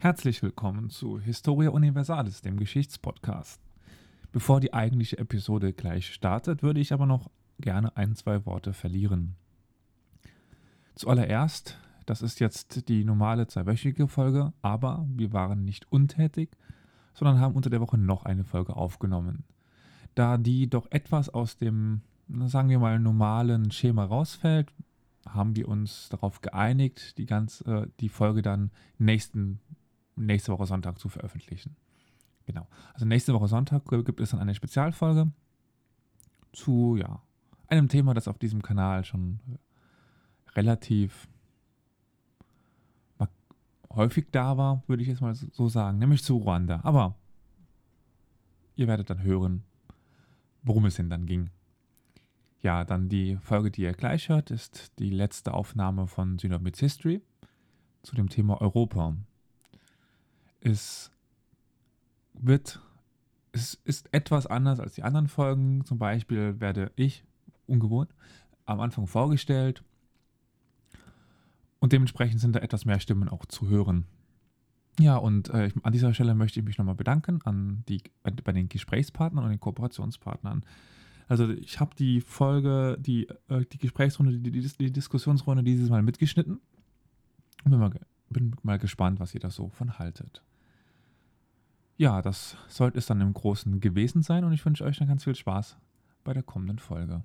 Herzlich willkommen zu Historia Universalis, dem Geschichtspodcast. Bevor die eigentliche Episode gleich startet, würde ich aber noch gerne ein, zwei Worte verlieren. Zuallererst, das ist jetzt die normale zweiwöchige Folge, aber wir waren nicht untätig, sondern haben unter der Woche noch eine Folge aufgenommen. Da die doch etwas aus dem, sagen wir mal, normalen Schema rausfällt, haben wir uns darauf geeinigt, die, ganz, äh, die Folge dann nächsten, nächste Woche Sonntag zu veröffentlichen. Genau. Also nächste Woche Sonntag gibt es dann eine Spezialfolge zu ja, einem Thema, das auf diesem Kanal schon relativ häufig da war, würde ich jetzt mal so sagen, nämlich zu Ruanda. Aber ihr werdet dann hören, worum es denn dann ging. Ja, dann die Folge, die ihr gleich hört, ist die letzte Aufnahme von Synobids History zu dem Thema Europa. Es wird, es ist etwas anders als die anderen Folgen. Zum Beispiel werde ich, ungewohnt, am Anfang vorgestellt und dementsprechend sind da etwas mehr Stimmen auch zu hören. Ja, und äh, an dieser Stelle möchte ich mich nochmal bedanken an die, bei, bei den Gesprächspartnern und den Kooperationspartnern. Also ich habe die Folge, die, äh, die Gesprächsrunde, die, die, die, Diskussionsrunde dieses Mal mitgeschnitten. Bin mal, bin mal gespannt, was ihr da so von haltet. Ja, das sollte es dann im Großen gewesen sein und ich wünsche euch dann ganz viel Spaß bei der kommenden Folge.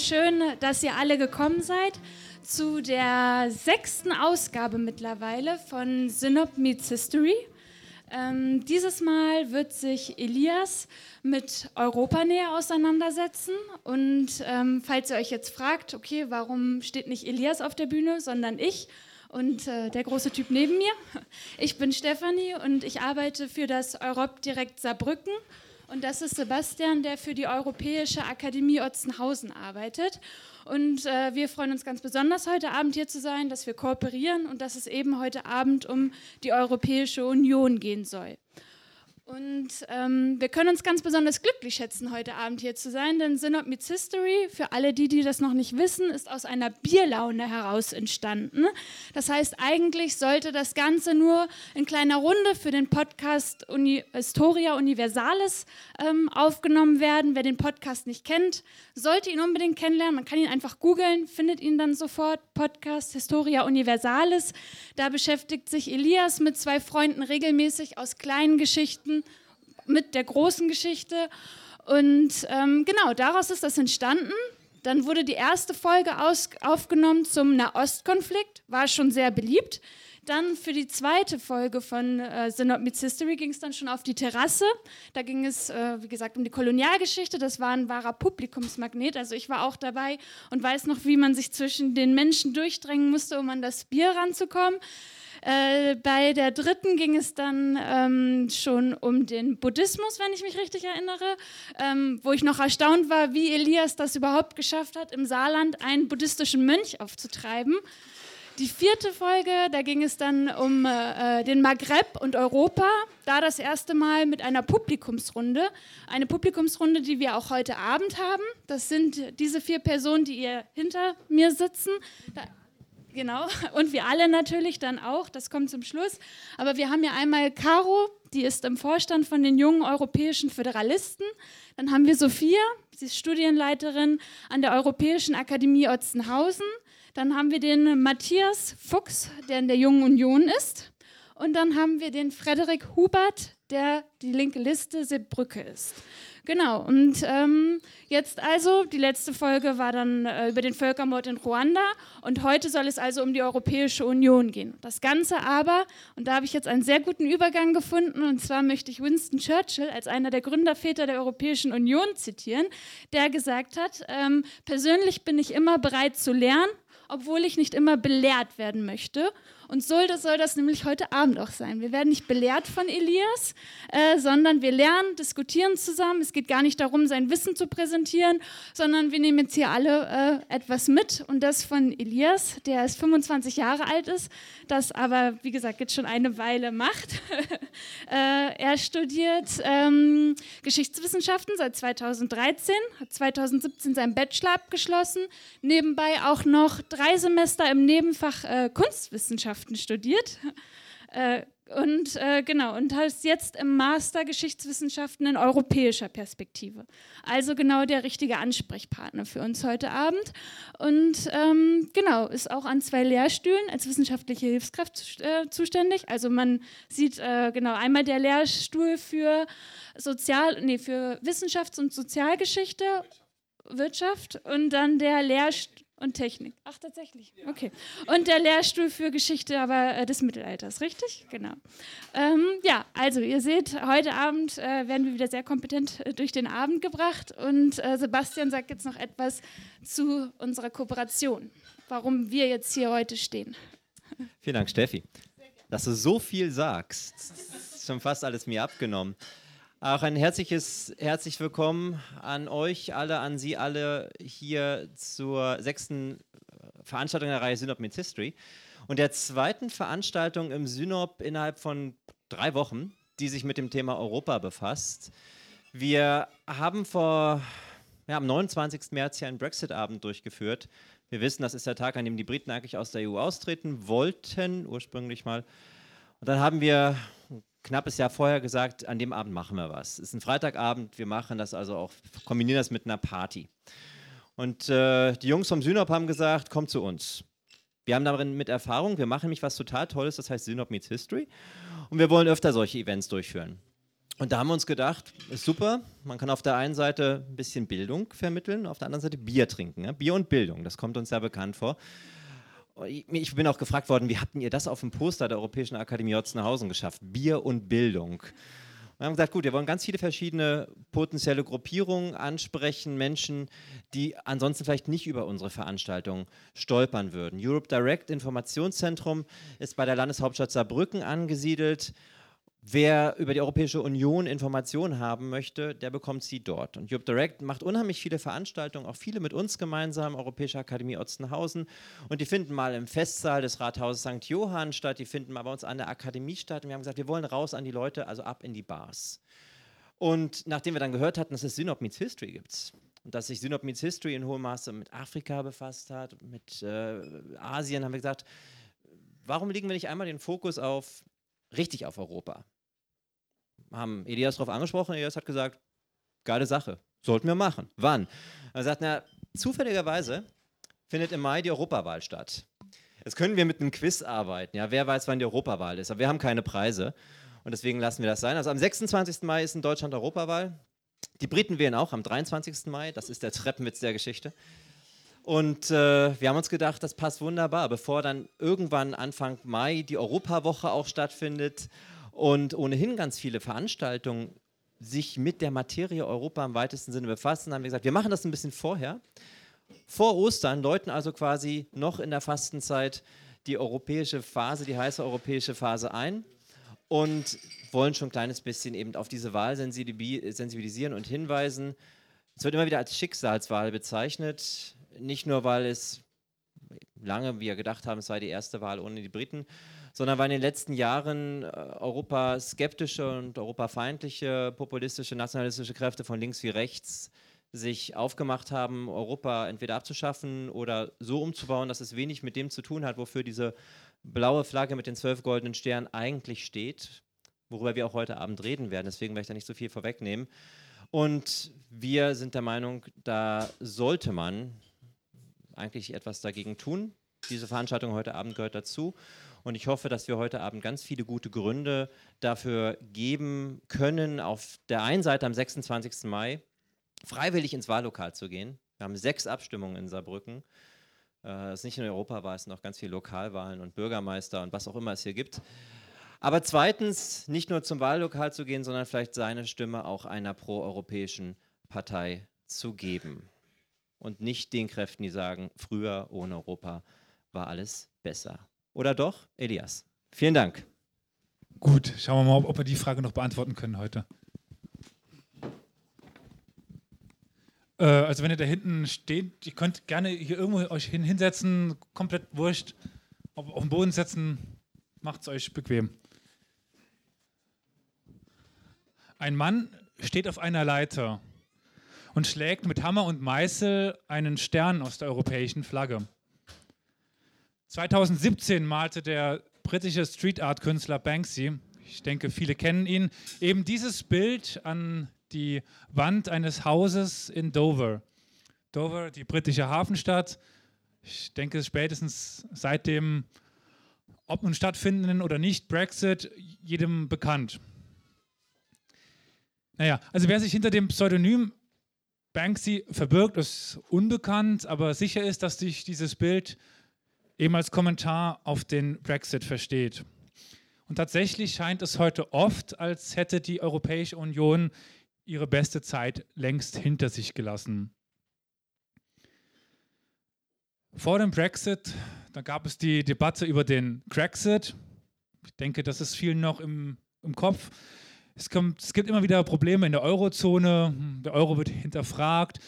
Schön, dass ihr alle gekommen seid zu der sechsten Ausgabe mittlerweile von Synop Meets History. Ähm, dieses Mal wird sich Elias mit Europa näher auseinandersetzen. Und ähm, falls ihr euch jetzt fragt, okay, warum steht nicht Elias auf der Bühne, sondern ich und äh, der große Typ neben mir. Ich bin Stefanie und ich arbeite für das Europ Direkt Saarbrücken und das ist Sebastian, der für die Europäische Akademie Otzenhausen arbeitet. Und äh, wir freuen uns ganz besonders, heute Abend hier zu sein, dass wir kooperieren und dass es eben heute Abend um die Europäische Union gehen soll. Und ähm, wir können uns ganz besonders glücklich schätzen, heute Abend hier zu sein, denn Synod Meets History, für alle die, die das noch nicht wissen, ist aus einer Bierlaune heraus entstanden. Das heißt, eigentlich sollte das Ganze nur in kleiner Runde für den Podcast Uni Historia Universalis ähm, aufgenommen werden. Wer den Podcast nicht kennt, sollte ihn unbedingt kennenlernen. Man kann ihn einfach googeln, findet ihn dann sofort. Podcast Historia Universalis. Da beschäftigt sich Elias mit zwei Freunden regelmäßig aus kleinen Geschichten mit der großen Geschichte. Und ähm, genau, daraus ist das entstanden. Dann wurde die erste Folge aufgenommen zum Nahostkonflikt, war schon sehr beliebt. Dann für die zweite Folge von äh, The Not Meets History ging es dann schon auf die Terrasse. Da ging es, äh, wie gesagt, um die Kolonialgeschichte. Das war ein wahrer Publikumsmagnet. Also ich war auch dabei und weiß noch, wie man sich zwischen den Menschen durchdrängen musste, um an das Bier ranzukommen. Äh, bei der dritten ging es dann ähm, schon um den Buddhismus, wenn ich mich richtig erinnere, ähm, wo ich noch erstaunt war, wie Elias das überhaupt geschafft hat, im Saarland einen buddhistischen Mönch aufzutreiben. Die vierte Folge, da ging es dann um äh, den Maghreb und Europa, da das erste Mal mit einer Publikumsrunde. Eine Publikumsrunde, die wir auch heute Abend haben. Das sind diese vier Personen, die ihr hinter mir sitzen. Da Genau, und wir alle natürlich dann auch, das kommt zum Schluss. Aber wir haben ja einmal Caro, die ist im Vorstand von den jungen europäischen Föderalisten. Dann haben wir Sophia, sie ist Studienleiterin an der Europäischen Akademie Otzenhausen. Dann haben wir den Matthias Fuchs, der in der Jungen Union ist. Und dann haben wir den Frederik Hubert, der die linke Liste Seebrücke ist. Genau, und ähm, jetzt also, die letzte Folge war dann äh, über den Völkermord in Ruanda und heute soll es also um die Europäische Union gehen. Das Ganze aber, und da habe ich jetzt einen sehr guten Übergang gefunden, und zwar möchte ich Winston Churchill als einer der Gründerväter der Europäischen Union zitieren, der gesagt hat, ähm, persönlich bin ich immer bereit zu lernen, obwohl ich nicht immer belehrt werden möchte. Und so soll das nämlich heute Abend auch sein. Wir werden nicht belehrt von Elias, äh, sondern wir lernen, diskutieren zusammen. Es geht gar nicht darum, sein Wissen zu präsentieren, sondern wir nehmen jetzt hier alle äh, etwas mit. Und das von Elias, der erst 25 Jahre alt ist, das aber, wie gesagt, jetzt schon eine Weile macht. äh, er studiert ähm, Geschichtswissenschaften seit 2013, hat 2017 seinen Bachelor abgeschlossen, nebenbei auch noch drei Semester im Nebenfach äh, Kunstwissenschaften Wissenschaften studiert. Äh, und äh, genau, und ist jetzt im Master Geschichtswissenschaften in europäischer Perspektive. Also genau der richtige Ansprechpartner für uns heute Abend. Und ähm, genau, ist auch an zwei Lehrstühlen als wissenschaftliche Hilfskraft äh, zuständig. Also man sieht äh, genau einmal der Lehrstuhl für Sozial, nee, für Wissenschafts- und Sozialgeschichte, Wirtschaft und dann der Lehrstuhl und Technik. Ach, tatsächlich. Okay. Und der Lehrstuhl für Geschichte aber äh, des Mittelalters, richtig? Genau. Ähm, ja, also ihr seht, heute Abend äh, werden wir wieder sehr kompetent äh, durch den Abend gebracht und äh, Sebastian sagt jetzt noch etwas zu unserer Kooperation, warum wir jetzt hier heute stehen. Vielen Dank, Steffi. Dass du so viel sagst, ist schon fast alles mir abgenommen. Auch ein herzliches, herzlich willkommen an euch alle, an Sie alle hier zur sechsten Veranstaltung der Reihe Synop Meets History und der zweiten Veranstaltung im Synop innerhalb von drei Wochen, die sich mit dem Thema Europa befasst. Wir haben vor, ja, am 29. März hier einen Brexit-Abend durchgeführt. Wir wissen, das ist der Tag, an dem die Briten eigentlich aus der EU austreten wollten, ursprünglich mal. Und dann haben wir knappes Jahr vorher gesagt, an dem Abend machen wir was. Es ist ein Freitagabend, wir machen das also auch, kombinieren das mit einer Party. Und äh, die Jungs vom Synop haben gesagt, komm zu uns. Wir haben darin mit Erfahrung, wir machen nämlich was total Tolles, das heißt Synop Meets History. Und wir wollen öfter solche Events durchführen. Und da haben wir uns gedacht, ist super, man kann auf der einen Seite ein bisschen Bildung vermitteln, auf der anderen Seite Bier trinken. Ja? Bier und Bildung, das kommt uns ja bekannt vor. Ich bin auch gefragt worden, wie habt ihr das auf dem Poster der Europäischen Akademie Otzenhausen geschafft? Bier und Bildung. Wir haben gesagt, gut, wir wollen ganz viele verschiedene potenzielle Gruppierungen ansprechen, Menschen, die ansonsten vielleicht nicht über unsere Veranstaltung stolpern würden. Europe Direct Informationszentrum ist bei der Landeshauptstadt Saarbrücken angesiedelt. Wer über die Europäische Union Informationen haben möchte, der bekommt sie dort. Und Europe Direct macht unheimlich viele Veranstaltungen, auch viele mit uns gemeinsam, Europäische Akademie Otzenhausen. Und die finden mal im Festsaal des Rathauses St. Johann statt, die finden mal bei uns an der Akademie statt. Und wir haben gesagt, wir wollen raus an die Leute, also ab in die Bars. Und nachdem wir dann gehört hatten, dass es Synop Meets History gibt, und dass sich Synop Meets History in hohem Maße mit Afrika befasst hat, mit äh, Asien, haben wir gesagt, warum legen wir nicht einmal den Fokus auf richtig auf Europa. Haben Elias darauf angesprochen, Elias hat gesagt, geile Sache, sollten wir machen. Wann? Er sagt, na, zufälligerweise findet im Mai die Europawahl statt. Jetzt können wir mit einem Quiz arbeiten, ja, wer weiß, wann die Europawahl ist, aber wir haben keine Preise und deswegen lassen wir das sein. Also am 26. Mai ist in Deutschland Europawahl. Die Briten wählen auch am 23. Mai, das ist der Treppenwitz der Geschichte. Und äh, wir haben uns gedacht, das passt wunderbar, bevor dann irgendwann Anfang Mai die Europawoche auch stattfindet und ohnehin ganz viele Veranstaltungen sich mit der Materie Europa im weitesten Sinne befassen, haben wir gesagt, wir machen das ein bisschen vorher. Vor Ostern läuten also quasi noch in der Fastenzeit die europäische Phase, die heiße europäische Phase ein und wollen schon ein kleines bisschen eben auf diese Wahl sensibilisieren und hinweisen. Es wird immer wieder als Schicksalswahl bezeichnet nicht nur, weil es lange wir gedacht haben, es sei die erste Wahl ohne die Briten, sondern weil in den letzten Jahren äh, Europa skeptische und europafeindliche, populistische, nationalistische Kräfte von links wie rechts sich aufgemacht haben, Europa entweder abzuschaffen oder so umzubauen, dass es wenig mit dem zu tun hat, wofür diese blaue Flagge mit den zwölf goldenen Sternen eigentlich steht, worüber wir auch heute Abend reden werden. Deswegen werde ich da nicht so viel vorwegnehmen. Und wir sind der Meinung, da sollte man eigentlich etwas dagegen tun. Diese Veranstaltung heute Abend gehört dazu. Und ich hoffe, dass wir heute Abend ganz viele gute Gründe dafür geben können, auf der einen Seite am 26. Mai freiwillig ins Wahllokal zu gehen. Wir haben sechs Abstimmungen in Saarbrücken. Äh, es ist nicht nur Europawahl, es sind auch ganz viele Lokalwahlen und Bürgermeister und was auch immer es hier gibt. Aber zweitens, nicht nur zum Wahllokal zu gehen, sondern vielleicht seine Stimme auch einer proeuropäischen Partei zu geben. Und nicht den Kräften, die sagen, früher ohne Europa war alles besser. Oder doch, Elias? Vielen Dank. Gut, schauen wir mal, ob wir die Frage noch beantworten können heute. Äh, also wenn ihr da hinten steht, ihr könnt gerne hier irgendwo euch hin, hinsetzen, komplett wurscht. Auf, auf den Boden setzen, macht es euch bequem. Ein Mann steht auf einer Leiter und schlägt mit Hammer und Meißel einen Stern aus der europäischen Flagge. 2017 malte der britische Street Art Künstler Banksy, ich denke, viele kennen ihn, eben dieses Bild an die Wand eines Hauses in Dover. Dover, die britische Hafenstadt. Ich denke, spätestens seit dem, ob nun stattfindenden oder nicht, Brexit jedem bekannt. Naja, also wer sich hinter dem Pseudonym Banksy verbirgt, ist unbekannt, aber sicher ist, dass sich dieses Bild eben als Kommentar auf den Brexit versteht. Und tatsächlich scheint es heute oft, als hätte die Europäische Union ihre beste Zeit längst hinter sich gelassen. Vor dem Brexit, da gab es die Debatte über den Brexit. Ich denke, das ist vielen noch im, im Kopf. Es, kommt, es gibt immer wieder Probleme in der Eurozone, der Euro wird hinterfragt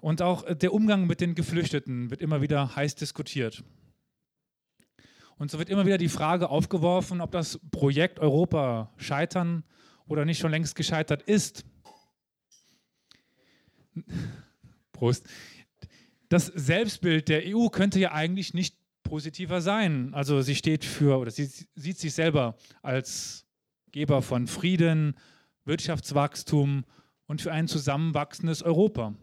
und auch der Umgang mit den Geflüchteten wird immer wieder heiß diskutiert. Und so wird immer wieder die Frage aufgeworfen, ob das Projekt Europa scheitern oder nicht schon längst gescheitert ist. Prost. Das Selbstbild der EU könnte ja eigentlich nicht positiver sein. Also sie steht für oder sie sieht sich selber als Geber von Frieden, Wirtschaftswachstum und für ein zusammenwachsendes Europa.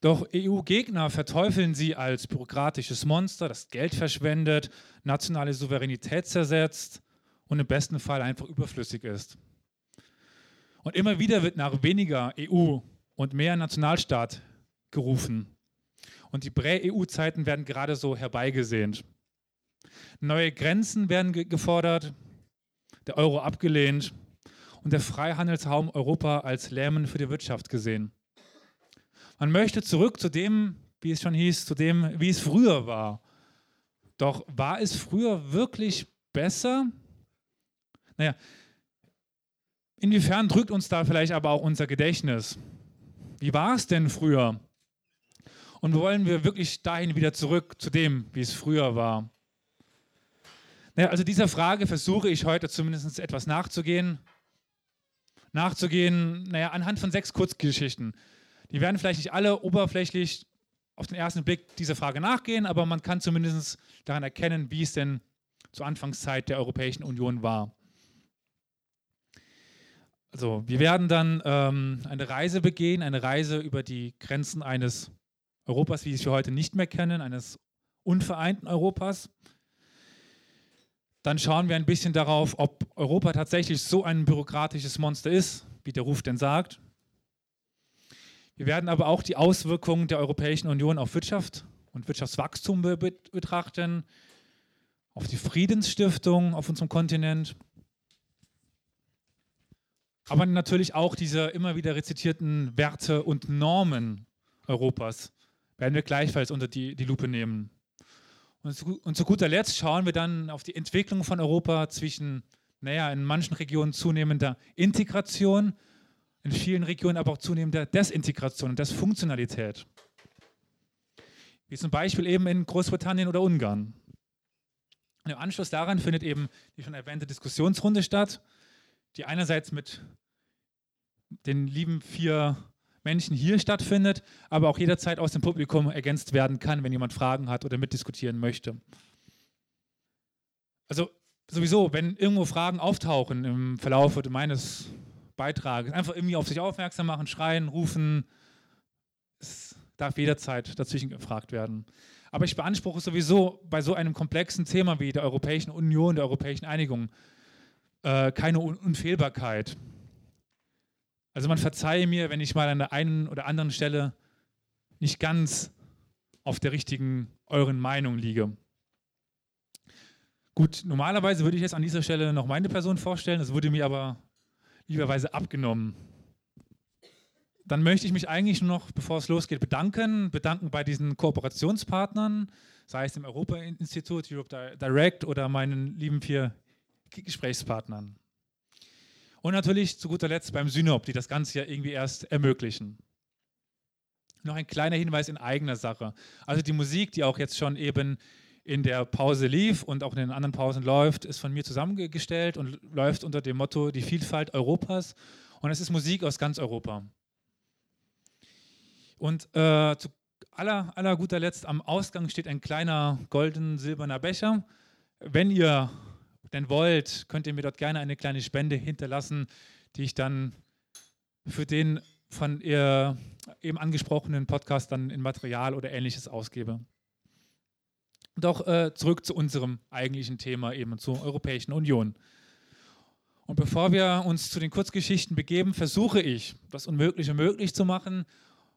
Doch EU-Gegner verteufeln sie als bürokratisches Monster, das Geld verschwendet, nationale Souveränität zersetzt und im besten Fall einfach überflüssig ist. Und immer wieder wird nach weniger EU und mehr Nationalstaat gerufen. Und die Prä-EU-Zeiten werden gerade so herbeigesehnt. Neue Grenzen werden ge gefordert, der Euro abgelehnt und der Freihandelsraum Europa als Lähmen für die Wirtschaft gesehen. Man möchte zurück zu dem, wie es schon hieß, zu dem, wie es früher war. Doch war es früher wirklich besser? Naja, inwiefern drückt uns da vielleicht aber auch unser Gedächtnis? Wie war es denn früher? Und wollen wir wirklich dahin wieder zurück zu dem, wie es früher war? Naja, also dieser Frage versuche ich heute zumindest etwas nachzugehen. Nachzugehen, naja, anhand von sechs Kurzgeschichten. Die werden vielleicht nicht alle oberflächlich auf den ersten Blick dieser Frage nachgehen, aber man kann zumindest daran erkennen, wie es denn zur Anfangszeit der Europäischen Union war. Also, wir werden dann ähm, eine Reise begehen, eine Reise über die Grenzen eines Europas, wie wir es heute nicht mehr kennen, eines unvereinten Europas. Dann schauen wir ein bisschen darauf, ob Europa tatsächlich so ein bürokratisches Monster ist, wie der Ruf denn sagt. Wir werden aber auch die Auswirkungen der Europäischen Union auf Wirtschaft und Wirtschaftswachstum betrachten, auf die Friedensstiftung auf unserem Kontinent, aber natürlich auch diese immer wieder rezitierten Werte und Normen Europas werden wir gleichfalls unter die, die Lupe nehmen. Und zu, guter Letzt schauen wir dann auf die Entwicklung von Europa zwischen, naja, in manchen Regionen zunehmender Integration, in vielen Regionen aber auch zunehmender Desintegration und Desfunktionalität. Wie zum Beispiel eben in Großbritannien oder Ungarn. Und Im Anschluss daran findet eben die schon erwähnte Diskussionsrunde statt, die einerseits mit den lieben vier Menschen hier stattfindet, aber auch jederzeit aus dem Publikum ergänzt werden kann, wenn jemand Fragen hat oder mitdiskutieren möchte. Also sowieso, wenn irgendwo Fragen auftauchen im Verlauf meines Beitrages, einfach irgendwie auf sich aufmerksam machen, schreien, rufen. Es darf jederzeit dazwischen gefragt werden. Aber ich beanspruche sowieso bei so einem komplexen Thema wie der Europäischen Union, der Europäischen Einigung, äh, keine Un Unfehlbarkeit. Also man verzeihe mir, wenn ich mal an der einen oder anderen Stelle nicht ganz auf der richtigen euren Meinung liege. Gut, normalerweise würde ich jetzt an dieser Stelle noch meine Person vorstellen, das wurde mir aber lieberweise abgenommen. Dann möchte ich mich eigentlich nur noch, bevor es losgeht, bedanken. Bedanken bei diesen Kooperationspartnern, sei es dem Europa-Institut, Europe Direct oder meinen lieben vier Gesprächspartnern. Und natürlich zu guter Letzt beim Synop, die das Ganze ja irgendwie erst ermöglichen. Noch ein kleiner Hinweis in eigener Sache. Also die Musik, die auch jetzt schon eben in der Pause lief und auch in den anderen Pausen läuft, ist von mir zusammengestellt und läuft unter dem Motto Die Vielfalt Europas. Und es ist Musik aus ganz Europa. Und äh, zu aller, aller guter Letzt am Ausgang steht ein kleiner golden-silberner Becher. Wenn ihr denn wollt, könnt ihr mir dort gerne eine kleine Spende hinterlassen, die ich dann für den von ihr eben angesprochenen Podcast dann in Material oder ähnliches ausgebe. Doch äh, zurück zu unserem eigentlichen Thema, eben zur Europäischen Union. Und bevor wir uns zu den Kurzgeschichten begeben, versuche ich, das Unmögliche möglich zu machen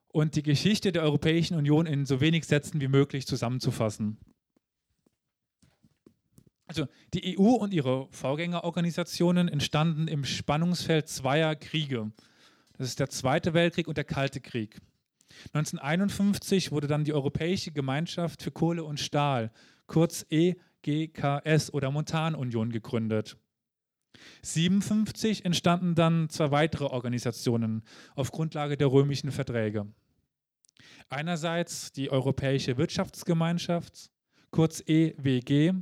und die Geschichte der Europäischen Union in so wenig Sätzen wie möglich zusammenzufassen. Also die EU und ihre Vorgängerorganisationen entstanden im Spannungsfeld zweier Kriege. Das ist der Zweite Weltkrieg und der Kalte Krieg. 1951 wurde dann die Europäische Gemeinschaft für Kohle und Stahl, kurz EGKS oder Montanunion, gegründet. 1957 entstanden dann zwei weitere Organisationen auf Grundlage der römischen Verträge. Einerseits die Europäische Wirtschaftsgemeinschaft, kurz EWG,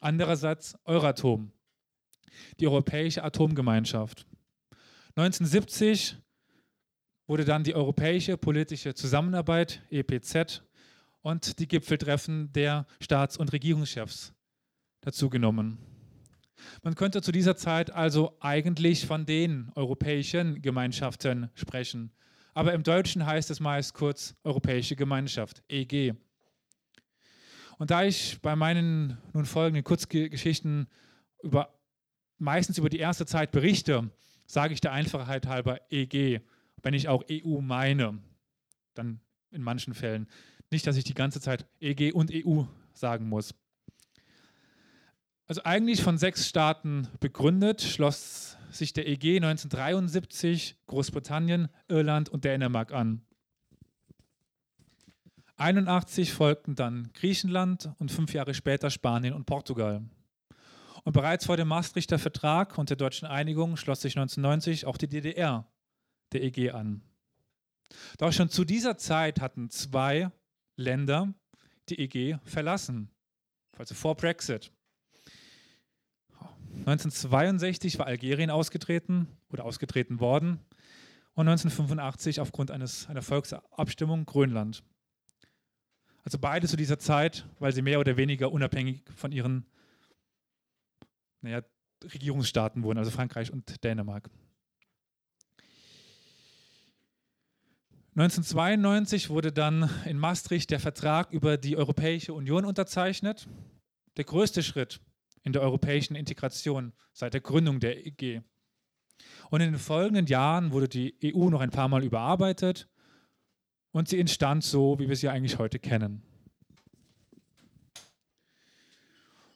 andererseits Euratom, die Europäische Atomgemeinschaft. 1970 wurde dann die Europäische Politische Zusammenarbeit, EPZ, und die Gipfeltreffen der Staats- und Regierungschefs dazugenommen. Man könnte zu dieser Zeit also eigentlich von den europäischen Gemeinschaften sprechen. Aber im Deutschen heißt es meist kurz Europäische Gemeinschaft, EG. Und da ich bei meinen nun folgenden Kurzgeschichten über, meistens über die erste Zeit berichte, sage ich der Einfachheit halber EG wenn ich auch EU meine, dann in manchen Fällen. Nicht, dass ich die ganze Zeit EG und EU sagen muss. Also eigentlich von sechs Staaten begründet, schloss sich der EG 1973 Großbritannien, Irland und Dänemark an. 1981 folgten dann Griechenland und fünf Jahre später Spanien und Portugal. Und bereits vor dem Maastrichter Vertrag und der deutschen Einigung schloss sich 1990 auch die DDR der EG an. Doch schon zu dieser Zeit hatten zwei Länder die EG verlassen, also vor Brexit. 1962 war Algerien ausgetreten oder ausgetreten worden und 1985 aufgrund eines, einer Volksabstimmung Grönland. Also beide zu dieser Zeit, weil sie mehr oder weniger unabhängig von ihren naja, Regierungsstaaten wurden, also Frankreich und Dänemark. 1992 wurde dann in Maastricht der Vertrag über die Europäische Union unterzeichnet. Der größte Schritt in der europäischen Integration seit der Gründung der EG. Und in den folgenden Jahren wurde die EU noch ein paar Mal überarbeitet und sie entstand so, wie wir sie eigentlich heute kennen.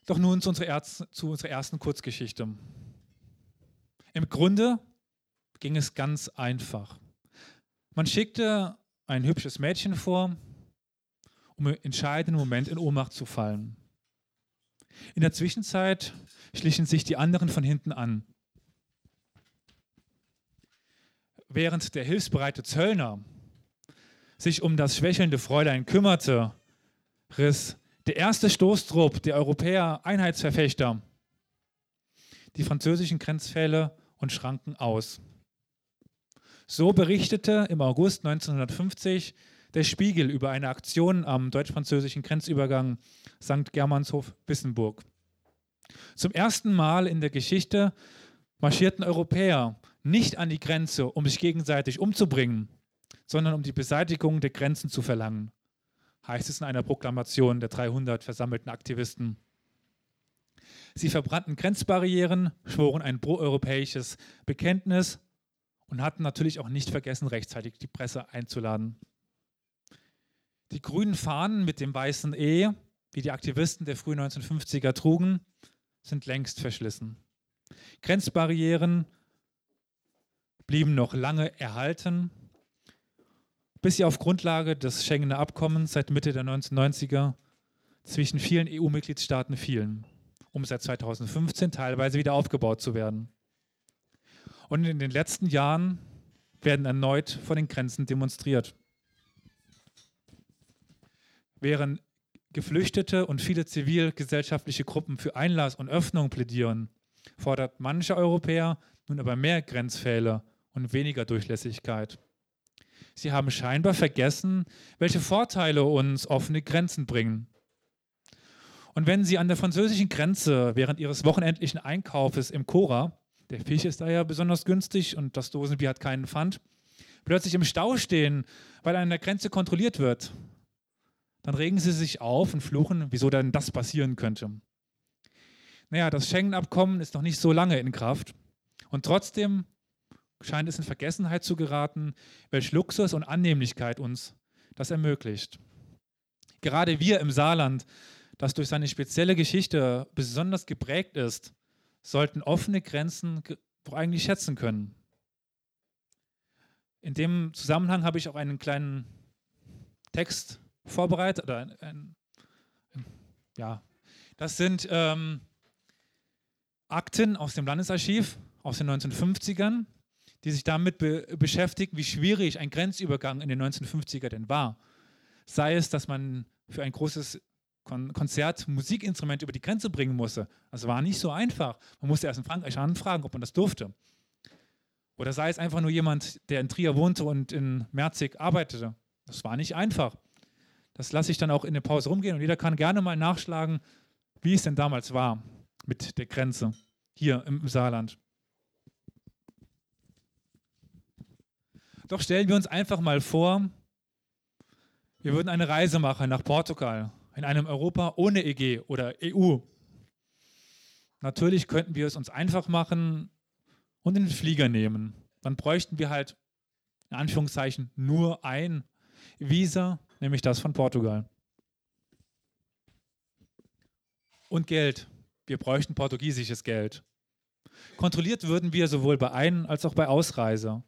Doch nun zu unserer, Erz zu unserer ersten Kurzgeschichte. Im Grunde ging es ganz einfach. Man schickte ein hübsches Mädchen vor, um im entscheidenden Moment in Ohnmacht zu fallen. In der Zwischenzeit schlichen sich die anderen von hinten an. Während der hilfsbereite Zöllner sich um das schwächelnde Fräulein kümmerte, riss der erste Stoßtrupp der Europäer Einheitsverfechter die französischen Grenzfälle und Schranken aus. So berichtete im August 1950 der Spiegel über eine Aktion am deutsch-französischen Grenzübergang St. Germanshof-Wissenburg. Zum ersten Mal in der Geschichte marschierten Europäer nicht an die Grenze, um sich gegenseitig umzubringen, sondern um die Beseitigung der Grenzen zu verlangen. heißt es in einer Proklamation der 300 versammelten Aktivisten. Sie verbrannten Grenzbarrieren, schworen ein proeuropäisches Bekenntnis und hatten natürlich auch nicht vergessen, rechtzeitig die Presse einzuladen. Die grünen Fahnen mit dem weißen E, wie die Aktivisten der frühen 1950er trugen, sind längst verschlissen. Grenzbarrieren blieben noch lange erhalten, bis sie auf Grundlage des Schengener Abkommens seit Mitte der 1990er zwischen vielen EU-Mitgliedstaaten fielen, um seit 2015 teilweise wieder aufgebaut zu werden. Und in den letzten Jahren werden erneut vor den Grenzen demonstriert. Während Geflüchtete und viele zivilgesellschaftliche Gruppen für Einlass und Öffnung plädieren, fordert manche Europäer nun aber mehr Grenzfälle und weniger Durchlässigkeit. Sie haben scheinbar vergessen, welche Vorteile uns offene Grenzen bringen. Und wenn Sie an der französischen Grenze während Ihres wochenendlichen Einkaufes im Cora, der Fisch ist da ja besonders günstig und das Dosenbier hat keinen Pfand, plötzlich im Stau stehen, weil an der Grenze kontrolliert wird, dann regen Sie sich auf und fluchen, wieso denn das passieren könnte. Naja, das Schengen-Abkommen ist noch nicht so lange in Kraft und trotzdem scheint es in Vergessenheit zu geraten, welch Luxus und Annehmlichkeit uns das ermöglicht. Gerade wir im Saarland, das durch seine spezielle Geschichte besonders geprägt ist, sollten offene Grenzen doch eigentlich schätzen können. In dem Zusammenhang habe ich auch einen kleinen Text vorbereitet. Oder ein, ein, ja, das sind ähm, Akten aus dem Landesarchiv aus den 1950ern die sich damit be beschäftigen, wie schwierig ein Grenzübergang in den 1950er denn war. Sei es, dass man für ein großes Kon Konzert Musikinstrumente über die Grenze bringen musste. Das war nicht so einfach. Man musste erst in Frankreich anfragen, ob man das durfte. Oder sei es einfach nur jemand, der in Trier wohnte und in Merzig arbeitete. Das war nicht einfach. Das lasse ich dann auch in der Pause rumgehen und jeder kann gerne mal nachschlagen, wie es denn damals war mit der Grenze hier im Saarland. Doch stellen wir uns einfach mal vor, wir würden eine Reise machen nach Portugal, in einem Europa ohne EG oder EU. Natürlich könnten wir es uns einfach machen und den Flieger nehmen. Dann bräuchten wir halt in Anführungszeichen nur ein Visa, nämlich das von Portugal. Und Geld. Wir bräuchten portugiesisches Geld. Kontrolliert würden wir sowohl bei Ein- als auch bei Ausreise.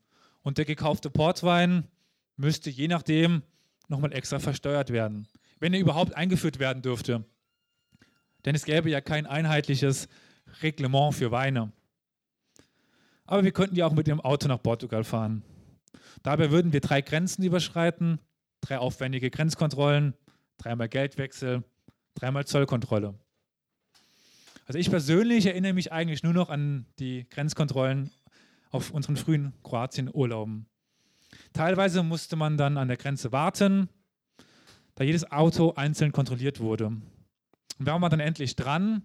Und der gekaufte Portwein müsste je nachdem nochmal extra versteuert werden, wenn er überhaupt eingeführt werden dürfte. Denn es gäbe ja kein einheitliches Reglement für Weine. Aber wir könnten ja auch mit dem Auto nach Portugal fahren. Dabei würden wir drei Grenzen überschreiten, drei aufwendige Grenzkontrollen, dreimal Geldwechsel, dreimal Zollkontrolle. Also ich persönlich erinnere mich eigentlich nur noch an die Grenzkontrollen auf unseren frühen Kroatien-Urlauben. Teilweise musste man dann an der Grenze warten, da jedes Auto einzeln kontrolliert wurde. Und war man dann endlich dran,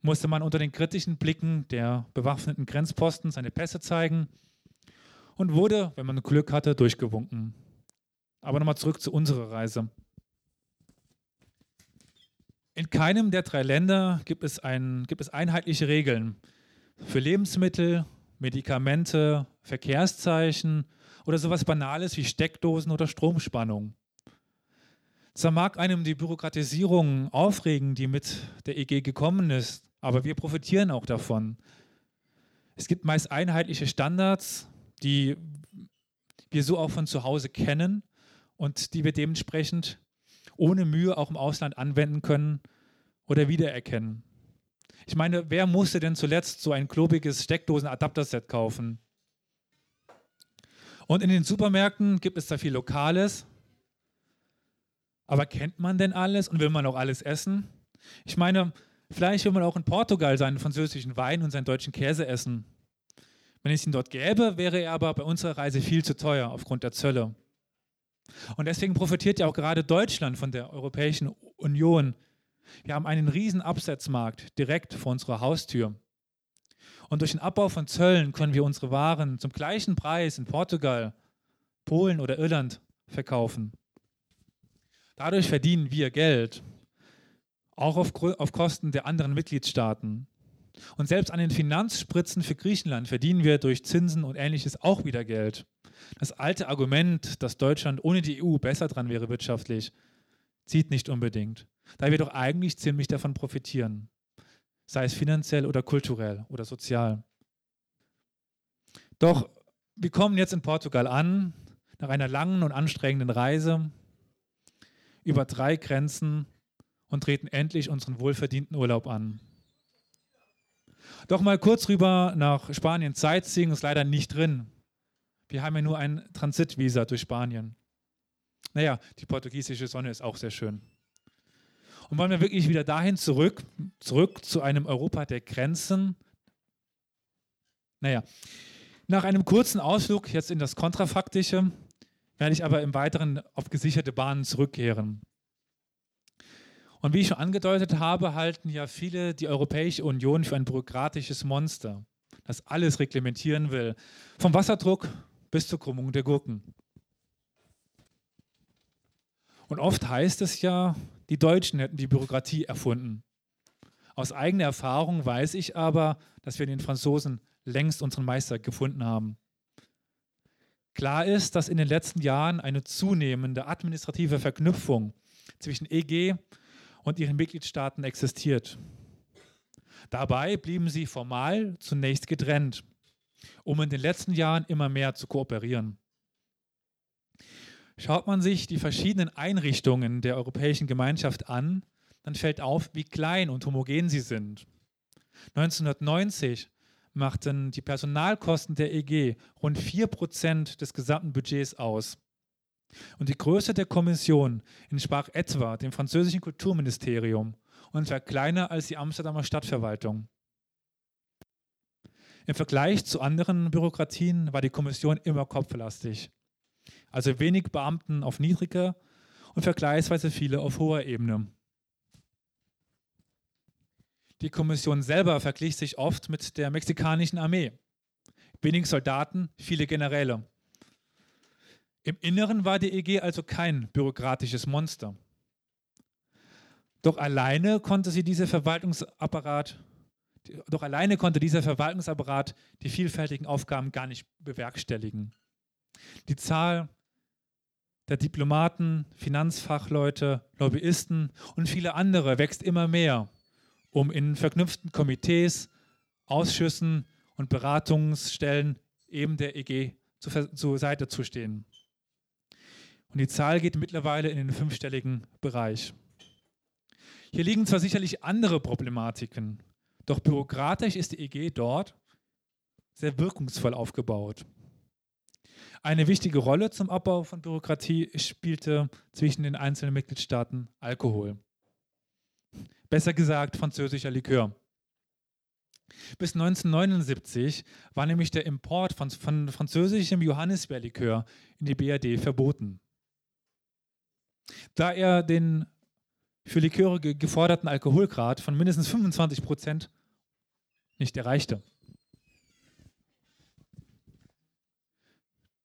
musste man unter den kritischen Blicken der bewaffneten Grenzposten seine Pässe zeigen und wurde, wenn man Glück hatte, durchgewunken. Aber nochmal zurück zu unserer Reise. In keinem der drei Länder gibt es, ein, gibt es einheitliche Regeln für Lebensmittel, Medikamente, Verkehrszeichen oder sowas Banales wie Steckdosen oder Stromspannung. Zwar mag einem die Bürokratisierung aufregen, die mit der EG gekommen ist, aber wir profitieren auch davon. Es gibt meist einheitliche Standards, die wir so auch von zu Hause kennen und die wir dementsprechend ohne Mühe auch im Ausland anwenden können oder wiedererkennen. Ich meine, wer musste denn zuletzt so ein klobiges Steckdosen-Adapterset kaufen? Und in den Supermärkten gibt es da viel Lokales. Aber kennt man denn alles und will man auch alles essen? Ich meine, vielleicht will man auch in Portugal seinen französischen Wein und seinen deutschen Käse essen. Wenn es ihn dort gäbe, wäre er aber bei unserer Reise viel zu teuer aufgrund der Zölle. Und deswegen profitiert ja auch gerade Deutschland von der Europäischen Union, wir haben einen riesen Absatzmarkt direkt vor unserer Haustür. Und durch den Abbau von Zöllen können wir unsere Waren zum gleichen Preis in Portugal, Polen oder Irland verkaufen. Dadurch verdienen wir Geld, auch auf, auf Kosten der anderen Mitgliedstaaten. Und selbst an den Finanzspritzen für Griechenland verdienen wir durch Zinsen und ähnliches auch wieder Geld. Das alte Argument, dass Deutschland ohne die EU besser dran wäre wirtschaftlich, zieht nicht unbedingt, da wir doch eigentlich ziemlich davon profitieren, sei es finanziell oder kulturell oder sozial. Doch wir kommen jetzt in Portugal an, nach einer langen und anstrengenden Reise über drei Grenzen und treten endlich unseren wohlverdienten Urlaub an. Doch mal kurz rüber nach Spanien. Sightseeing ist leider nicht drin. Wir haben ja nur ein Transitvisa durch Spanien. Naja, die portugiesische Sonne ist auch sehr schön. Und wollen wir wirklich wieder dahin zurück, zurück zu einem Europa der Grenzen? Naja, nach einem kurzen Ausflug jetzt in das Kontrafaktische werde ich aber im Weiteren auf gesicherte Bahnen zurückkehren. Und wie ich schon angedeutet habe, halten ja viele die Europäische Union für ein bürokratisches Monster, das alles reglementieren will, vom Wasserdruck bis zur Krümmung der Gurken. Und oft heißt es ja, die Deutschen hätten die Bürokratie erfunden. Aus eigener Erfahrung weiß ich aber, dass wir den Franzosen längst unseren Meister gefunden haben. Klar ist, dass in den letzten Jahren eine zunehmende administrative Verknüpfung zwischen EG und ihren Mitgliedstaaten existiert. Dabei blieben sie formal zunächst getrennt, um in den letzten Jahren immer mehr zu kooperieren. Schaut man sich die verschiedenen Einrichtungen der Europäischen Gemeinschaft an, dann fällt auf, wie klein und homogen sie sind. 1990 machten die Personalkosten der EG rund 4% des gesamten Budgets aus. Und die Größe der Kommission entsprach etwa dem französischen Kulturministerium und war kleiner als die Amsterdamer Stadtverwaltung. Im Vergleich zu anderen Bürokratien war die Kommission immer kopflastig. Also wenig Beamten auf niedriger und vergleichsweise viele auf hoher Ebene. Die Kommission selber verglich sich oft mit der mexikanischen Armee. Wenig Soldaten, viele Generäle. Im Inneren war die EG also kein bürokratisches Monster. Doch alleine konnte sie diese Verwaltungsapparat, doch alleine konnte dieser Verwaltungsapparat die vielfältigen Aufgaben gar nicht bewerkstelligen. Die Zahl der Diplomaten, Finanzfachleute, Lobbyisten und viele andere wächst immer mehr, um in verknüpften Komitees, Ausschüssen und Beratungsstellen eben der EG zur, zur Seite zu stehen. Und die Zahl geht mittlerweile in den fünfstelligen Bereich. Hier liegen zwar sicherlich andere Problematiken, doch bürokratisch ist die EG dort sehr wirkungsvoll aufgebaut. Eine wichtige Rolle zum Abbau von Bürokratie spielte zwischen den einzelnen Mitgliedstaaten Alkohol. Besser gesagt französischer Likör. Bis 1979 war nämlich der Import von, von französischem Johannisbeerlikör in die BRD verboten da er den für Liköre geforderten Alkoholgrad von mindestens 25 Prozent nicht erreichte.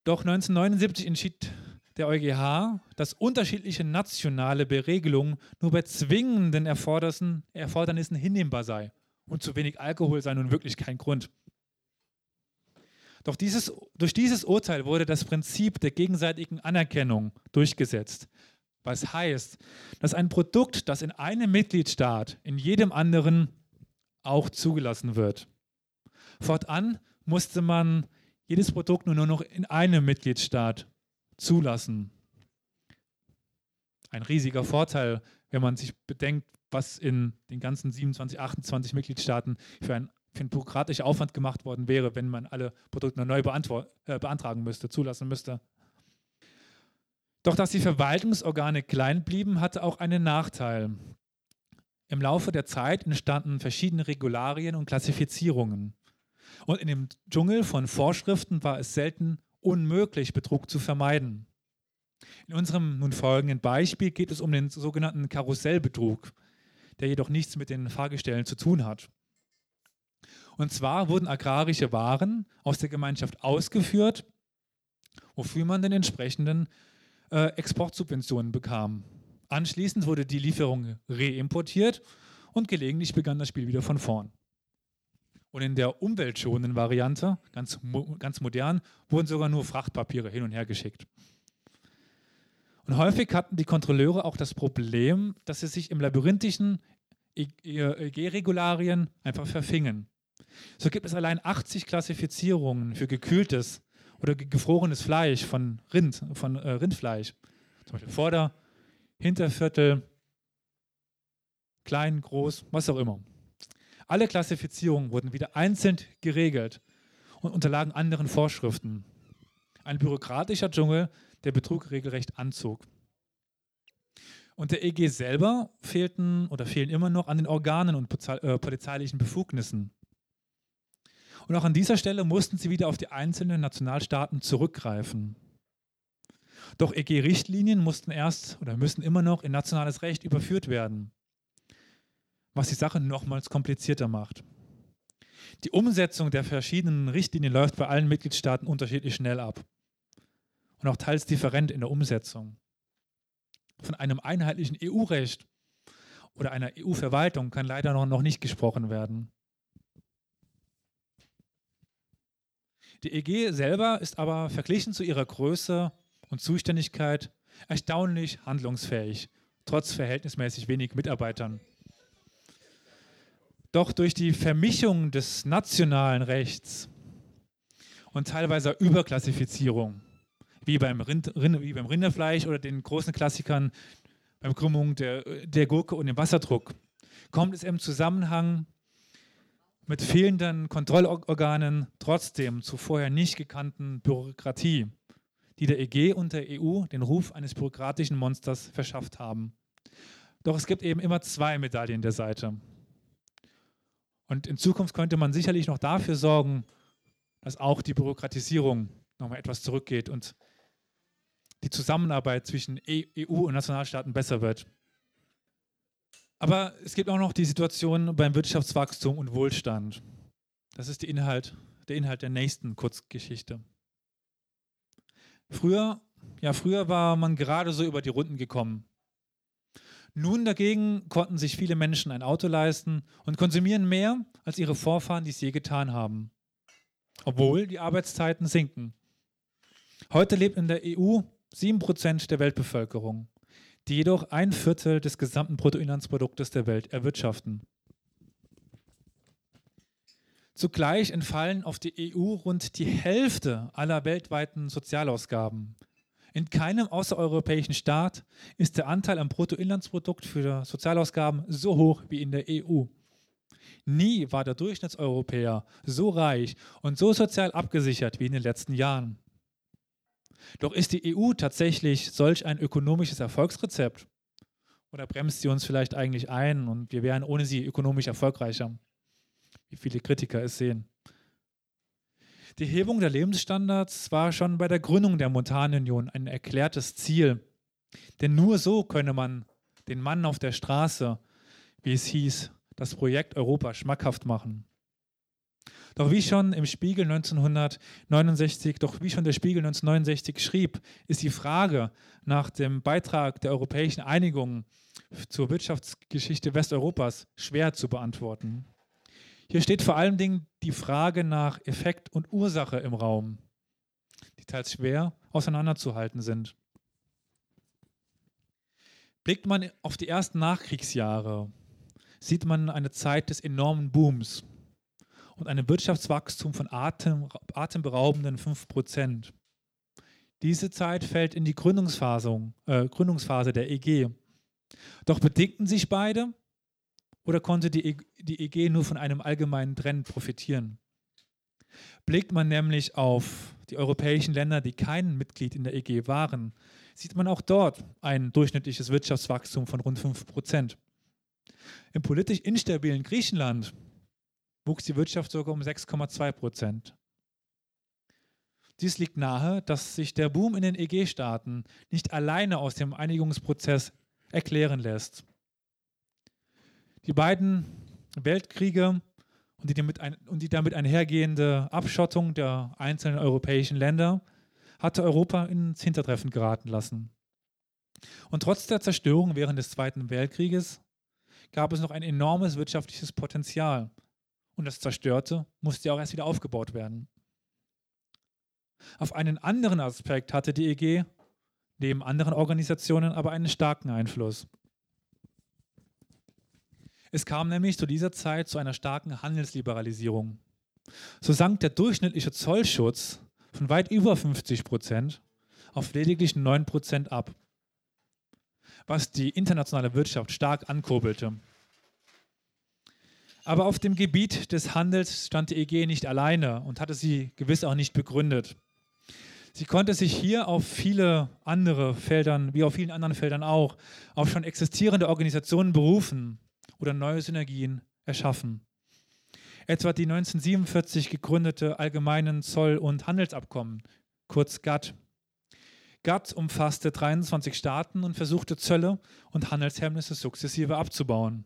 Doch 1979 entschied der EuGH, dass unterschiedliche nationale Beregelungen nur bei zwingenden Erfordernissen hinnehmbar sei und zu wenig Alkohol sei nun wirklich kein Grund. Doch dieses, durch dieses Urteil wurde das Prinzip der gegenseitigen Anerkennung durchgesetzt, was heißt, dass ein Produkt, das in einem Mitgliedstaat in jedem anderen auch zugelassen wird. Fortan musste man jedes Produkt nur noch in einem Mitgliedstaat zulassen. Ein riesiger Vorteil, wenn man sich bedenkt, was in den ganzen 27, 28 Mitgliedstaaten für ein, für ein bürokratischer Aufwand gemacht worden wäre, wenn man alle Produkte neu äh, beantragen müsste, zulassen müsste. Doch dass die Verwaltungsorgane klein blieben, hatte auch einen Nachteil. Im Laufe der Zeit entstanden verschiedene Regularien und Klassifizierungen. Und in dem Dschungel von Vorschriften war es selten unmöglich, Betrug zu vermeiden. In unserem nun folgenden Beispiel geht es um den sogenannten Karussellbetrug, der jedoch nichts mit den Fahrgestellen zu tun hat. Und zwar wurden agrarische Waren aus der Gemeinschaft ausgeführt, wofür man den entsprechenden äh, Exportsubventionen bekam. Anschließend wurde die Lieferung reimportiert und gelegentlich begann das Spiel wieder von vorn. Und in der umweltschonenden Variante, ganz, ganz modern, wurden sogar nur Frachtpapiere hin und her geschickt. Und häufig hatten die Kontrolleure auch das Problem, dass sie sich im labyrinthischen EG-Regularien einfach verfingen. So gibt es allein 80 Klassifizierungen für gekühltes oder gefrorenes Fleisch von Rind, von äh, Rindfleisch. Zum Beispiel Vorder-, Hinterviertel, klein, groß, was auch immer. Alle Klassifizierungen wurden wieder einzeln geregelt und unterlagen anderen Vorschriften. Ein bürokratischer Dschungel, der Betrug regelrecht anzog. Und der EG selber fehlten oder fehlen immer noch an den Organen und äh, polizeilichen Befugnissen. Und auch an dieser Stelle mussten sie wieder auf die einzelnen Nationalstaaten zurückgreifen. Doch EG-Richtlinien mussten erst oder müssen immer noch in nationales Recht überführt werden was die Sache nochmals komplizierter macht. Die Umsetzung der verschiedenen Richtlinien läuft bei allen Mitgliedstaaten unterschiedlich schnell ab und auch teils different in der Umsetzung. Von einem einheitlichen EU-Recht oder einer EU-Verwaltung kann leider noch nicht gesprochen werden. Die EG selber ist aber verglichen zu ihrer Größe und Zuständigkeit erstaunlich handlungsfähig, trotz verhältnismäßig wenig Mitarbeitern. Doch durch die Vermischung des nationalen Rechts und teilweise Überklassifizierung, wie beim, Rind, wie beim Rinderfleisch oder den großen Klassikern beim Krümmung der, der Gurke und dem Wasserdruck, kommt es im Zusammenhang mit fehlenden Kontrollorganen trotzdem zu vorher nicht gekannten Bürokratie, die der EG und der EU den Ruf eines bürokratischen Monsters verschafft haben. Doch es gibt eben immer zwei Medaillen der Seite. Und in Zukunft könnte man sicherlich noch dafür sorgen, dass auch die Bürokratisierung nochmal etwas zurückgeht und die Zusammenarbeit zwischen EU e und Nationalstaaten besser wird. Aber es gibt auch noch die Situation beim Wirtschaftswachstum und Wohlstand. Das ist Inhalt, der Inhalt der nächsten Kurzgeschichte. Früher, ja, früher war man gerade so über die Runden gekommen. Nun dagegen konnten sich viele Menschen ein Auto leisten und konsumieren mehr, als ihre Vorfahren dies je getan haben. Obwohl die Arbeitszeiten sinken. Heute lebt in der EU 7% der Weltbevölkerung, die jedoch ein Viertel des gesamten Bruttoinlandsproduktes der Welt erwirtschaften. Zugleich entfallen auf die EU rund die Hälfte aller weltweiten Sozialausgaben. In keinem außereuropäischen Staat ist der Anteil am Bruttoinlandsprodukt für Sozialausgaben so hoch wie in der EU. Nie war der Durchschnittseuropäer so reich und so sozial abgesichert wie in den letzten Jahren. Doch ist die EU tatsächlich solch ein ökonomisches Erfolgsrezept? Oder bremst sie uns vielleicht eigentlich ein und wir wären ohne sie ökonomisch erfolgreicher? Wie viele Kritiker es sehen. Die Hebung der Lebensstandards war schon bei der Gründung der Montanunion ein erklärtes Ziel. Denn nur so könne man den Mann auf der Straße, wie es hieß, das Projekt Europa schmackhaft machen. Doch wie schon im Spiegel 1969, doch wie schon der Spiegel 1969 schrieb, ist die Frage nach dem Beitrag der europäischen Einigung zur Wirtschaftsgeschichte Westeuropas schwer zu beantworten. Hier steht vor allen Dingen die Frage nach Effekt und Ursache im Raum, die teils schwer auseinanderzuhalten sind. Blickt man auf die ersten Nachkriegsjahre, sieht man eine Zeit des enormen Booms und einem Wirtschaftswachstum von atem, atemberaubenden 5%. Diese Zeit fällt in die äh, Gründungsphase der EG. Doch bedingten sich beide oder konnte die, e die EG nur von einem allgemeinen Trend profitieren? Blickt man nämlich auf die europäischen Länder, die kein Mitglied in der EG waren, sieht man auch dort ein durchschnittliches Wirtschaftswachstum von rund 5 Prozent. Im politisch instabilen Griechenland wuchs die Wirtschaft sogar um 6,2 Prozent. Dies liegt nahe, dass sich der Boom in den EG-Staaten nicht alleine aus dem Einigungsprozess erklären lässt. Die beiden Weltkriege und die, damit ein, und die damit einhergehende Abschottung der einzelnen europäischen Länder hatte Europa ins Hintertreffen geraten lassen. Und trotz der Zerstörung während des Zweiten Weltkrieges gab es noch ein enormes wirtschaftliches Potenzial. Und das Zerstörte musste ja auch erst wieder aufgebaut werden. Auf einen anderen Aspekt hatte die EG neben anderen Organisationen aber einen starken Einfluss. Es kam nämlich zu dieser Zeit zu einer starken Handelsliberalisierung. So sank der durchschnittliche Zollschutz von weit über 50 Prozent auf lediglich 9 Prozent ab, was die internationale Wirtschaft stark ankurbelte. Aber auf dem Gebiet des Handels stand die EG nicht alleine und hatte sie gewiss auch nicht begründet. Sie konnte sich hier auf viele andere Feldern, wie auf vielen anderen Feldern auch, auf schon existierende Organisationen berufen oder neue Synergien erschaffen. Etwa die 1947 gegründete Allgemeinen Zoll- und Handelsabkommen, kurz GATT. GATT umfasste 23 Staaten und versuchte Zölle und Handelshemmnisse sukzessive abzubauen.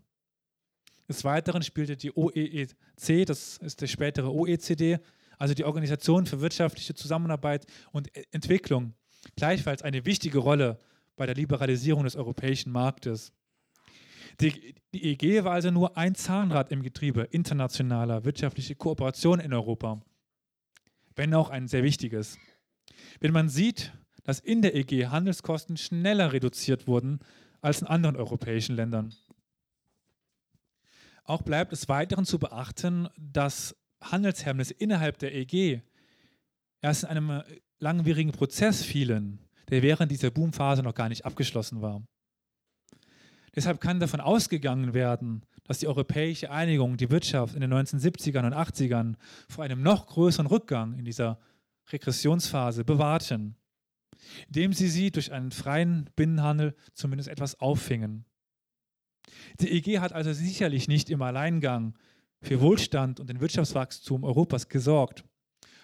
Des Weiteren spielte die OEEC, das ist der spätere OECD, also die Organisation für wirtschaftliche Zusammenarbeit und e- Entwicklung, gleichfalls eine wichtige Rolle bei der Liberalisierung des europäischen Marktes. Die, die EG war also nur ein Zahnrad im Getriebe internationaler wirtschaftlicher Kooperation in Europa, wenn auch ein sehr wichtiges. Wenn man sieht, dass in der EG Handelskosten schneller reduziert wurden als in anderen europäischen Ländern. Auch bleibt es weiteren zu beachten, dass Handelshemmnisse innerhalb der EG erst in einem langwierigen Prozess fielen, der während dieser Boomphase noch gar nicht abgeschlossen war. Deshalb kann davon ausgegangen werden, dass die europäische Einigung die Wirtschaft in den 1970ern und 80ern vor einem noch größeren Rückgang in dieser Regressionsphase bewahrten, indem sie sie durch einen freien Binnenhandel zumindest etwas auffingen. Die EG hat also sicherlich nicht im Alleingang für Wohlstand und den Wirtschaftswachstum Europas gesorgt.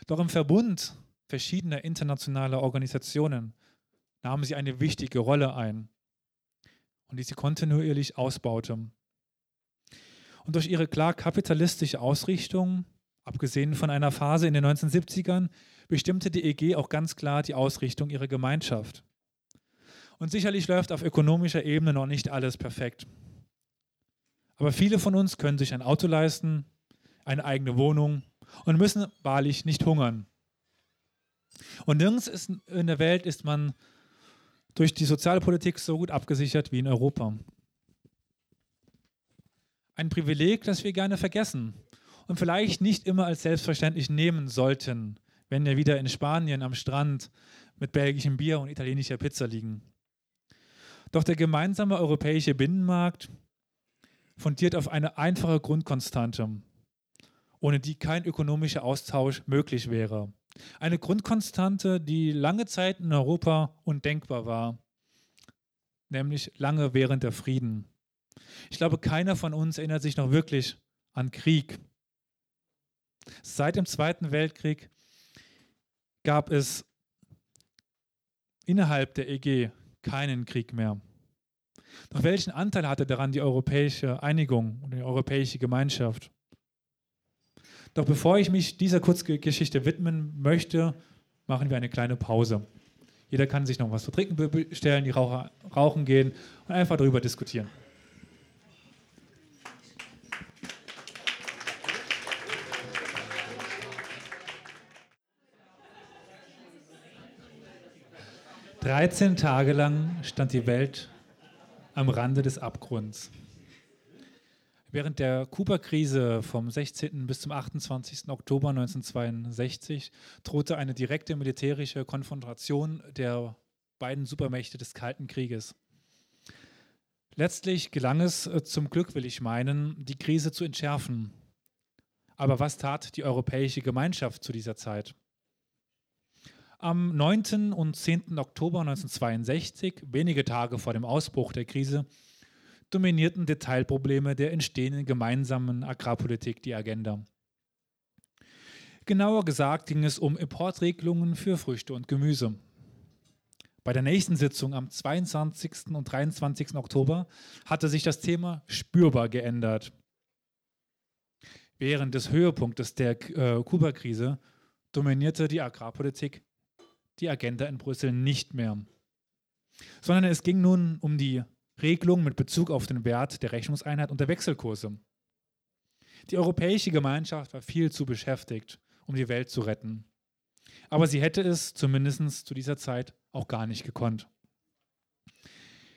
Doch im Verbund verschiedener internationaler Organisationen nahmen sie eine wichtige Rolle ein und die sie kontinuierlich ausbaute. Und durch ihre klar kapitalistische Ausrichtung, abgesehen von einer Phase in den 1970ern, bestimmte die EG auch ganz klar die Ausrichtung ihrer Gemeinschaft. Und sicherlich läuft auf ökonomischer Ebene noch nicht alles perfekt. Aber viele von uns können sich ein Auto leisten, eine eigene Wohnung und müssen wahrlich nicht hungern. Und nirgends in der Welt ist man durch die Sozialpolitik so gut abgesichert wie in Europa. Ein Privileg, das wir gerne vergessen und vielleicht nicht immer als selbstverständlich nehmen sollten, wenn wir wieder in Spanien am Strand mit belgischem Bier und italienischer Pizza liegen. Doch der gemeinsame europäische Binnenmarkt fundiert auf eine einfache Grundkonstante, ohne die kein ökonomischer Austausch möglich wäre. Eine Grundkonstante, die lange Zeit in Europa undenkbar war, nämlich lange während der Frieden. Ich glaube, keiner von uns erinnert sich noch wirklich an Krieg. Seit dem Zweiten Weltkrieg gab es innerhalb der EG keinen Krieg mehr. Doch welchen Anteil hatte daran die europäische Einigung und die europäische Gemeinschaft? Doch bevor ich mich dieser Kurzgeschichte widmen möchte, machen wir eine kleine Pause. Jeder kann sich noch was zu trinken bestellen, die Raucher rauchen gehen und einfach darüber diskutieren. Dreizehn Tage lang stand die Welt am Rande des Abgrunds. Während der Kuba-Krise vom 16. bis zum 28. Oktober 1962 drohte eine direkte militärische Konfrontation der beiden Supermächte des Kalten Krieges. Letztlich gelang es, äh, zum Glück will ich meinen, die Krise zu entschärfen. Aber was tat die europäische Gemeinschaft zu dieser Zeit? Am 9. und 10. Oktober 1962, wenige Tage vor dem Ausbruch der Krise, dominierten Detailprobleme der entstehenden gemeinsamen Agrarpolitik die Agenda. Genauer gesagt ging es um Importregelungen für Früchte und Gemüse. Bei der nächsten Sitzung am 22. und 23. Oktober hatte sich das Thema spürbar geändert. Während des Höhepunktes der äh, Kuba-Krise dominierte die Agrarpolitik die Agenda in Brüssel nicht mehr. sondern es ging nun um die Regelung mit Bezug auf den Wert der Rechnungseinheit und der Wechselkurse. Die europäische Gemeinschaft war viel zu beschäftigt, um die Welt zu retten. Aber sie hätte es zumindest zu dieser Zeit auch gar nicht gekonnt.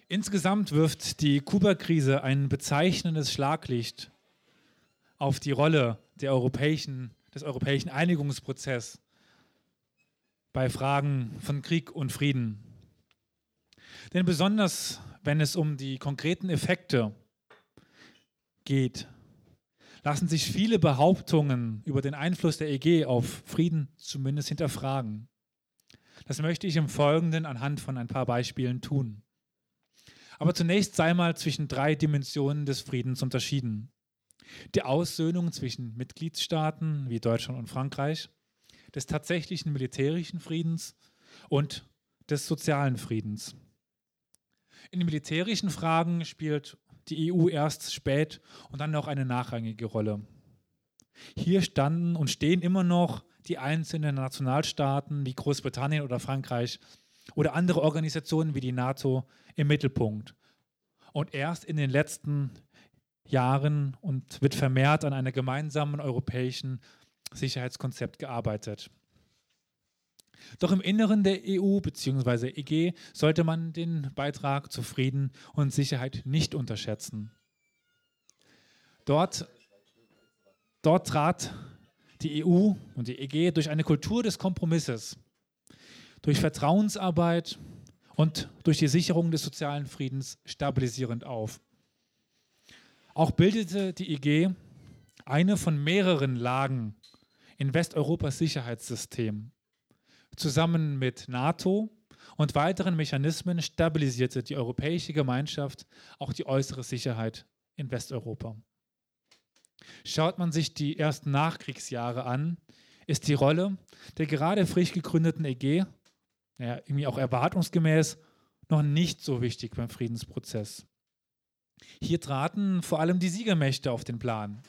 Insgesamt wirft die Kuba-Krise ein bezeichnendes Schlaglicht auf die Rolle europäischen, des europäischen Einigungsprozesses bei Fragen von Krieg und Frieden. Denn besonders wenn es um die konkreten Effekte geht, lassen sich viele Behauptungen über den Einfluss der EG auf Frieden zumindest hinterfragen. Das möchte ich im Folgenden anhand von ein paar Beispielen tun. Aber zunächst sei mal zwischen drei Dimensionen des Friedens unterschieden. Die Aussöhnung zwischen Mitgliedstaaten wie Deutschland und Frankreich, des tatsächlichen militärischen Friedens und des sozialen Friedens. In militärischen Fragen spielt die EU erst spät und dann noch eine nachrangige Rolle. Hier standen und stehen immer noch die einzelnen Nationalstaaten wie Großbritannien oder Frankreich oder andere Organisationen wie die NATO im Mittelpunkt. Und erst in den letzten Jahren und wird vermehrt an einem gemeinsamen europäischen Sicherheitskonzept gearbeitet. Doch im Inneren der EU bzw. EG sollte man den Beitrag zu Frieden und Sicherheit nicht unterschätzen. Dort, dort trat die EU und die EG durch eine Kultur des Kompromisses, durch Vertrauensarbeit und durch die Sicherung des sozialen Friedens stabilisierend auf. Auch bildete die EG eine von mehreren Lagen in Westeuropas Sicherheitssystem. Zusammen mit NATO und weiteren Mechanismen stabilisierte die europäische Gemeinschaft auch die äußere Sicherheit in Westeuropa. Schaut man sich die ersten Nachkriegsjahre an, ist die Rolle der gerade frisch gegründeten EG, ja, irgendwie auch erwartungsgemäß, noch nicht so wichtig beim Friedensprozess. Hier traten vor allem die Siegermächte auf den Plan.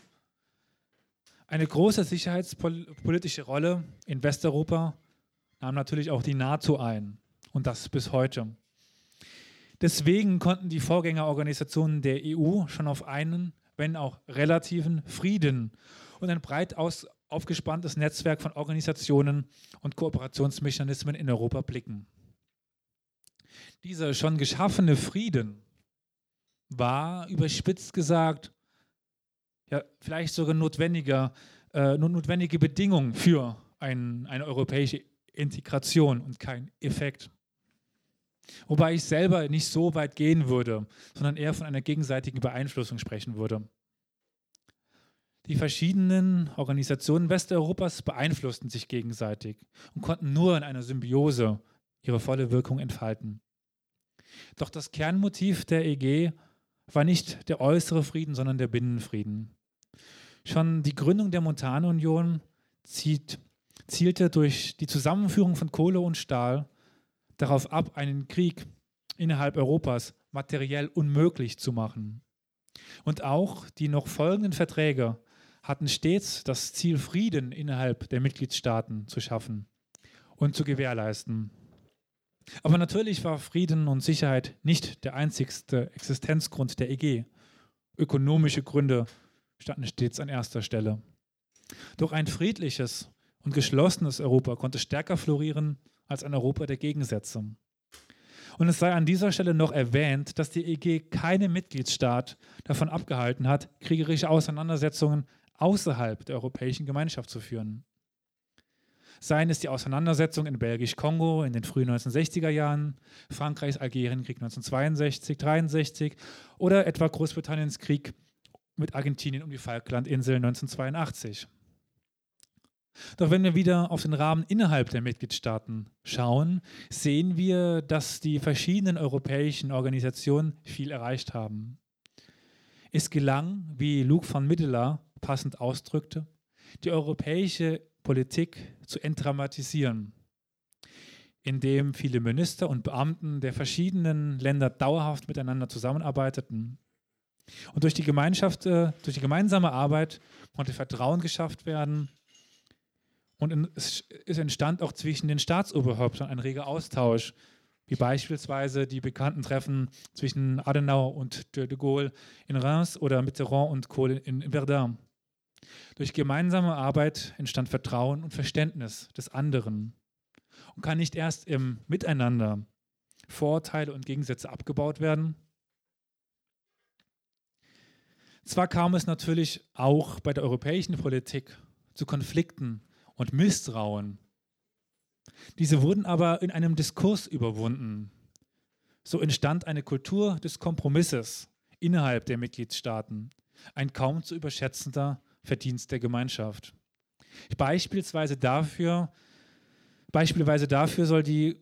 Eine große sicherheitspolitische Rolle in Westeuropa nahm natürlich auch die NATO ein und das bis heute. Deswegen konnten die Vorgängerorganisationen der EU schon auf einen, wenn auch relativen Frieden und ein breit aus, aufgespanntes Netzwerk von Organisationen und Kooperationsmechanismen in Europa blicken. Dieser schon geschaffene Frieden war überspitzt gesagt ja vielleicht sogar notwendiger, äh, notwendige Bedingung für ein, eine europäische Integration und kein Effekt. Wobei ich selber nicht so weit gehen würde, sondern eher von einer gegenseitigen Beeinflussung sprechen würde. Die verschiedenen Organisationen Westeuropas beeinflussten sich gegenseitig und konnten nur in einer Symbiose ihre volle Wirkung entfalten. Doch das Kernmotiv der EG war nicht der äußere Frieden, sondern der Binnenfrieden. Schon die Gründung der Montanunion zieht zielte durch die Zusammenführung von Kohle und Stahl darauf ab, einen Krieg innerhalb Europas materiell unmöglich zu machen. Und auch die noch folgenden Verträge hatten stets das Ziel, Frieden innerhalb der Mitgliedstaaten zu schaffen und zu gewährleisten. Aber natürlich war Frieden und Sicherheit nicht der einzigste Existenzgrund der EG. Ökonomische Gründe standen stets an erster Stelle. Doch ein friedliches und geschlossenes Europa konnte stärker florieren als ein Europa der Gegensätze. Und es sei an dieser Stelle noch erwähnt, dass die EG keinen Mitgliedstaat davon abgehalten hat, kriegerische Auseinandersetzungen außerhalb der Europäischen Gemeinschaft zu führen. Seien es die Auseinandersetzungen in Belgisch-Kongo in den frühen 1960er Jahren, Frankreichs Algerienkrieg 1962, 63 oder etwa Großbritanniens Krieg mit Argentinien um die Falklandinseln 1982. Doch wenn wir wieder auf den Rahmen innerhalb der Mitgliedstaaten schauen, sehen wir, dass die verschiedenen europäischen Organisationen viel erreicht haben. Es gelang, wie Luc van Middelaar passend ausdrückte, die europäische Politik zu entdramatisieren, indem viele Minister und Beamten der verschiedenen Länder dauerhaft miteinander zusammenarbeiteten. Und durch die, Gemeinschaft, äh, durch die gemeinsame Arbeit konnte Vertrauen geschafft werden und es entstand auch zwischen den Staatsoberhäuptern ein reger Austausch wie beispielsweise die bekannten Treffen zwischen Adenauer und de Gaulle in Reims oder Mitterrand und Kohl in Verdun. Durch gemeinsame Arbeit entstand Vertrauen und Verständnis des anderen und kann nicht erst im Miteinander Vorurteile und Gegensätze abgebaut werden. Zwar kam es natürlich auch bei der europäischen Politik zu Konflikten und Misstrauen. Diese wurden aber in einem Diskurs überwunden. So entstand eine Kultur des Kompromisses innerhalb der Mitgliedstaaten, ein kaum zu überschätzender Verdienst der Gemeinschaft. Beispielsweise dafür, beispielsweise dafür soll die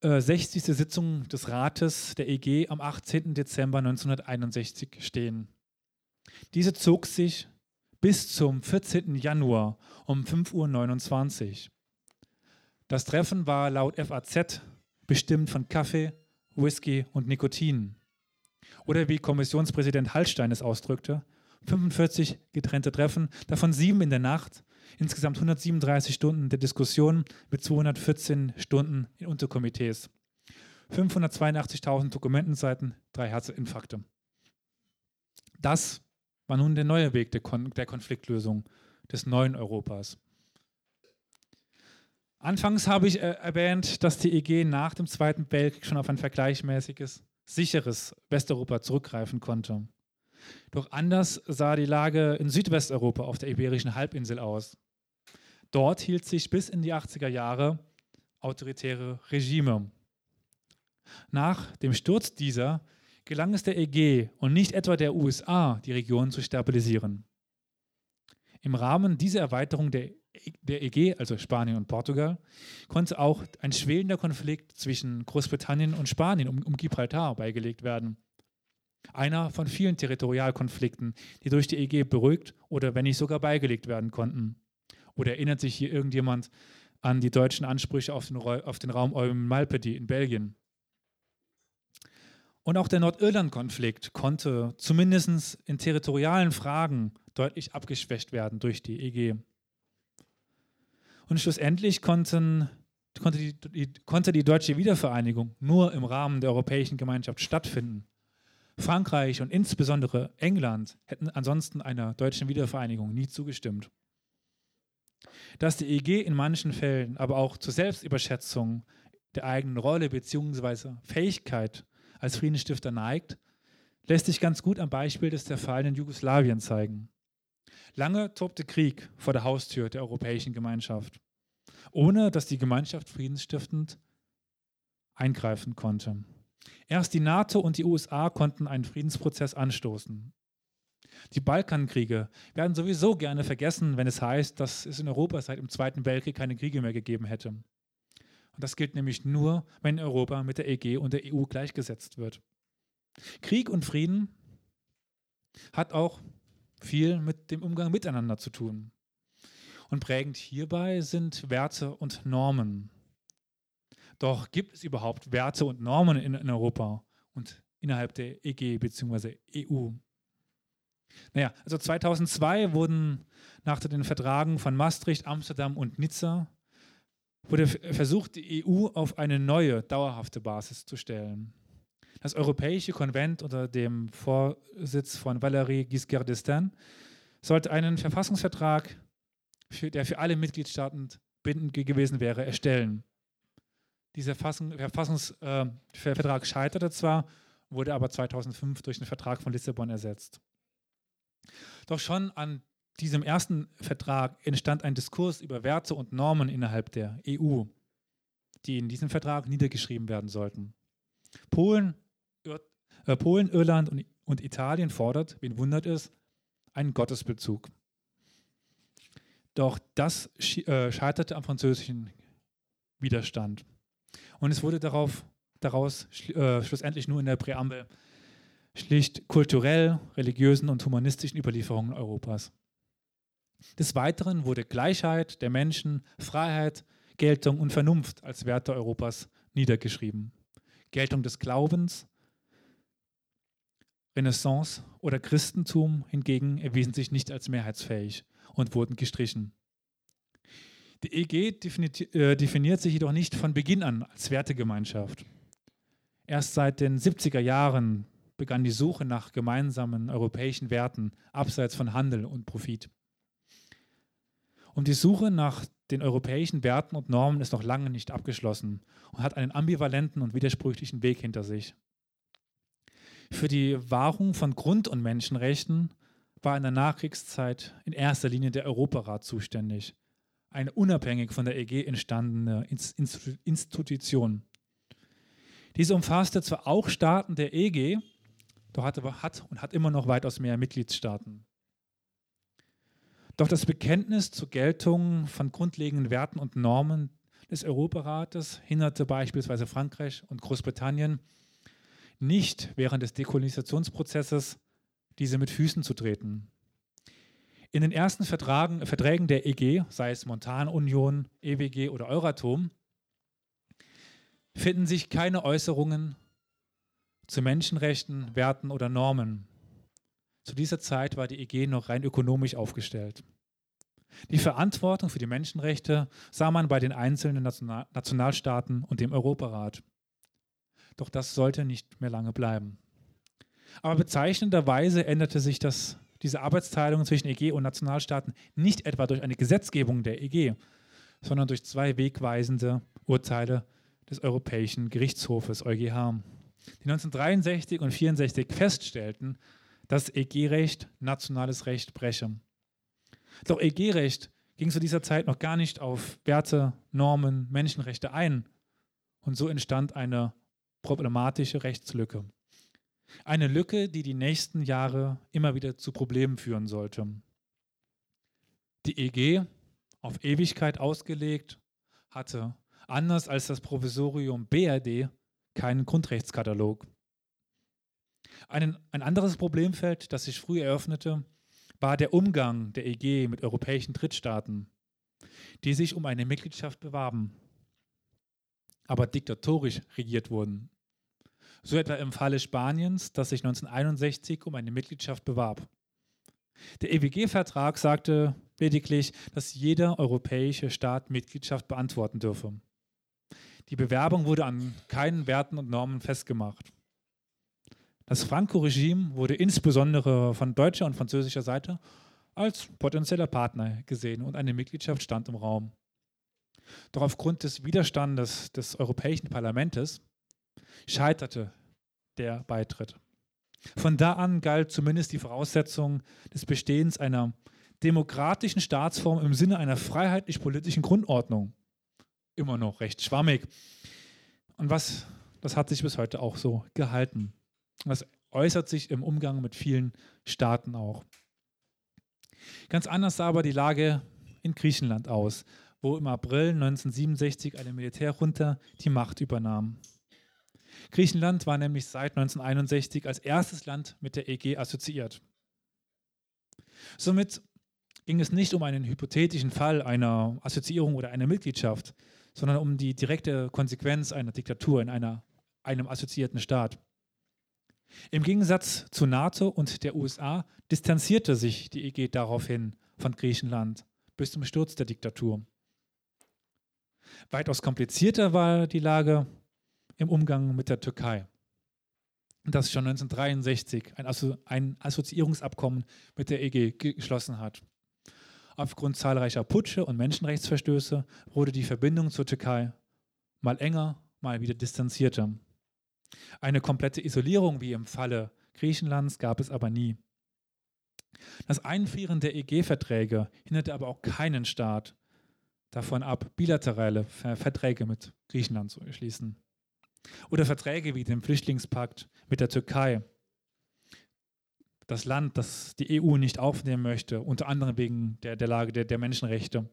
äh, 60. Sitzung des Rates der EG am 18. Dezember 1961 stehen. Diese zog sich bis zum 14. Januar um 5.29 Uhr. Das Treffen war laut FAZ bestimmt von Kaffee, Whisky und Nikotin. Oder wie Kommissionspräsident Hallstein es ausdrückte, 45 getrennte Treffen, davon sieben in der Nacht, insgesamt 137 Stunden der Diskussion mit 214 Stunden in Unterkomitees. 582.000 Dokumentenseiten, drei Herzinfarkte. Das war nun der neue Weg der, Kon der Konfliktlösung des neuen Europas. Anfangs habe ich äh, erwähnt, dass die EG nach dem Zweiten Weltkrieg schon auf ein vergleichsmäßiges, sicheres Westeuropa zurückgreifen konnte. Doch anders sah die Lage in Südwesteuropa auf der Iberischen Halbinsel aus. Dort hielt sich bis in die 80er Jahre autoritäre Regime. Nach dem Sturz dieser gelang es der EG und nicht etwa der USA, die Region zu stabilisieren. Im Rahmen dieser Erweiterung der, der EG, also Spanien und Portugal, konnte auch ein schwelender Konflikt zwischen Großbritannien und Spanien um, um Gibraltar beigelegt werden. Einer von vielen Territorialkonflikten, die durch die EG beruhigt oder wenn nicht sogar beigelegt werden konnten. Oder erinnert sich hier irgendjemand an die deutschen Ansprüche auf den, auf den Raum Eulen-Malpedi in Belgien? Und auch der Nordirland-Konflikt konnte zumindest in territorialen Fragen deutlich abgeschwächt werden durch die EG. Und schlussendlich konnten, konnte, die, die, konnte die deutsche Wiedervereinigung nur im Rahmen der Europäischen Gemeinschaft stattfinden. Frankreich und insbesondere England hätten ansonsten einer deutschen Wiedervereinigung nie zugestimmt. Dass die EG in manchen Fällen aber auch zur Selbstüberschätzung der eigenen Rolle bzw. Fähigkeit als Friedensstifter neigt, lässt sich ganz gut am Beispiel des zerfallenen Jugoslawien zeigen. Lange tobte Krieg vor der Haustür der Europäischen Gemeinschaft, ohne dass die Gemeinschaft friedensstiftend eingreifen konnte. Erst die NATO und die USA konnten einen Friedensprozess anstoßen. Die Balkankriege werden sowieso gerne vergessen, wenn es heißt, dass es in Europa seit dem Zweiten Weltkrieg keine Kriege mehr gegeben hätte. Und das gilt nämlich nur, wenn Europa mit der EG und der EU gleichgesetzt wird. Krieg und Frieden hat auch viel mit dem Umgang miteinander zu tun. Und prägend hierbei sind Werte und Normen. Doch gibt es überhaupt Werte und Normen in, in Europa und innerhalb der EG bzw. EU? Naja, also 2002 wurden nach den Vertragen von Maastricht, Amsterdam und Nizza wurde versucht, die EU auf eine neue, dauerhafte Basis zu stellen. Das Europäische Konvent unter dem Vorsitz von Valéry Giscard d'Estaing sollte einen Verfassungsvertrag, für, der für alle Mitgliedstaaten bindend gewesen wäre, erstellen. Dieser Verfassungsvertrag äh, scheiterte zwar, wurde aber 2005 durch den Vertrag von Lissabon ersetzt. Doch schon an diesem ersten Vertrag entstand ein Diskurs über Werte und Normen innerhalb der EU, die in diesem Vertrag niedergeschrieben werden sollten. Polen, äh, Polen Irland und, und Italien fordert, wen wundert es, einen Gottesbezug. Doch das äh, scheiterte am französischen Widerstand. Und es wurde darauf, daraus äh, schlussendlich nur in der Präambel schlicht kulturell, religiösen und humanistischen Überlieferungen Europas. Des Weiteren wurde Gleichheit der Menschen, Freiheit, Geltung und Vernunft als Werte Europas niedergeschrieben. Geltung des Glaubens, Renaissance oder Christentum hingegen erwiesen sich nicht als mehrheitsfähig und wurden gestrichen. Die EG definiert, äh, definiert sich jedoch nicht von Beginn an als Wertegemeinschaft. Erst seit den 70er Jahren begann die Suche nach gemeinsamen europäischen Werten abseits von Handel und Profit. Und die Suche nach den europäischen Werten und Normen ist noch lange nicht abgeschlossen und hat einen ambivalenten und widersprüchlichen Weg hinter sich. Für die Wahrung von Grund- und Menschenrechten war in der Nachkriegszeit in erster Linie der Europarat zuständig, eine unabhängig von der EG entstandene Institution. Diese umfasste zwar auch Staaten der EG, doch hat, hat und hat immer noch weitaus mehr Mitgliedstaaten. Doch das Bekenntnis zur Geltung von grundlegenden Werten und Normen des Europarates hinderte beispielsweise Frankreich und Großbritannien nicht während des Dekolonisationsprozesses diese mit Füßen zu treten. In den ersten Vertragen, Verträgen der EG, sei es Montanunion, EWG oder Euratom, finden sich keine Äußerungen zu Menschenrechten, Werten oder Normen. Zu dieser Zeit war die EG noch rein ökonomisch aufgestellt. Die Verantwortung für die Menschenrechte sah man bei den einzelnen Nationalstaaten und dem Europarat. Doch das sollte nicht mehr lange bleiben. Aber bezeichnenderweise änderte sich das, diese Arbeitsteilung zwischen EG und Nationalstaaten nicht etwa durch eine Gesetzgebung der EG, sondern durch zwei wegweisende Urteile des Europäischen Gerichtshofes EuGH, die 1963 und 1964 feststellten, dass EG-Recht nationales Recht breche. Doch EG-Recht ging zu dieser Zeit noch gar nicht auf Werte, Normen, Menschenrechte ein. Und so entstand eine problematische Rechtslücke. Eine Lücke, die die nächsten Jahre immer wieder zu Problemen führen sollte. Die EG, auf Ewigkeit ausgelegt, hatte, anders als das Provisorium BRD, keinen Grundrechtskatalog. Ein, ein anderes Problemfeld, das sich früh eröffnete, war der Umgang der EG mit europäischen Drittstaaten, die sich um eine Mitgliedschaft bewarben, aber diktatorisch regiert wurden. So etwa im Falle Spaniens, das sich 1961 um eine Mitgliedschaft bewarb. Der EWG-Vertrag sagte lediglich, dass jeder europäische Staat Mitgliedschaft beantworten dürfe. Die Bewerbung wurde an keinen Werten und Normen festgemacht. Das Franco-Regime wurde insbesondere von deutscher und französischer Seite als potenzieller Partner gesehen und eine Mitgliedschaft stand im Raum. Doch aufgrund des Widerstandes des Europäischen Parlaments scheiterte der Beitritt. Von da an galt zumindest die Voraussetzung des Bestehens einer demokratischen Staatsform im Sinne einer freiheitlich-politischen Grundordnung. Immer noch recht schwammig. Und was, das hat sich bis heute auch so gehalten. Das äußert sich im Umgang mit vielen Staaten auch. Ganz anders sah aber die Lage in Griechenland aus, wo im April 1967 eine Militärjunta die Macht übernahm. Griechenland war nämlich seit 1961 als erstes Land mit der EG assoziiert. Somit ging es nicht um einen hypothetischen Fall einer Assoziierung oder einer Mitgliedschaft, sondern um die direkte Konsequenz einer Diktatur in einer, einem assoziierten Staat. Im Gegensatz zu NATO und der USA distanzierte sich die EG daraufhin von Griechenland bis zum Sturz der Diktatur. Weitaus komplizierter war die Lage im Umgang mit der Türkei, das schon 1963 ein, Assozi ein Assoziierungsabkommen mit der EG geschlossen hat. Aufgrund zahlreicher Putsche und Menschenrechtsverstöße wurde die Verbindung zur Türkei mal enger, mal wieder distanzierter. Eine komplette Isolierung wie im Falle Griechenlands gab es aber nie. Das Einfrieren der EG-Verträge hinderte aber auch keinen Staat davon ab, bilaterale Verträge mit Griechenland zu schließen. Oder Verträge wie den Flüchtlingspakt mit der Türkei. Das Land, das die EU nicht aufnehmen möchte, unter anderem wegen der, der Lage der, der Menschenrechte.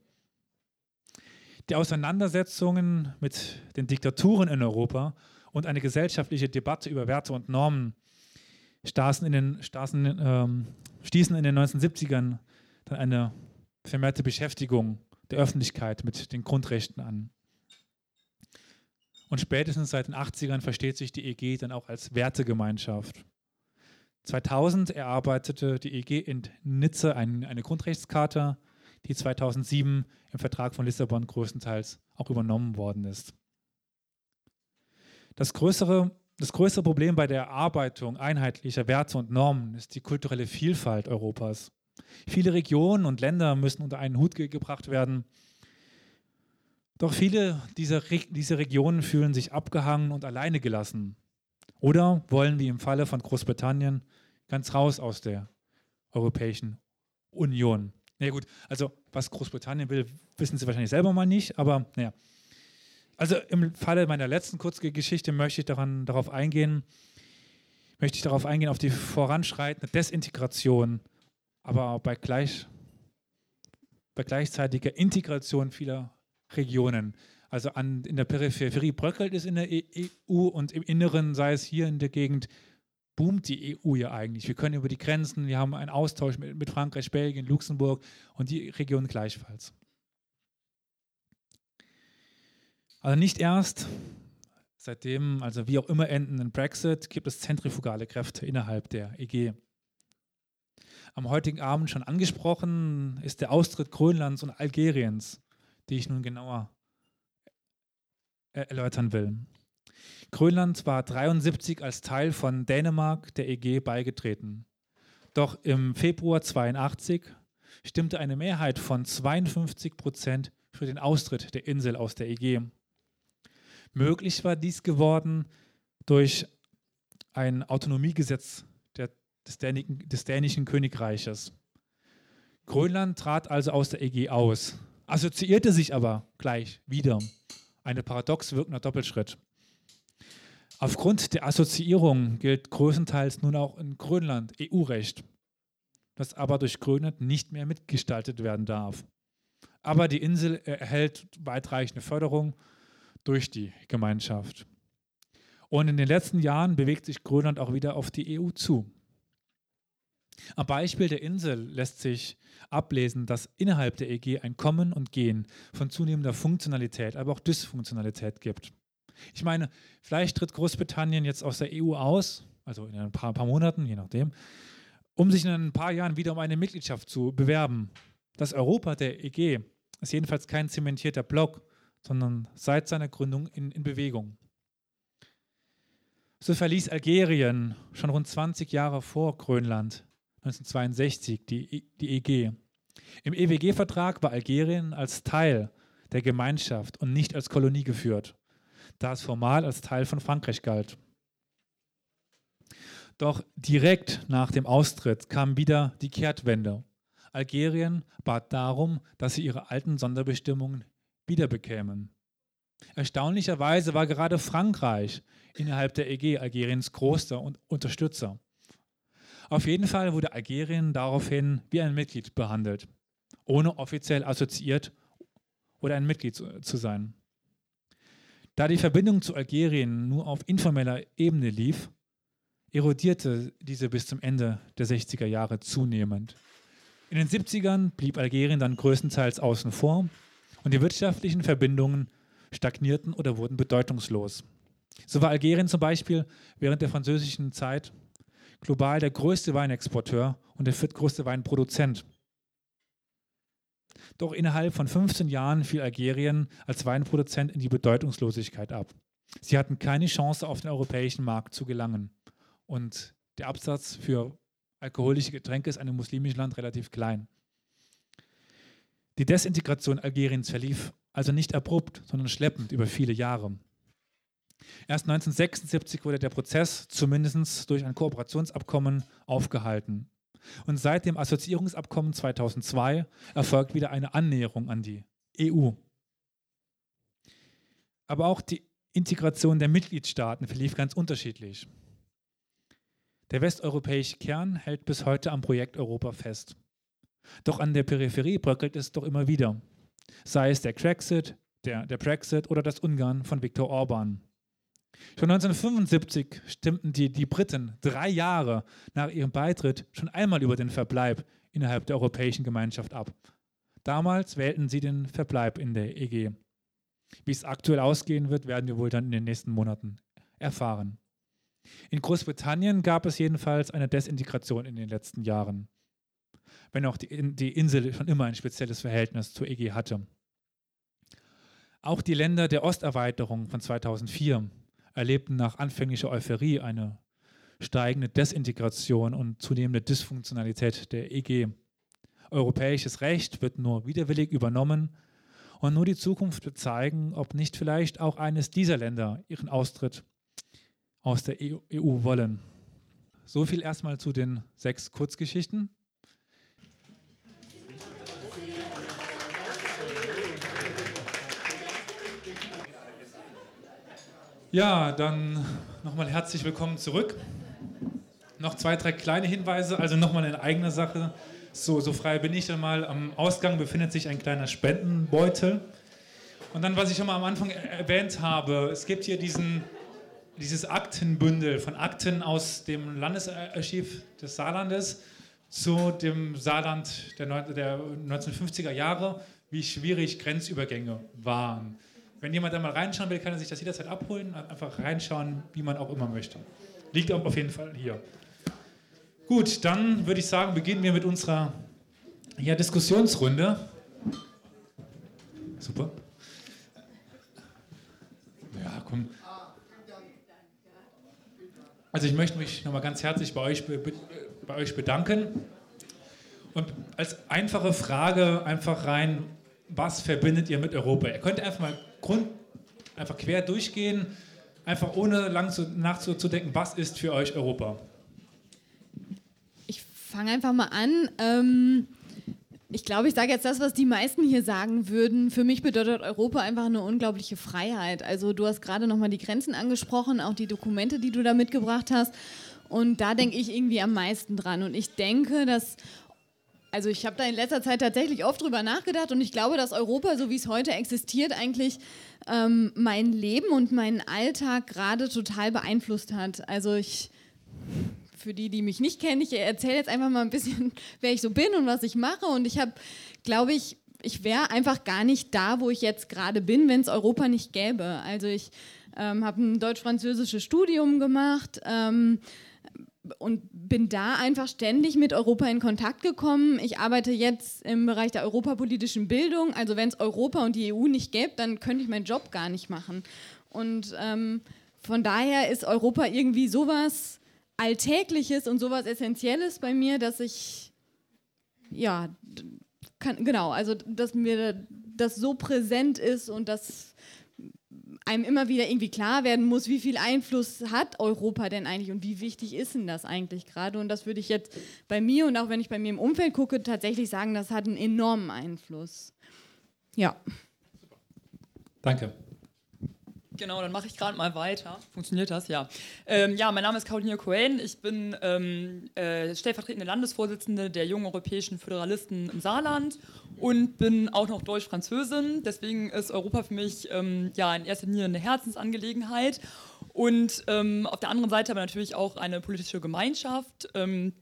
Die Auseinandersetzungen mit den Diktaturen in Europa und eine gesellschaftliche Debatte über Werte und Normen stießen in den, stießen, ähm, stießen in den 1970ern dann eine vermehrte Beschäftigung der Öffentlichkeit mit den Grundrechten an. Und spätestens seit den 80ern versteht sich die EG dann auch als Wertegemeinschaft. 2000 erarbeitete die EG in Nizza eine Grundrechtscharta, die 2007 im Vertrag von Lissabon größtenteils auch übernommen worden ist. Das größere, das größere Problem bei der Erarbeitung einheitlicher Werte und Normen ist die kulturelle Vielfalt Europas. Viele Regionen und Länder müssen unter einen Hut ge gebracht werden. Doch viele dieser, Re dieser Regionen fühlen sich abgehangen und alleine gelassen. Oder wollen, wie im Falle von Großbritannien, ganz raus aus der Europäischen Union. Na ja, gut, also was Großbritannien will, wissen Sie wahrscheinlich selber mal nicht, aber naja. Also im Falle meiner letzten Kurzgeschichte möchte ich daran, darauf eingehen, möchte ich darauf eingehen, auf die voranschreitende Desintegration, aber bei, gleich, bei gleichzeitiger Integration vieler Regionen. Also an, in der Peripherie bröckelt es in der EU und im Inneren, sei es hier in der Gegend, boomt die EU ja eigentlich. Wir können über die Grenzen, wir haben einen Austausch mit, mit Frankreich, Belgien, Luxemburg und die Region gleichfalls. Also nicht erst seitdem, also wie auch immer endenden Brexit, gibt es zentrifugale Kräfte innerhalb der EG. Am heutigen Abend schon angesprochen ist der Austritt Grönlands und Algeriens, die ich nun genauer erläutern will. Grönland war 73 als Teil von Dänemark der EG beigetreten. Doch im Februar 82 stimmte eine Mehrheit von 52 Prozent für den Austritt der Insel aus der EG. Möglich war dies geworden durch ein Autonomiegesetz der, des, Däniken, des dänischen Königreiches. Grönland trat also aus der EG aus, assoziierte sich aber gleich wieder. Eine paradox wirkender Doppelschritt. Aufgrund der Assoziierung gilt größtenteils nun auch in Grönland EU-Recht, das aber durch Grönland nicht mehr mitgestaltet werden darf. Aber die Insel erhält weitreichende Förderung durch die Gemeinschaft. Und in den letzten Jahren bewegt sich Grönland auch wieder auf die EU zu. Am Beispiel der Insel lässt sich ablesen, dass innerhalb der EG ein Kommen und Gehen von zunehmender Funktionalität, aber auch Dysfunktionalität gibt. Ich meine, vielleicht tritt Großbritannien jetzt aus der EU aus, also in ein paar, paar Monaten, je nachdem, um sich in ein paar Jahren wieder um eine Mitgliedschaft zu bewerben. Das Europa der EG ist jedenfalls kein zementierter Block, sondern seit seiner Gründung in, in Bewegung. So verließ Algerien schon rund 20 Jahre vor Grönland, 1962, die, die EG. Im EWG-Vertrag war Algerien als Teil der Gemeinschaft und nicht als Kolonie geführt da es formal als Teil von Frankreich galt. Doch direkt nach dem Austritt kam wieder die Kehrtwende. Algerien bat darum, dass sie ihre alten Sonderbestimmungen wiederbekämen. Erstaunlicherweise war gerade Frankreich innerhalb der EG Algeriens großer Unterstützer. Auf jeden Fall wurde Algerien daraufhin wie ein Mitglied behandelt, ohne offiziell assoziiert oder ein Mitglied zu sein. Da die Verbindung zu Algerien nur auf informeller Ebene lief, erodierte diese bis zum Ende der 60er Jahre zunehmend. In den 70ern blieb Algerien dann größtenteils außen vor und die wirtschaftlichen Verbindungen stagnierten oder wurden bedeutungslos. So war Algerien zum Beispiel während der französischen Zeit global der größte Weinexporteur und der viertgrößte Weinproduzent. Doch innerhalb von 15 Jahren fiel Algerien als Weinproduzent in die Bedeutungslosigkeit ab. Sie hatten keine Chance, auf den europäischen Markt zu gelangen. Und der Absatz für alkoholische Getränke ist in einem muslimischen Land relativ klein. Die Desintegration Algeriens verlief also nicht abrupt, sondern schleppend über viele Jahre. Erst 1976 wurde der Prozess zumindest durch ein Kooperationsabkommen aufgehalten. Und seit dem Assoziierungsabkommen 2002 erfolgt wieder eine Annäherung an die EU. Aber auch die Integration der Mitgliedstaaten verlief ganz unterschiedlich. Der westeuropäische Kern hält bis heute am Projekt Europa fest. Doch an der Peripherie bröckelt es doch immer wieder. Sei es der Brexit, der, der Brexit oder das Ungarn von Viktor Orban. Schon 1975 stimmten die, die Briten drei Jahre nach ihrem Beitritt schon einmal über den Verbleib innerhalb der Europäischen Gemeinschaft ab. Damals wählten sie den Verbleib in der EG. Wie es aktuell ausgehen wird, werden wir wohl dann in den nächsten Monaten erfahren. In Großbritannien gab es jedenfalls eine Desintegration in den letzten Jahren. Wenn auch die, die Insel schon immer ein spezielles Verhältnis zur EG hatte. Auch die Länder der Osterweiterung von 2004 erlebten nach anfänglicher Euphorie eine steigende Desintegration und zunehmende Dysfunktionalität der EG. Europäisches Recht wird nur widerwillig übernommen und nur die Zukunft wird zeigen, ob nicht vielleicht auch eines dieser Länder ihren Austritt aus der EU e wollen. So viel erstmal zu den sechs Kurzgeschichten. Ja, dann nochmal herzlich willkommen zurück. Noch zwei, drei kleine Hinweise, also nochmal in eigener Sache. So, so frei bin ich dann mal. Am Ausgang befindet sich ein kleiner Spendenbeutel. Und dann, was ich schon mal am Anfang erwähnt habe, es gibt hier diesen, dieses Aktenbündel von Akten aus dem Landesarchiv des Saarlandes zu dem Saarland der, der 1950er Jahre, wie schwierig Grenzübergänge waren. Wenn jemand da mal reinschauen will, kann er sich das jederzeit abholen. Einfach reinschauen, wie man auch immer möchte. Liegt auf jeden Fall hier. Gut, dann würde ich sagen, beginnen wir mit unserer ja, Diskussionsrunde. Super. Ja, komm. Also ich möchte mich nochmal ganz herzlich bei euch, bei euch bedanken. Und als einfache Frage einfach rein, was verbindet ihr mit Europa? Ihr könnt einfach mal Grund, einfach quer durchgehen, einfach ohne lang zu, nachzudenken, was ist für euch Europa? Ich fange einfach mal an. Ähm, ich glaube, ich sage jetzt das, was die meisten hier sagen würden. Für mich bedeutet Europa einfach eine unglaubliche Freiheit. Also du hast gerade nochmal die Grenzen angesprochen, auch die Dokumente, die du da mitgebracht hast. Und da denke ich irgendwie am meisten dran. Und ich denke, dass also ich habe da in letzter Zeit tatsächlich oft drüber nachgedacht und ich glaube, dass Europa, so wie es heute existiert, eigentlich ähm, mein Leben und meinen Alltag gerade total beeinflusst hat. Also ich, für die, die mich nicht kennen, ich erzähle jetzt einfach mal ein bisschen, wer ich so bin und was ich mache und ich habe, glaube ich, ich wäre einfach gar nicht da, wo ich jetzt gerade bin, wenn es Europa nicht gäbe. Also ich ähm, habe ein deutsch-französisches Studium gemacht. Ähm, und bin da einfach ständig mit Europa in Kontakt gekommen. Ich arbeite jetzt im Bereich der europapolitischen Bildung. Also wenn es Europa und die EU nicht gäbe, dann könnte ich meinen Job gar nicht machen. Und ähm, von daher ist Europa irgendwie sowas Alltägliches und sowas Essentielles bei mir, dass ich, ja, kann, genau, also dass mir das so präsent ist und dass einem immer wieder irgendwie klar werden muss, wie viel Einfluss hat Europa denn eigentlich und wie wichtig ist denn das eigentlich gerade? Und das würde ich jetzt bei mir und auch wenn ich bei mir im Umfeld gucke, tatsächlich sagen, das hat einen enormen Einfluss. Ja. Danke. Genau, dann mache ich gerade mal weiter. Funktioniert das? Ja. Ähm, ja, mein Name ist Caroline Cohen. Ich bin ähm, äh, stellvertretende Landesvorsitzende der Jungen Europäischen Föderalisten im Saarland und bin auch noch Deutsch-Französin. Deswegen ist Europa für mich ähm, ja in erster Linie eine Herzensangelegenheit. Und ähm, auf der anderen Seite aber natürlich auch eine politische Gemeinschaft ähm,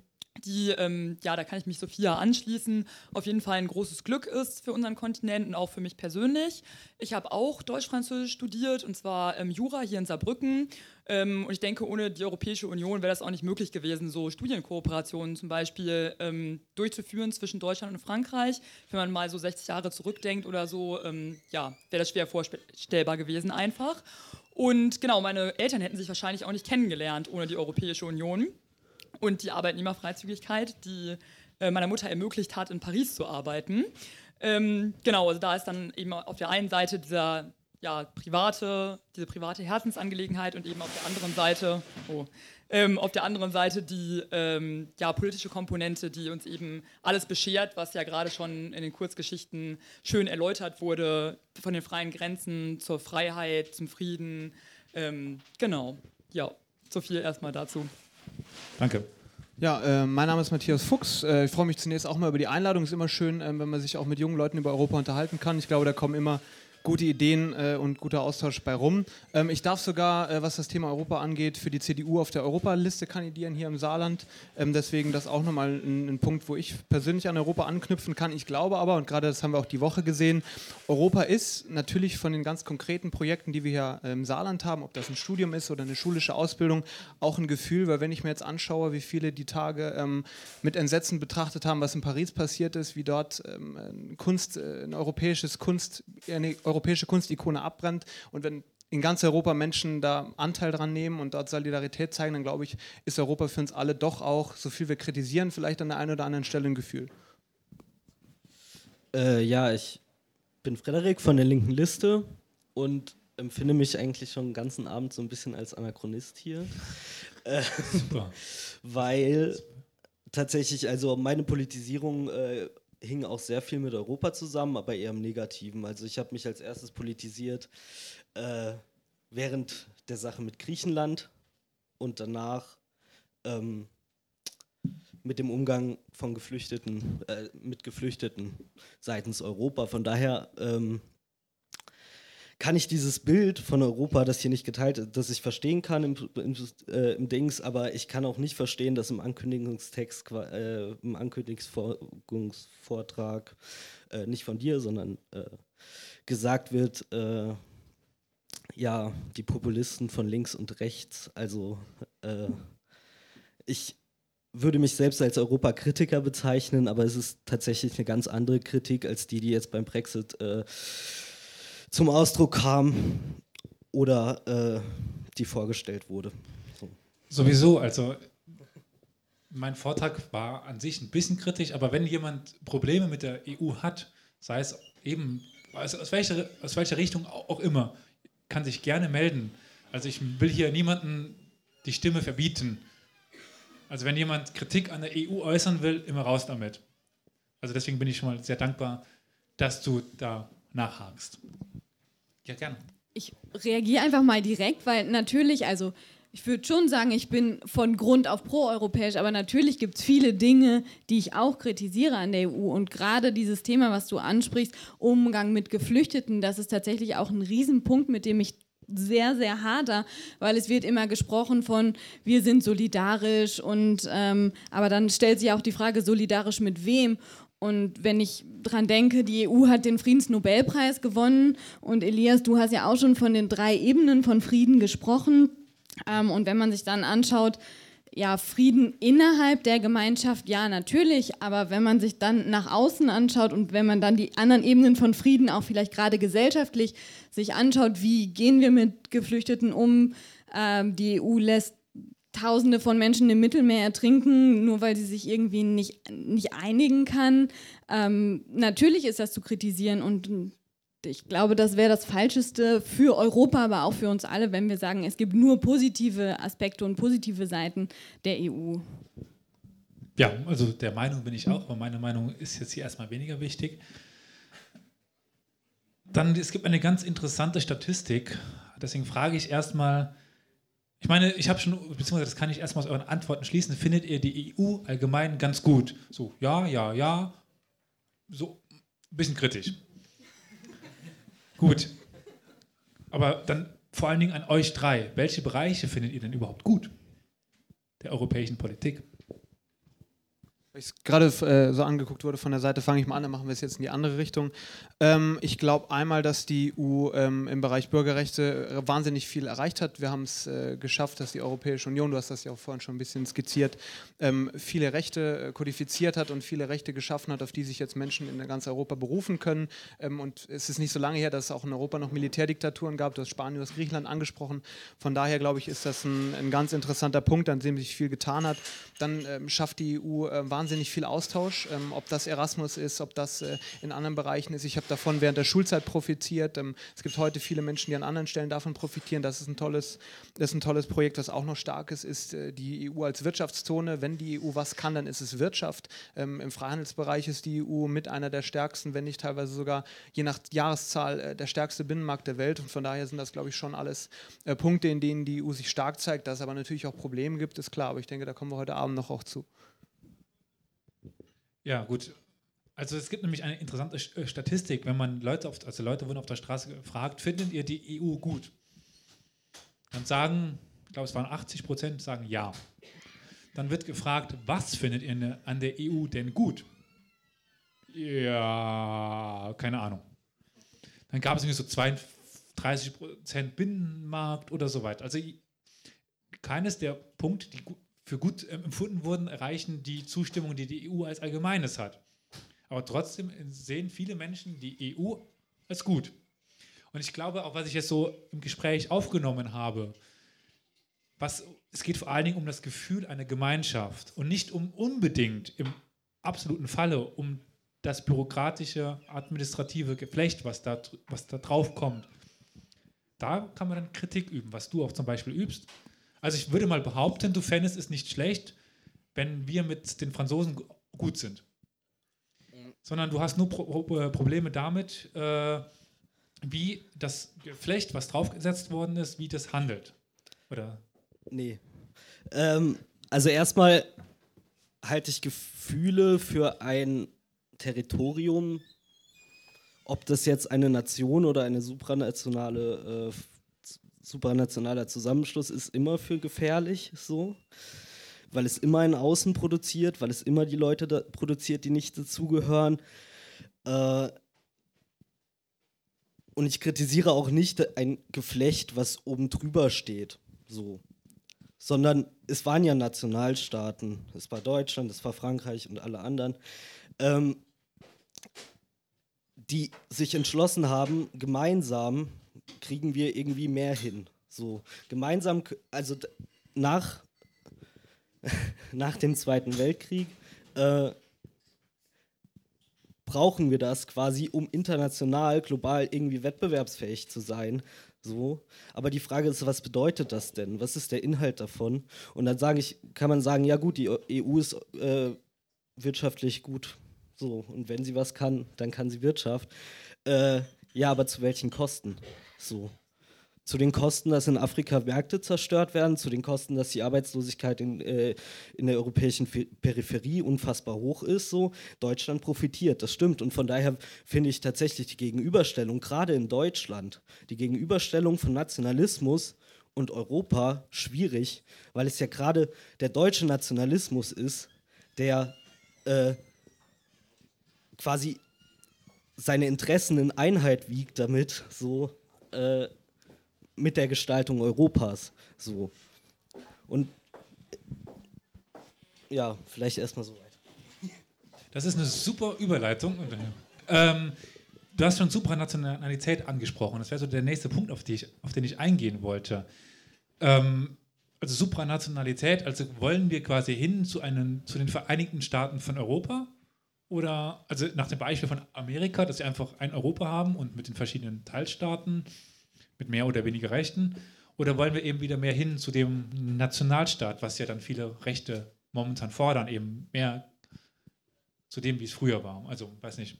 die, ähm, ja, da kann ich mich Sophia anschließen, auf jeden Fall ein großes Glück ist für unseren Kontinent und auch für mich persönlich. Ich habe auch Deutsch-Französisch studiert und zwar ähm, Jura hier in Saarbrücken. Ähm, und ich denke, ohne die Europäische Union wäre das auch nicht möglich gewesen, so Studienkooperationen zum Beispiel ähm, durchzuführen zwischen Deutschland und Frankreich. Wenn man mal so 60 Jahre zurückdenkt oder so, ähm, ja, wäre das schwer vorstellbar gewesen einfach. Und genau, meine Eltern hätten sich wahrscheinlich auch nicht kennengelernt ohne die Europäische Union und die Arbeitnehmerfreizügigkeit, die äh, meiner Mutter ermöglicht hat, in Paris zu arbeiten. Ähm, genau, also da ist dann eben auf der einen Seite dieser ja, private, diese private Herzensangelegenheit und eben auf der anderen Seite, oh, ähm, auf der anderen Seite die ähm, ja, politische Komponente, die uns eben alles beschert, was ja gerade schon in den Kurzgeschichten schön erläutert wurde, von den freien Grenzen zur Freiheit, zum Frieden. Ähm, genau, ja, so viel erstmal dazu. Danke. Ja, äh, mein Name ist Matthias Fuchs. Äh, ich freue mich zunächst auch mal über die Einladung. Es ist immer schön, äh, wenn man sich auch mit jungen Leuten über Europa unterhalten kann. Ich glaube, da kommen immer gute Ideen äh, und guter Austausch bei rum. Ähm, ich darf sogar, äh, was das Thema Europa angeht, für die CDU auf der Europaliste kandidieren hier im Saarland. Ähm, deswegen das auch nochmal ein, ein Punkt, wo ich persönlich an Europa anknüpfen kann. Ich glaube aber, und gerade das haben wir auch die Woche gesehen, Europa ist natürlich von den ganz konkreten Projekten, die wir hier im Saarland haben, ob das ein Studium ist oder eine schulische Ausbildung, auch ein Gefühl, weil wenn ich mir jetzt anschaue, wie viele die Tage ähm, mit Entsetzen betrachtet haben, was in Paris passiert ist, wie dort ähm, Kunst, äh, ein europäisches Kunst, eine europäische Kunstikone abbrennt und wenn in ganz Europa Menschen da Anteil dran nehmen und dort Solidarität zeigen, dann glaube ich, ist Europa für uns alle doch auch, so viel wir kritisieren, vielleicht an der einen oder anderen Stelle ein Gefühl. Äh, ja, ich bin Frederik von der linken Liste und empfinde mich eigentlich schon den ganzen Abend so ein bisschen als Anachronist hier. Äh, Super. Weil tatsächlich, also meine Politisierung äh, hing auch sehr viel mit Europa zusammen, aber eher im Negativen. Also ich habe mich als erstes politisiert äh, während der Sache mit Griechenland und danach ähm, mit dem Umgang von Geflüchteten, äh, mit Geflüchteten seitens Europa. Von daher ähm, kann ich dieses Bild von Europa, das hier nicht geteilt ist, das ich verstehen kann im, im, äh, im Dings, aber ich kann auch nicht verstehen, dass im Ankündigungstext, äh, im Ankündigungsvortrag, äh, nicht von dir, sondern äh, gesagt wird, äh, ja, die Populisten von links und rechts, also äh, ich würde mich selbst als Europakritiker bezeichnen, aber es ist tatsächlich eine ganz andere Kritik als die, die jetzt beim Brexit zum Ausdruck kam oder äh, die vorgestellt wurde. So. Sowieso, also mein Vortrag war an sich ein bisschen kritisch, aber wenn jemand Probleme mit der EU hat, sei es eben aus, aus, welcher, aus welcher Richtung auch immer, kann sich gerne melden. Also ich will hier niemanden die Stimme verbieten. Also wenn jemand Kritik an der EU äußern will, immer raus damit. Also deswegen bin ich schon mal sehr dankbar, dass du da nachhakst. Ja, gerne. Ich reagiere einfach mal direkt, weil natürlich, also ich würde schon sagen, ich bin von Grund auf proeuropäisch, aber natürlich gibt es viele Dinge, die ich auch kritisiere an der EU. Und gerade dieses Thema, was du ansprichst, Umgang mit Geflüchteten, das ist tatsächlich auch ein Riesenpunkt, mit dem ich sehr, sehr hader, weil es wird immer gesprochen von, wir sind solidarisch und ähm, aber dann stellt sich auch die Frage, solidarisch mit wem? Und wenn ich dran denke, die EU hat den Friedensnobelpreis gewonnen. Und Elias, du hast ja auch schon von den drei Ebenen von Frieden gesprochen. Ähm, und wenn man sich dann anschaut, ja, Frieden innerhalb der Gemeinschaft, ja, natürlich, aber wenn man sich dann nach außen anschaut und wenn man dann die anderen Ebenen von Frieden auch vielleicht gerade gesellschaftlich sich anschaut, wie gehen wir mit Geflüchteten um, ähm, die EU lässt Tausende von Menschen im Mittelmeer ertrinken, nur weil sie sich irgendwie nicht, nicht einigen kann. Ähm, natürlich ist das zu kritisieren und ich glaube, das wäre das Falscheste für Europa, aber auch für uns alle, wenn wir sagen, es gibt nur positive Aspekte und positive Seiten der EU. Ja, also der Meinung bin ich auch, aber meine Meinung ist jetzt hier erstmal weniger wichtig. Dann, es gibt eine ganz interessante Statistik, deswegen frage ich erstmal, ich meine, ich habe schon, beziehungsweise das kann ich erstmal aus euren Antworten schließen, findet ihr die EU allgemein ganz gut? So, ja, ja, ja, so ein bisschen kritisch. Gut. Aber dann vor allen Dingen an euch drei. Welche Bereiche findet ihr denn überhaupt gut der europäischen Politik? Ich gerade äh, so angeguckt wurde von der Seite, fange ich mal an, dann machen wir es jetzt in die andere Richtung. Ähm, ich glaube einmal, dass die EU ähm, im Bereich Bürgerrechte äh, wahnsinnig viel erreicht hat. Wir haben es äh, geschafft, dass die Europäische Union, du hast das ja auch vorhin schon ein bisschen skizziert, ähm, viele Rechte äh, kodifiziert hat und viele Rechte geschaffen hat, auf die sich jetzt Menschen in ganz Europa berufen können. Ähm, und es ist nicht so lange her, dass es auch in Europa noch Militärdiktaturen gab. Du hast Spanien, du hast Griechenland angesprochen. Von daher glaube ich, ist das ein, ein, ganz interessanter Punkt, an dem sich viel getan hat. Dann ähm, schafft die EU äh, wahnsinnig wahnsinnig viel Austausch, ähm, ob das Erasmus ist, ob das äh, in anderen Bereichen ist. Ich habe davon während der Schulzeit profitiert. Ähm, es gibt heute viele Menschen, die an anderen Stellen davon profitieren. Das ist ein tolles, das ist ein tolles Projekt, das auch noch stark ist, ist äh, die EU als Wirtschaftszone. Wenn die EU was kann, dann ist es Wirtschaft. Ähm, Im Freihandelsbereich ist die EU mit einer der stärksten, wenn nicht teilweise sogar je nach Jahreszahl äh, der stärkste Binnenmarkt der Welt. Und von daher sind das, glaube ich, schon alles äh, Punkte, in denen die EU sich stark zeigt. Dass es aber natürlich auch Probleme gibt, ist klar. Aber ich denke, da kommen wir heute Abend noch auch zu. Ja, gut. Also es gibt nämlich eine interessante äh, Statistik, wenn man Leute auf, also Leute wurden auf der Straße gefragt, findet ihr die EU gut? Dann sagen, ich glaube es waren 80 Prozent, sagen ja. Dann wird gefragt, was findet ihr an der EU denn gut? Ja, keine Ahnung. Dann gab es irgendwie so 32 Prozent Binnenmarkt oder so weiter. Also keines der Punkte, die für gut äh, empfunden wurden, erreichen die Zustimmung, die die EU als Allgemeines hat. Aber trotzdem sehen viele Menschen die EU als gut. Und ich glaube, auch was ich jetzt so im Gespräch aufgenommen habe, was, es geht vor allen Dingen um das Gefühl einer Gemeinschaft und nicht um unbedingt im absoluten Falle um das bürokratische, administrative Geflecht, was da, was da drauf kommt. Da kann man dann Kritik üben, was du auch zum Beispiel übst. Also ich würde mal behaupten, du fändest es nicht schlecht, wenn wir mit den Franzosen gut sind sondern du hast nur Pro Probleme damit, äh, wie das Geflecht, was draufgesetzt worden ist, wie das handelt. Oder? Nee. Ähm, also erstmal halte ich Gefühle für ein Territorium, ob das jetzt eine Nation oder eine supranationale, äh, supranationaler Zusammenschluss ist, immer für gefährlich so weil es immer ein Außen produziert, weil es immer die Leute produziert, die nicht dazugehören. Äh, und ich kritisiere auch nicht ein Geflecht, was oben drüber steht, so. Sondern es waren ja Nationalstaaten. Es war Deutschland, es war Frankreich und alle anderen, ähm, die sich entschlossen haben, gemeinsam kriegen wir irgendwie mehr hin. So, gemeinsam, also nach nach dem Zweiten Weltkrieg äh, brauchen wir das quasi, um international, global irgendwie wettbewerbsfähig zu sein. So. Aber die Frage ist, was bedeutet das denn? Was ist der Inhalt davon? Und dann sage ich, kann man sagen, ja gut, die EU ist äh, wirtschaftlich gut. So, und wenn sie was kann, dann kann sie Wirtschaft. Äh, ja, aber zu welchen Kosten? So zu den Kosten, dass in Afrika Märkte zerstört werden, zu den Kosten, dass die Arbeitslosigkeit in, äh, in der europäischen Peripherie unfassbar hoch ist. So. Deutschland profitiert, das stimmt. Und von daher finde ich tatsächlich die Gegenüberstellung, gerade in Deutschland, die Gegenüberstellung von Nationalismus und Europa schwierig, weil es ja gerade der deutsche Nationalismus ist, der äh, quasi seine Interessen in Einheit wiegt damit, so äh, mit der Gestaltung Europas. So. Und ja, vielleicht erstmal so weit. Das ist eine super Überleitung. Ähm, du hast schon Supranationalität angesprochen. Das wäre so der nächste Punkt, auf, ich, auf den ich eingehen wollte. Ähm, also Supranationalität, also wollen wir quasi hin zu, einen, zu den Vereinigten Staaten von Europa? Oder, also nach dem Beispiel von Amerika, dass sie einfach ein Europa haben und mit den verschiedenen Teilstaaten mit mehr oder weniger Rechten? Oder wollen wir eben wieder mehr hin zu dem Nationalstaat, was ja dann viele Rechte momentan fordern, eben mehr zu dem, wie es früher war? Also, weiß nicht.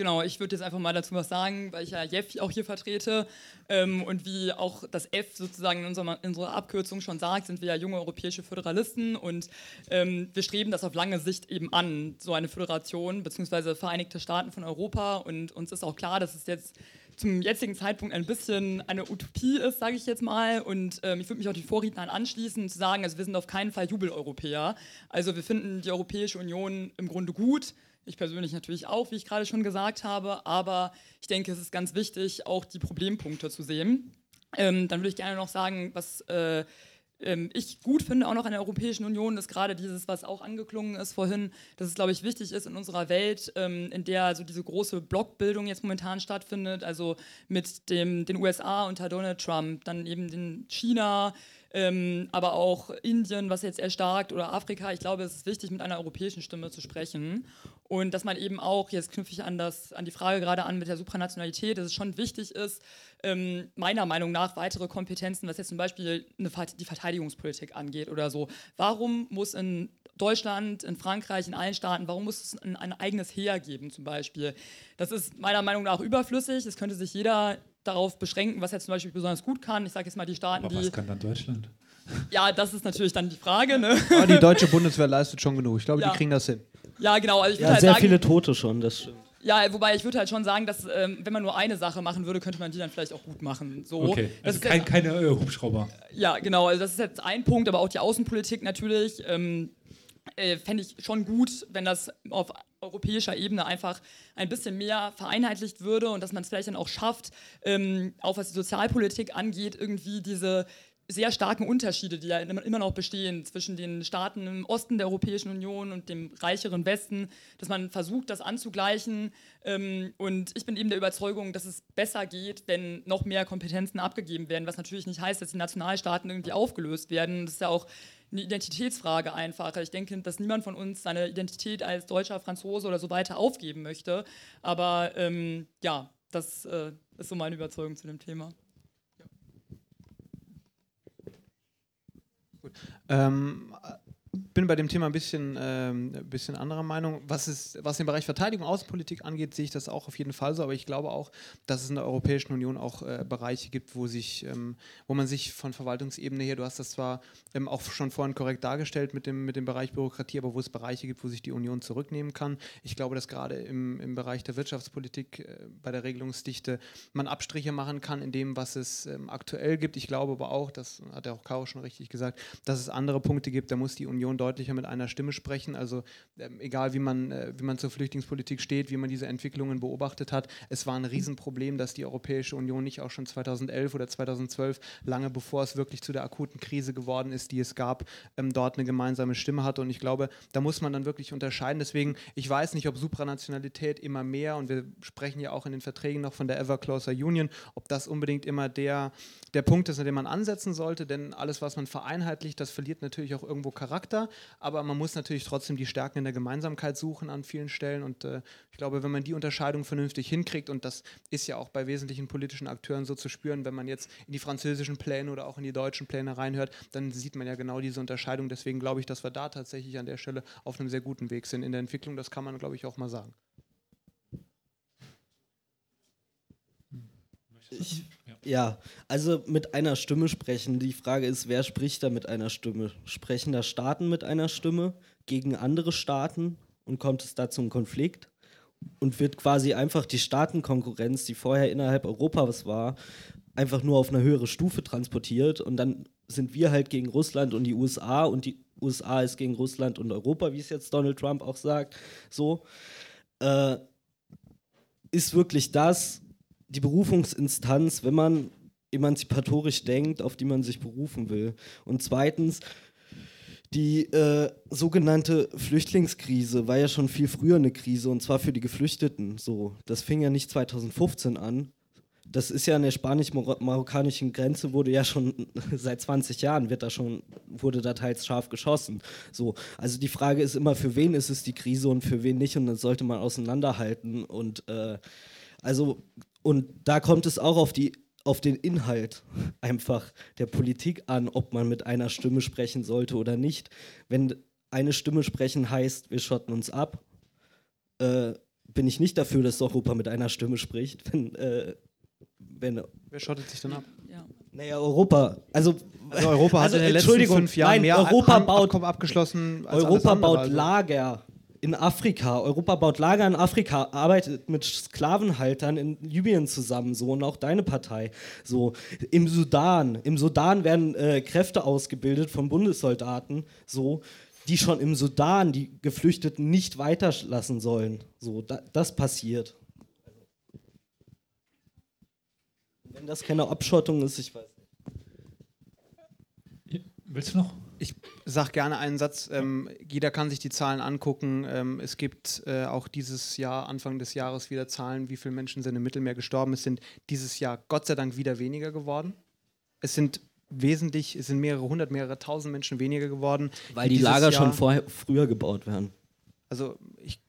Genau, ich würde jetzt einfach mal dazu was sagen, weil ich ja Jeff auch hier vertrete. Ähm, und wie auch das F sozusagen in unserer, in unserer, Abkürzung schon sagt, sind wir ja junge europäische Föderalisten und ähm, wir streben das auf lange Sicht eben an, so eine Föderation, beziehungsweise Vereinigte Staaten von Europa. Und uns ist auch klar, dass es jetzt zum jetzigen Zeitpunkt ein bisschen eine Utopie ist, sage ich jetzt mal. Und ähm, ich würde mich auch die Vorrednern anschließen, zu sagen, also wir sind auf keinen Fall Jubeleuropäer. Also wir finden die Europäische Union im Grunde gut. Ich persönlich natürlich auch, wie ich gerade schon gesagt habe. Aber ich denke, es ist ganz wichtig, auch die Problempunkte zu sehen. Ähm, dann würde ich gerne noch sagen, was äh, ähm, ich gut finde auch noch an der Europäischen Union, ist gerade dieses, was auch angeklungen ist vorhin, dass es, glaube ich, wichtig ist in unserer Welt, ähm, in der also diese große Blockbildung jetzt momentan stattfindet, also mit dem, den USA unter Donald Trump, dann eben den China, ähm, aber auch Indien, was jetzt erstarkt, oder Afrika. Ich glaube, es ist wichtig, mit einer europäischen Stimme zu sprechen. Und dass man eben auch, jetzt knüpfe ich an, das, an die Frage gerade an mit der Supranationalität, dass es schon wichtig ist, ähm, meiner Meinung nach weitere Kompetenzen, was jetzt zum Beispiel eine, die Verteidigungspolitik angeht oder so. Warum muss in Deutschland, in Frankreich, in allen Staaten, warum muss es ein, ein eigenes Heer geben zum Beispiel? Das ist meiner Meinung nach überflüssig. Es könnte sich jeder darauf beschränken, was er zum Beispiel besonders gut kann. Ich sage jetzt mal die Staaten, Aber die. Was kann dann Deutschland? Ja, das ist natürlich dann die Frage. Ne? Aber die deutsche Bundeswehr leistet schon genug. Ich glaube, Ja. die kriegen das hin. Ja, genau. Also ich Ja, halt sehr sagen, viele Tote schon, das stimmt. Ja, wobei ich würde halt schon sagen, dass ähm, wenn man nur eine Sache machen würde, könnte man die dann vielleicht auch gut machen. So, Okay, das also ist kein, jetzt, keine äh, Hubschrauber. ja, genau. Also das ist jetzt ein Punkt, aber auch die Außenpolitik natürlich. Ähm, äh, Fände ich schon gut, wenn das auf europäischer Ebene einfach ein bisschen mehr vereinheitlicht würde und dass man es vielleicht dann auch schafft, ähm, auch was die Sozialpolitik angeht, irgendwie diese sehr starken Unterschiede, die ja immer noch bestehen zwischen den Staaten im Osten der Europäischen Union und dem reicheren Westen, dass man versucht, das anzugleichen. Ähm, und ich bin eben der Überzeugung, dass es besser geht, wenn noch mehr Kompetenzen abgegeben werden, was natürlich nicht heißt, dass die Nationalstaaten irgendwie aufgelöst werden. Das ist ja auch eine Identitätsfrage einfach. Ich denke, dass niemand von uns seine Identität als Deutscher, Franzose oder so weiter aufgeben möchte. Aber ähm, ja, das äh, ist so meine Überzeugung zu dem Thema. Ähm, bin bei dem Thema ein bisschen, ähm, ein bisschen anderer Meinung. Was, ist, was den Bereich Verteidigung und Außenpolitik angeht, sehe ich das auch auf jeden Fall so. Aber ich glaube auch, dass es in der Europäischen Union auch äh, Bereiche gibt, wo, sich, ähm, wo man sich von Verwaltungsebene her, du hast das zwar ähm, auch schon vorhin korrekt dargestellt mit dem, mit dem Bereich Bürokratie, aber wo es Bereiche gibt, wo sich die Union zurücknehmen kann. Ich glaube, dass gerade im, im Bereich der Wirtschaftspolitik äh, bei der Regelungsdichte man Abstriche machen kann in dem, was es ähm, aktuell gibt. Ich glaube aber auch, das hat ja auch Caro schon richtig gesagt, dass es andere Punkte gibt, da muss die Union deutlicher mit einer Stimme sprechen. Also ähm, egal, wie man, äh, wie man zur Flüchtlingspolitik steht, wie man diese Entwicklungen beobachtet hat, es war ein Riesenproblem, dass die Europäische Union nicht auch schon 2011 oder 2012, lange bevor es wirklich zu der akuten Krise geworden ist, die es gab, ähm, dort eine gemeinsame Stimme hatte. Und ich glaube, da muss man dann wirklich unterscheiden. Deswegen, ich weiß nicht, ob Supranationalität immer mehr, und wir sprechen ja auch in den Verträgen noch von der Ever Closer Union, ob das unbedingt immer der, der Punkt ist, an dem man ansetzen sollte, denn alles, was man vereinheitlicht, das verliert natürlich auch irgendwo Charakter, aber man muss natürlich trotzdem die Stärken in der Gemeinsamkeit suchen an vielen Stellen und äh, ich glaube, wenn man die Unterscheidung vernünftig hinkriegt und das ist ja auch bei wesentlichen politischen Akteuren so zu spüren, wenn man jetzt in die französischen Pläne oder auch in die deutschen Pläne reinhört, dann sieht man ja genau diese Unterscheidung. Deswegen glaube ich, dass wir da tatsächlich an der Stelle auf einem sehr guten Weg sind in der Entwicklung. Das kann man, glaube ich, auch mal sagen. Ich, ja, also mit einer Stimme sprechen. Die Frage ist, wer spricht da mit einer Stimme? Sprechen da Staaten mit einer Stimme gegen andere Staaten und kommt es da zum Konflikt? Und wird quasi einfach die Staatenkonkurrenz, die vorher innerhalb Europas war, einfach nur auf eine höhere Stufe transportiert und dann sind wir halt gegen Russland und die USA und die USA ist gegen Russland und Europa, wie es jetzt Donald Trump auch sagt. So äh, ist wirklich das die Berufungsinstanz, wenn man emanzipatorisch denkt, auf die man sich berufen will. Und zweitens, die äh, sogenannte Flüchtlingskrise war ja schon viel früher eine Krise und zwar für die Geflüchteten. So, das fing ja nicht 2015 an. Das ist ja an der spanisch-marokkanischen Grenze wurde ja schon seit 20 Jahren wird da schon wurde da teils scharf geschossen. So, also die Frage ist immer, für wen ist es die Krise und für wen nicht und das sollte man auseinanderhalten und äh, also und da kommt es auch auf die auf den Inhalt einfach der Politik an, ob man mit einer Stimme sprechen sollte oder nicht. Wenn eine Stimme sprechen heißt, wir schotten uns ab, äh, bin ich nicht dafür, dass Europa mit einer Stimme spricht. Wenn, äh, wenn, Wer schottet sich dann ab? Ja. naja, Europa, also, Also Europa hat also, in den letzten Entschuldigung, fünf Jahren nein, mehr Europa Ab- baut, Abkommen abgeschlossen als alles Europa andere, baut also. Lager in Afrika. Europa baut Lager in Afrika, arbeitet mit Sklavenhaltern in Libyen zusammen, so und auch deine Partei. So im Sudan, im Sudan werden äh, Kräfte ausgebildet von Bundessoldaten, so die schon im Sudan die Geflüchteten nicht weiterlassen sollen. So da, das passiert. Wenn das keine Abschottung ist, ich weiß nicht. Willst du noch? Ich sage gerne einen Satz. Ähm, jeder kann sich die Zahlen angucken. Ähm, es gibt äh, auch dieses Jahr, Anfang des Jahres, wieder Zahlen, wie viele Menschen sind im Mittelmeer gestorben. Es sind dieses Jahr Gott sei Dank wieder weniger geworden. Es sind wesentlich, es sind mehrere hundert, mehrere tausend Menschen weniger geworden. Weil die Lager schon Jahr- vorher, früher gebaut werden. Also ich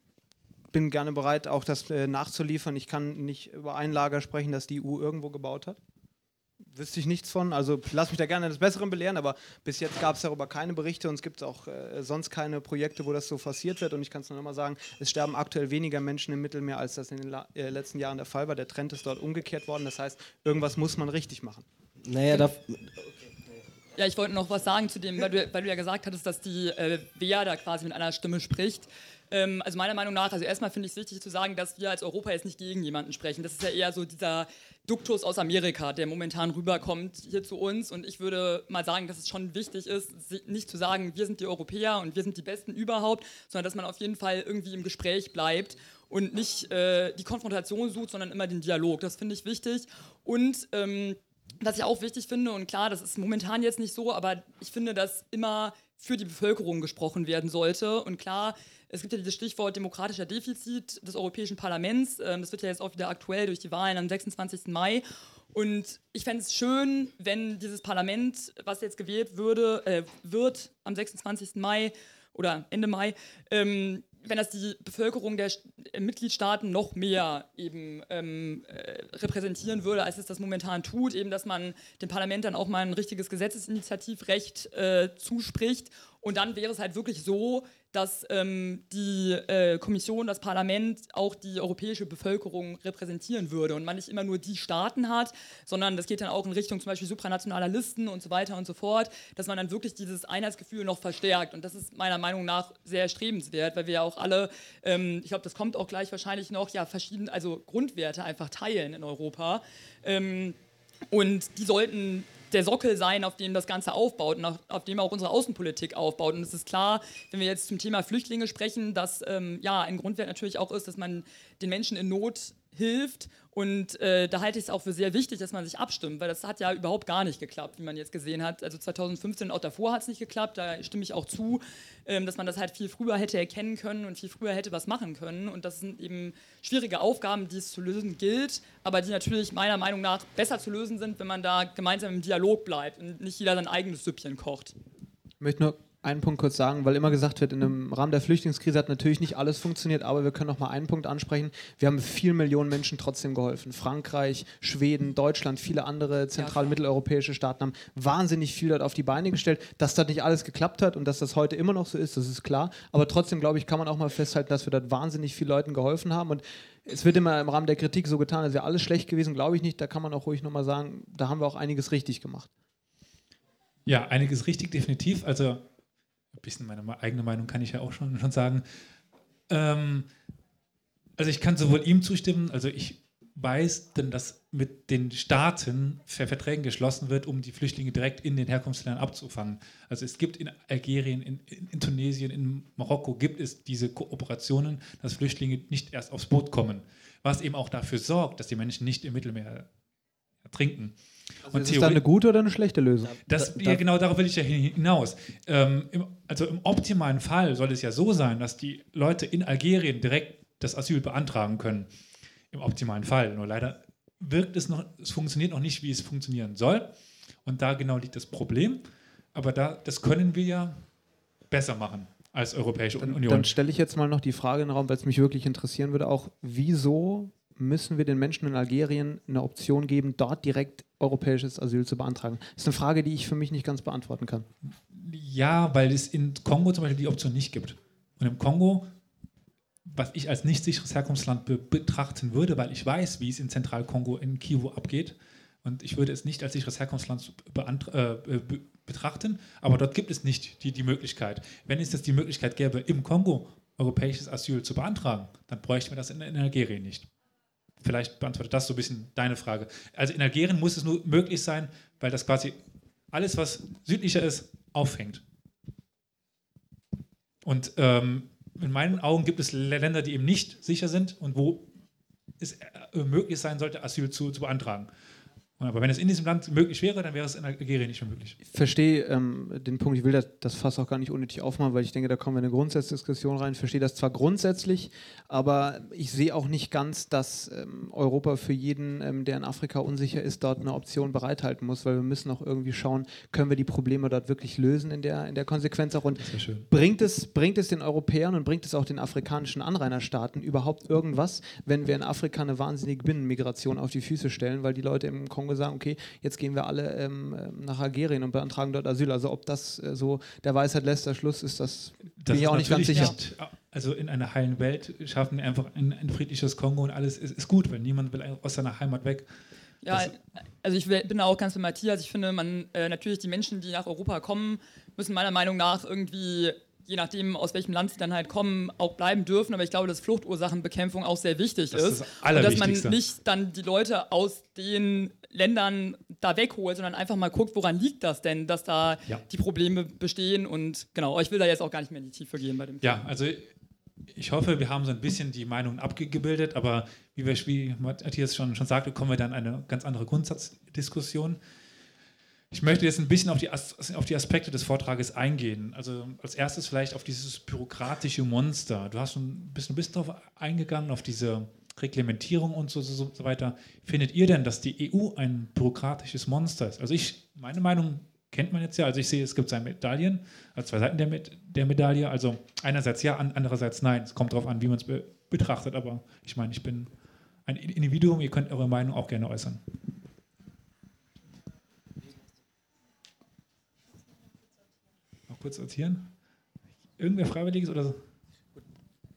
bin gerne bereit, auch das äh, nachzuliefern. Ich kann nicht über ein Lager sprechen, das die EU irgendwo gebaut hat. Wüsste ich nichts von. Also lass mich da gerne des Besseren belehren, aber bis jetzt gab es darüber keine Berichte und es gibt auch äh, sonst keine Projekte, wo das so forciert wird. Und ich kann es nur noch mal sagen, es sterben aktuell weniger Menschen im Mittelmeer, als das in den La äh, letzten Jahren der Fall war. Der Trend ist dort umgekehrt worden. Das heißt, irgendwas muss man richtig machen. Naja, da, Ja, ich wollte noch was sagen zu dem, weil du, weil du ja gesagt hattest, dass die äh, Wehr da quasi mit einer Stimme spricht. Ähm, also meiner Meinung nach, also erstmal finde ich es wichtig zu sagen, dass wir als Europa jetzt nicht gegen jemanden sprechen. Das ist ja eher so dieser Duktus aus Amerika, der momentan rüberkommt hier zu uns. Und ich würde mal sagen, dass es schon wichtig ist, nicht zu sagen, wir sind die Europäer und wir sind die Besten überhaupt, sondern dass man auf jeden Fall irgendwie im Gespräch bleibt und nicht äh, die Konfrontation sucht, sondern immer den Dialog. Das finde ich wichtig. Und ähm, was ich auch wichtig finde, und klar, das ist momentan jetzt nicht so, aber ich finde, dass immer für die Bevölkerung gesprochen werden sollte. Und klar, es gibt ja dieses Stichwort demokratischer Defizit des Europäischen Parlaments. Ähm, das wird ja jetzt auch wieder aktuell durch die Wahlen am 26. Mai. Und ich fände es schön, wenn dieses Parlament, was jetzt gewählt würde, äh, wird am 26. Mai oder Ende Mai, ähm, wenn das die Bevölkerung der äh, Mitgliedstaaten noch mehr eben ähm, äh, repräsentieren würde, als es das momentan tut, eben dass man dem Parlament dann auch mal ein richtiges Gesetzesinitiativrecht äh, zuspricht. Und dann wäre es halt wirklich so, dass ähm, die äh, Kommission, das Parlament auch die europäische Bevölkerung repräsentieren würde und man nicht immer nur die Staaten hat, sondern das geht dann auch in Richtung zum Beispiel supranationaler Listen und so weiter und so fort, dass man dann wirklich dieses Einheitsgefühl noch verstärkt. Und das ist meiner Meinung nach sehr erstrebenswert, weil wir ja auch alle, ähm, ich glaube, das kommt auch gleich wahrscheinlich noch, ja, verschiedene, also Grundwerte einfach teilen in Europa. Ähm, und die sollten der Sockel sein, auf dem das Ganze aufbaut und auf, auf, dem auch unsere Außenpolitik aufbaut. Und es ist klar, wenn wir jetzt zum Thema Flüchtlinge sprechen, dass ähm, ja ein Grundwert natürlich auch ist, dass man den Menschen in Not hilft. Und äh, da halte ich es auch für sehr wichtig, dass man sich abstimmt, weil das hat ja überhaupt gar nicht geklappt, wie man jetzt gesehen hat. Also 2015 und auch davor hat es nicht geklappt, da stimme ich auch zu, ähm, dass man das halt viel früher hätte erkennen können und viel früher hätte was machen können. Und das sind eben schwierige Aufgaben, die es zu lösen gilt, aber die natürlich meiner Meinung nach besser zu lösen sind, wenn man da gemeinsam im Dialog bleibt und nicht jeder sein eigenes Süppchen kocht. Ich möchte nur einen Punkt kurz sagen, weil immer gesagt wird, in dem Rahmen der Flüchtlingskrise hat natürlich nicht alles funktioniert, aber wir können noch mal einen Punkt ansprechen. Wir haben vier Millionen Menschen trotzdem geholfen. Frankreich, Schweden, Deutschland, viele andere zentral- und mitteleuropäische Staaten haben wahnsinnig viel dort auf die Beine gestellt. Dass das nicht alles geklappt hat und dass das heute immer noch so ist, das ist klar. Aber trotzdem, glaube ich, kann man auch mal festhalten, dass wir dort wahnsinnig vielen Leuten geholfen haben. Und es wird immer im Rahmen der Kritik so getan, als wäre alles schlecht gewesen, glaube ich nicht. Da kann man auch ruhig noch mal sagen, da haben wir auch einiges richtig gemacht. Ja, einiges richtig, definitiv. Also ein bisschen meine eigene Meinung kann ich ja auch schon, schon sagen. Ähm, also ich kann sowohl ihm zustimmen, also ich weiß denn, dass mit den Staaten Verträgen geschlossen wird, um die Flüchtlinge direkt in den Herkunftsländern abzufangen. Also es gibt in Algerien, in, in, Tunesien, in Marokko gibt es diese Kooperationen, dass Flüchtlinge nicht erst aufs Boot kommen, was eben auch dafür sorgt, dass die Menschen nicht im Mittelmeer ertrinken. Also ist es dann eine gute oder eine schlechte Lösung? Das, ja, genau darauf will ich ja hinaus. Ähm, im, also im optimalen Fall soll es ja so sein, dass die Leute in Algerien direkt das Asyl beantragen können. Im optimalen Fall. Nur leider wirkt es noch, es funktioniert noch nicht, wie es funktionieren soll. Und da genau liegt das Problem. Aber da, das können wir ja besser machen als Europäische dann, Union. Dann stelle ich jetzt mal noch die Frage in den Raum, weil es mich wirklich interessieren würde, auch wieso müssen wir den Menschen in Algerien eine Option geben, dort direkt europäisches Asyl zu beantragen? Das ist eine Frage, die ich für mich nicht ganz beantworten kann. Ja, weil es in Kongo zum Beispiel die Option nicht gibt. Und im Kongo, was ich als nicht sicheres Herkunftsland be betrachten würde, weil ich weiß, wie es in Zentralkongo in Kivu abgeht, und ich würde es nicht als sicheres Herkunftsland äh, be betrachten, aber dort gibt es nicht die, die Möglichkeit. Wenn es jetzt die Möglichkeit gäbe, im Kongo europäisches Asyl zu beantragen, dann bräuchten wir das in, in Algerien nicht. Vielleicht beantwortet das so ein bisschen deine Frage. Also in Algerien muss es nur möglich sein, weil das quasi alles, was südlicher ist, auffängt. Und ähm, in meinen Augen gibt es Länder, die eben nicht sicher sind und wo es äh, möglich sein sollte, Asyl zu, zu beantragen. Aber wenn es in diesem Land möglich wäre, dann wäre es in Algerien nicht mehr möglich. Ich verstehe ähm, den Punkt, ich will das, das Fass auch gar nicht unnötig aufmachen, weil ich denke, da kommen wir in eine Grundsatzdiskussion rein. Ich verstehe das zwar grundsätzlich, aber ich sehe auch nicht ganz, dass ähm, Europa für jeden, ähm, der in Afrika unsicher ist, dort eine Option bereithalten muss, weil wir müssen auch irgendwie schauen, können wir die Probleme dort wirklich lösen in der, in der Konsequenz auch. Und bringt es, bringt es den Europäern und bringt es auch den afrikanischen Anrainerstaaten überhaupt irgendwas, wenn wir in Afrika eine wahnsinnige Binnenmigration auf die Füße stellen, weil die Leute im Kongo wir sagen, okay, jetzt gehen wir alle ähm, ähm, nach Algerien und beantragen dort Asyl. Also ob das äh, so der Weisheit letzter Schluss ist, das, das bin ich auch nicht ganz sicher. Nicht, also in einer heilen Welt schaffen wir einfach ein, ein friedliches Kongo und alles ist, ist, gut, weil niemand will aus seiner Heimat weg. Ja, also ich bin da auch ganz bei Matthias. Ich finde, man äh, natürlich die Menschen, die nach Europa kommen, müssen meiner Meinung nach irgendwie je nachdem, aus welchem Land sie dann halt kommen, auch bleiben dürfen. Aber ich glaube, dass Fluchtursachenbekämpfung auch sehr wichtig Das ist. ist das und dass man nicht dann die Leute aus den Ländern da wegholt, sondern einfach mal guckt, woran liegt das denn, dass da Ja. die Probleme bestehen. Und genau, ich will da jetzt auch gar nicht mehr in die Tiefe gehen bei dem Ja, also ich hoffe, wir haben so ein bisschen die Meinung abgebildet, aber wie, wir, wie Matthias schon, schon sagte, kommen wir dann in eine ganz andere Grundsatzdiskussion. Ich möchte jetzt ein bisschen auf die, As auf die Aspekte des Vortrages eingehen. Also als erstes vielleicht auf dieses bürokratische Monster. Du hast ein bisschen, ein bisschen darauf eingegangen, auf diese Reglementierung und so, so, so weiter. Findet ihr denn, dass die EU ein bürokratisches Monster ist? Also ich, meine Meinung kennt man jetzt ja. Also ich sehe, es gibt zwei Medaillen, also zwei Seiten der, Med- der Medaille. Also einerseits ja, an- andererseits nein. Es kommt darauf an, wie man es be betrachtet. Aber ich meine, ich bin ein Individuum. Ihr könnt eure Meinung auch gerne äußern. Kurz sortieren. Irgendwer Freiwilliges oder so?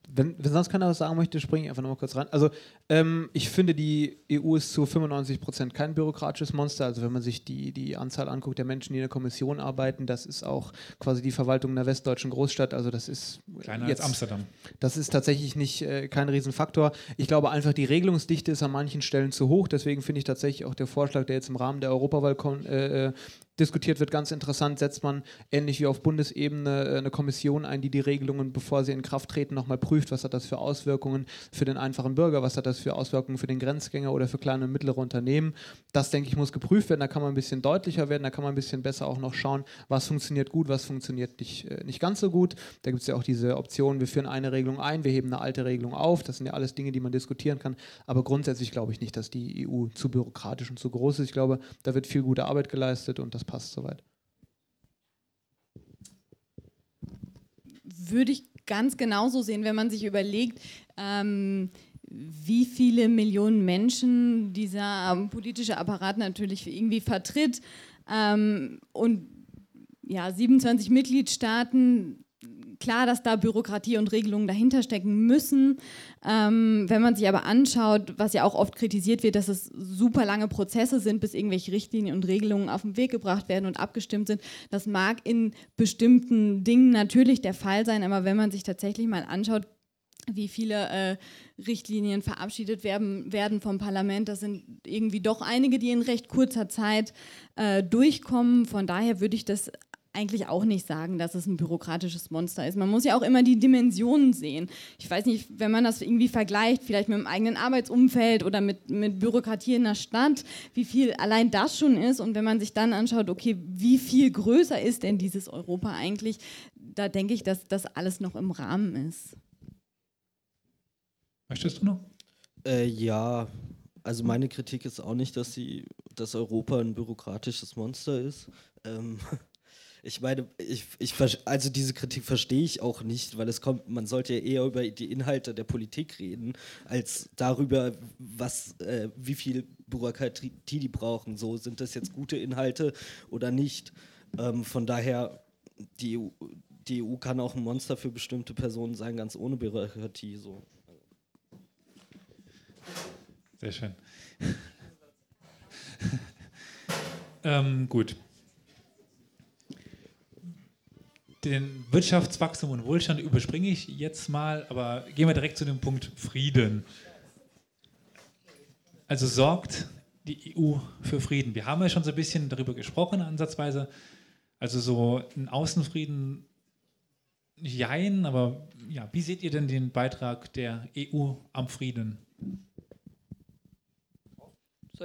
Wenn, wenn sonst keiner was sagen möchte, springe ich einfach nochmal kurz rein. Also, ähm, ich finde, die EU ist zu 95 Prozent kein bürokratisches Monster. Also, wenn man sich die, die Anzahl anguckt der Menschen, die in der Kommission arbeiten, das ist auch quasi die Verwaltung einer westdeutschen Großstadt. Also, das ist Kleiner jetzt als Amsterdam. Das ist tatsächlich nicht äh, kein Riesenfaktor. Ich glaube einfach, die Regelungsdichte ist an manchen Stellen zu hoch. Deswegen finde ich tatsächlich auch der Vorschlag, der jetzt im Rahmen der Europawahl äh, äh, diskutiert wird, ganz interessant. Setzt man ähnlich wie auf Bundesebene äh, eine Kommission ein, die die Regelungen, bevor sie in Kraft treten, nochmal prüft. Was hat das für Auswirkungen für den einfachen Bürger? Was hat das für Auswirkungen für den Grenzgänger oder für kleine und mittlere Unternehmen? Das, denke ich, muss geprüft werden. Da kann man ein bisschen deutlicher werden. Da kann man ein bisschen besser auch noch schauen, was funktioniert gut, was funktioniert nicht, äh, nicht ganz so gut. Da gibt es ja auch diese Option, wir führen eine Regelung ein, wir heben eine alte Regelung auf. Das sind ja alles Dinge, die man diskutieren kann. Aber grundsätzlich glaube ich nicht, dass die EU zu bürokratisch und zu groß ist. Ich glaube, da wird viel gute Arbeit geleistet und das passt soweit. würde ich ganz genauso sehen, wenn man sich überlegt, ähm, wie viele Millionen Menschen dieser ähm, politische Apparat natürlich irgendwie vertritt. Ähm, und ja, 27 Mitgliedstaaten, klar, dass da Bürokratie und Regelungen dahinter stecken müssen. Ähm, wenn man sich aber anschaut, was ja auch oft kritisiert wird, dass es super lange Prozesse sind, bis irgendwelche Richtlinien und Regelungen auf den Weg gebracht werden und abgestimmt sind, das mag in bestimmten Dingen natürlich der Fall sein, aber wenn man sich tatsächlich mal anschaut, wie viele äh, Richtlinien verabschiedet werden, werden vom Parlament. Das sind irgendwie doch einige, die in recht kurzer Zeit äh, durchkommen. Von daher würde ich das eigentlich auch nicht sagen, dass es ein bürokratisches Monster ist. Man muss ja auch immer die Dimensionen sehen. Ich weiß nicht, wenn man das irgendwie vergleicht, vielleicht mit dem eigenen Arbeitsumfeld oder mit, mit Bürokratie in der Stadt, wie viel allein das schon ist. Und wenn man sich dann anschaut, okay, wie viel größer ist denn dieses Europa eigentlich, da denke ich, dass das alles noch im Rahmen ist. Möchtest du noch? Äh, ja, also meine Kritik ist auch nicht, dass, sie, dass Europa ein bürokratisches Monster ist. Ähm, ich meine, ich, ich, also diese Kritik verstehe ich auch nicht, weil es kommt, man sollte ja eher über die Inhalte der Politik reden, als darüber, was, äh, wie viel Bürokratie die brauchen. So, sind das jetzt gute Inhalte oder nicht? Ähm, von daher, die EU, die EU kann auch ein Monster für bestimmte Personen sein, ganz ohne Bürokratie. So. Sehr schön. ähm, gut. Den Wirtschaftswachstum und Wohlstand überspringe ich jetzt mal, aber gehen wir direkt zu dem Punkt Frieden. Also sorgt die EU für Frieden. Wir haben ja schon so ein bisschen darüber gesprochen, ansatzweise. Also so ein Außenfrieden, jein, aber ja, wie seht ihr denn den Beitrag der EU am Frieden?